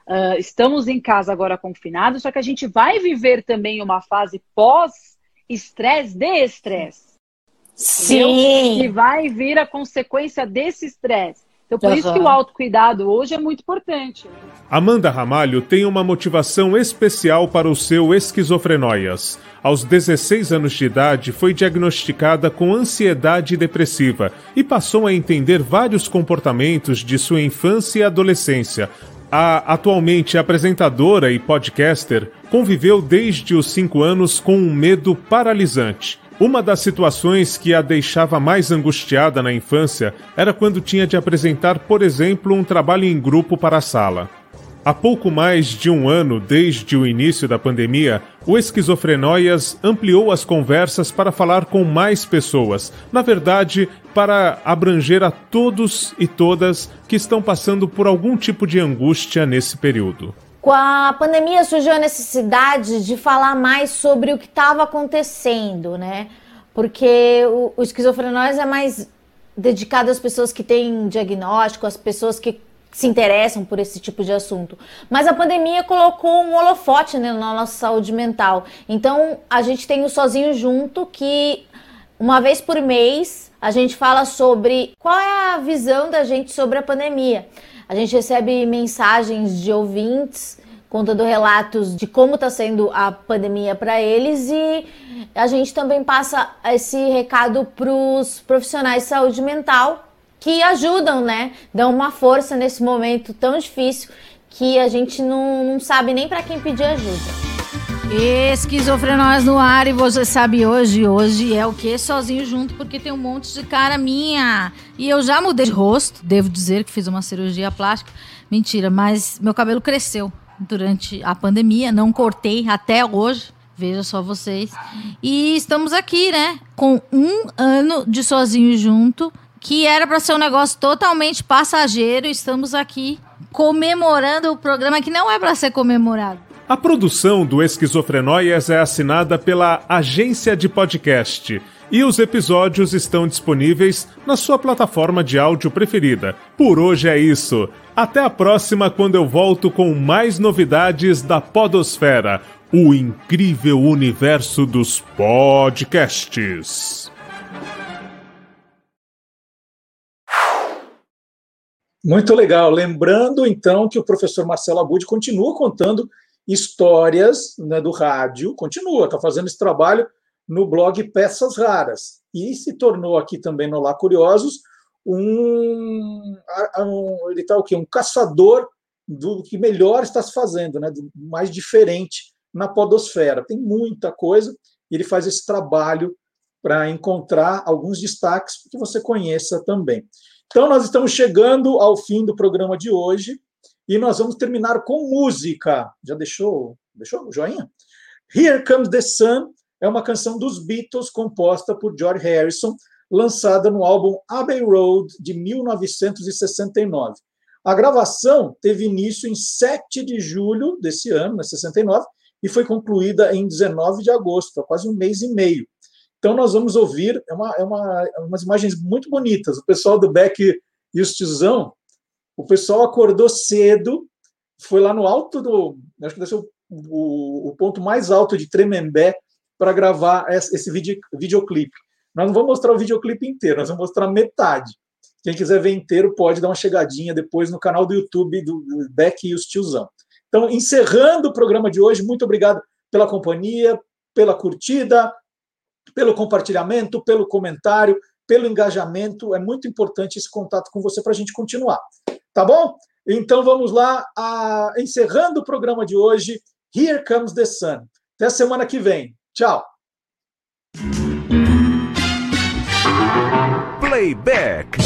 Uh, estamos em casa agora confinados, só que a gente vai viver também uma fase pós-estresse de estresse. Sim. E vai vir a consequência desse estresse. Então, por uhum. isso que o autocuidado hoje é muito importante. Amanda Ramalho tem uma motivação especial para o seu esquizofrenóias. Aos 16 anos de idade, foi diagnosticada com ansiedade depressiva e passou a entender vários comportamentos de sua infância e adolescência, a atualmente apresentadora e podcaster conviveu desde os cinco anos com um medo paralisante. Uma das situações que a deixava mais angustiada na infância era quando tinha de apresentar, por exemplo, um trabalho em grupo para a sala. Há pouco mais de um ano desde o início da pandemia, o Esquizofrenóias ampliou as conversas para falar com mais pessoas. Na verdade, para abranger a todos e todas que estão passando por algum tipo de angústia nesse período. Com a pandemia surgiu a necessidade de falar mais sobre o que estava acontecendo, né? Porque o, o esquizofrenóis é mais dedicado às pessoas que têm diagnóstico, às pessoas que se interessam por esse tipo de assunto. Mas a pandemia colocou um holofote né, na nossa saúde mental. Então a gente tem o Sozinho Junto, que uma vez por mês a gente fala sobre qual é a visão da gente sobre a pandemia. A gente recebe mensagens de ouvintes contando relatos de como está sendo a pandemia para eles e a gente também passa esse recado para os profissionais de saúde mental que ajudam, né? Dão uma força nesse momento tão difícil que a gente não, não sabe nem para quem pedir ajuda. Esquizofrenóis no ar e você sabe hoje, hoje é o que? Sozinho junto, porque tem um monte de cara minha. E eu já mudei de rosto, devo dizer que fiz uma cirurgia plástica. Mentira, mas meu cabelo cresceu durante a pandemia, não cortei até hoje. Veja só vocês. E estamos aqui, né? Com um ano de sozinho junto que era para ser um negócio totalmente passageiro. Estamos aqui comemorando o programa que não é para ser comemorado. A produção do Esquizofrenóias é assinada pela Agência de Podcast e os episódios estão disponíveis na sua plataforma de áudio preferida. Por hoje é isso. Até a próxima, quando eu volto com mais novidades da Podosfera o incrível universo dos podcasts. Muito legal. Lembrando, então, que o professor Marcelo Abud continua contando histórias né, do rádio, continua, está fazendo esse trabalho no blog Peças Raras. E se tornou aqui também no Lá Curiosos um, um ele está o quê? Um caçador do que melhor está se fazendo, né, do mais diferente na podosfera. Tem muita coisa, e ele faz esse trabalho para encontrar alguns destaques que você conheça também. Então, nós estamos chegando ao fim do programa de hoje e nós vamos terminar com música. Já deixou, deixou o joinha? Here Comes the Sun é uma canção dos Beatles composta por George Harrison, lançada no álbum Abbey Road de 1969. A gravação teve início em 7 de julho desse ano, né, 69, e foi concluída em 19 de agosto, há quase um mês e meio. Então, nós vamos ouvir é uma, é uma, umas imagens muito bonitas. O pessoal do Beck e os tiozão, o pessoal acordou cedo, foi lá no alto do. Acho que deve ser o, o, o ponto mais alto de Tremembé para gravar esse vídeo, videoclipe. Nós não vamos mostrar o videoclipe inteiro, nós vamos mostrar metade. Quem quiser ver inteiro pode dar uma chegadinha depois no canal do YouTube do Beck e os tiozão. Então, encerrando o programa de hoje, muito obrigado pela companhia, pela curtida, pelo compartilhamento, pelo comentário, pelo engajamento. É muito importante esse contato com você para a gente continuar. Tá bom? Então vamos lá, a... encerrando o programa de hoje. Here Comes the Sun. Até semana que vem. Tchau. Playback.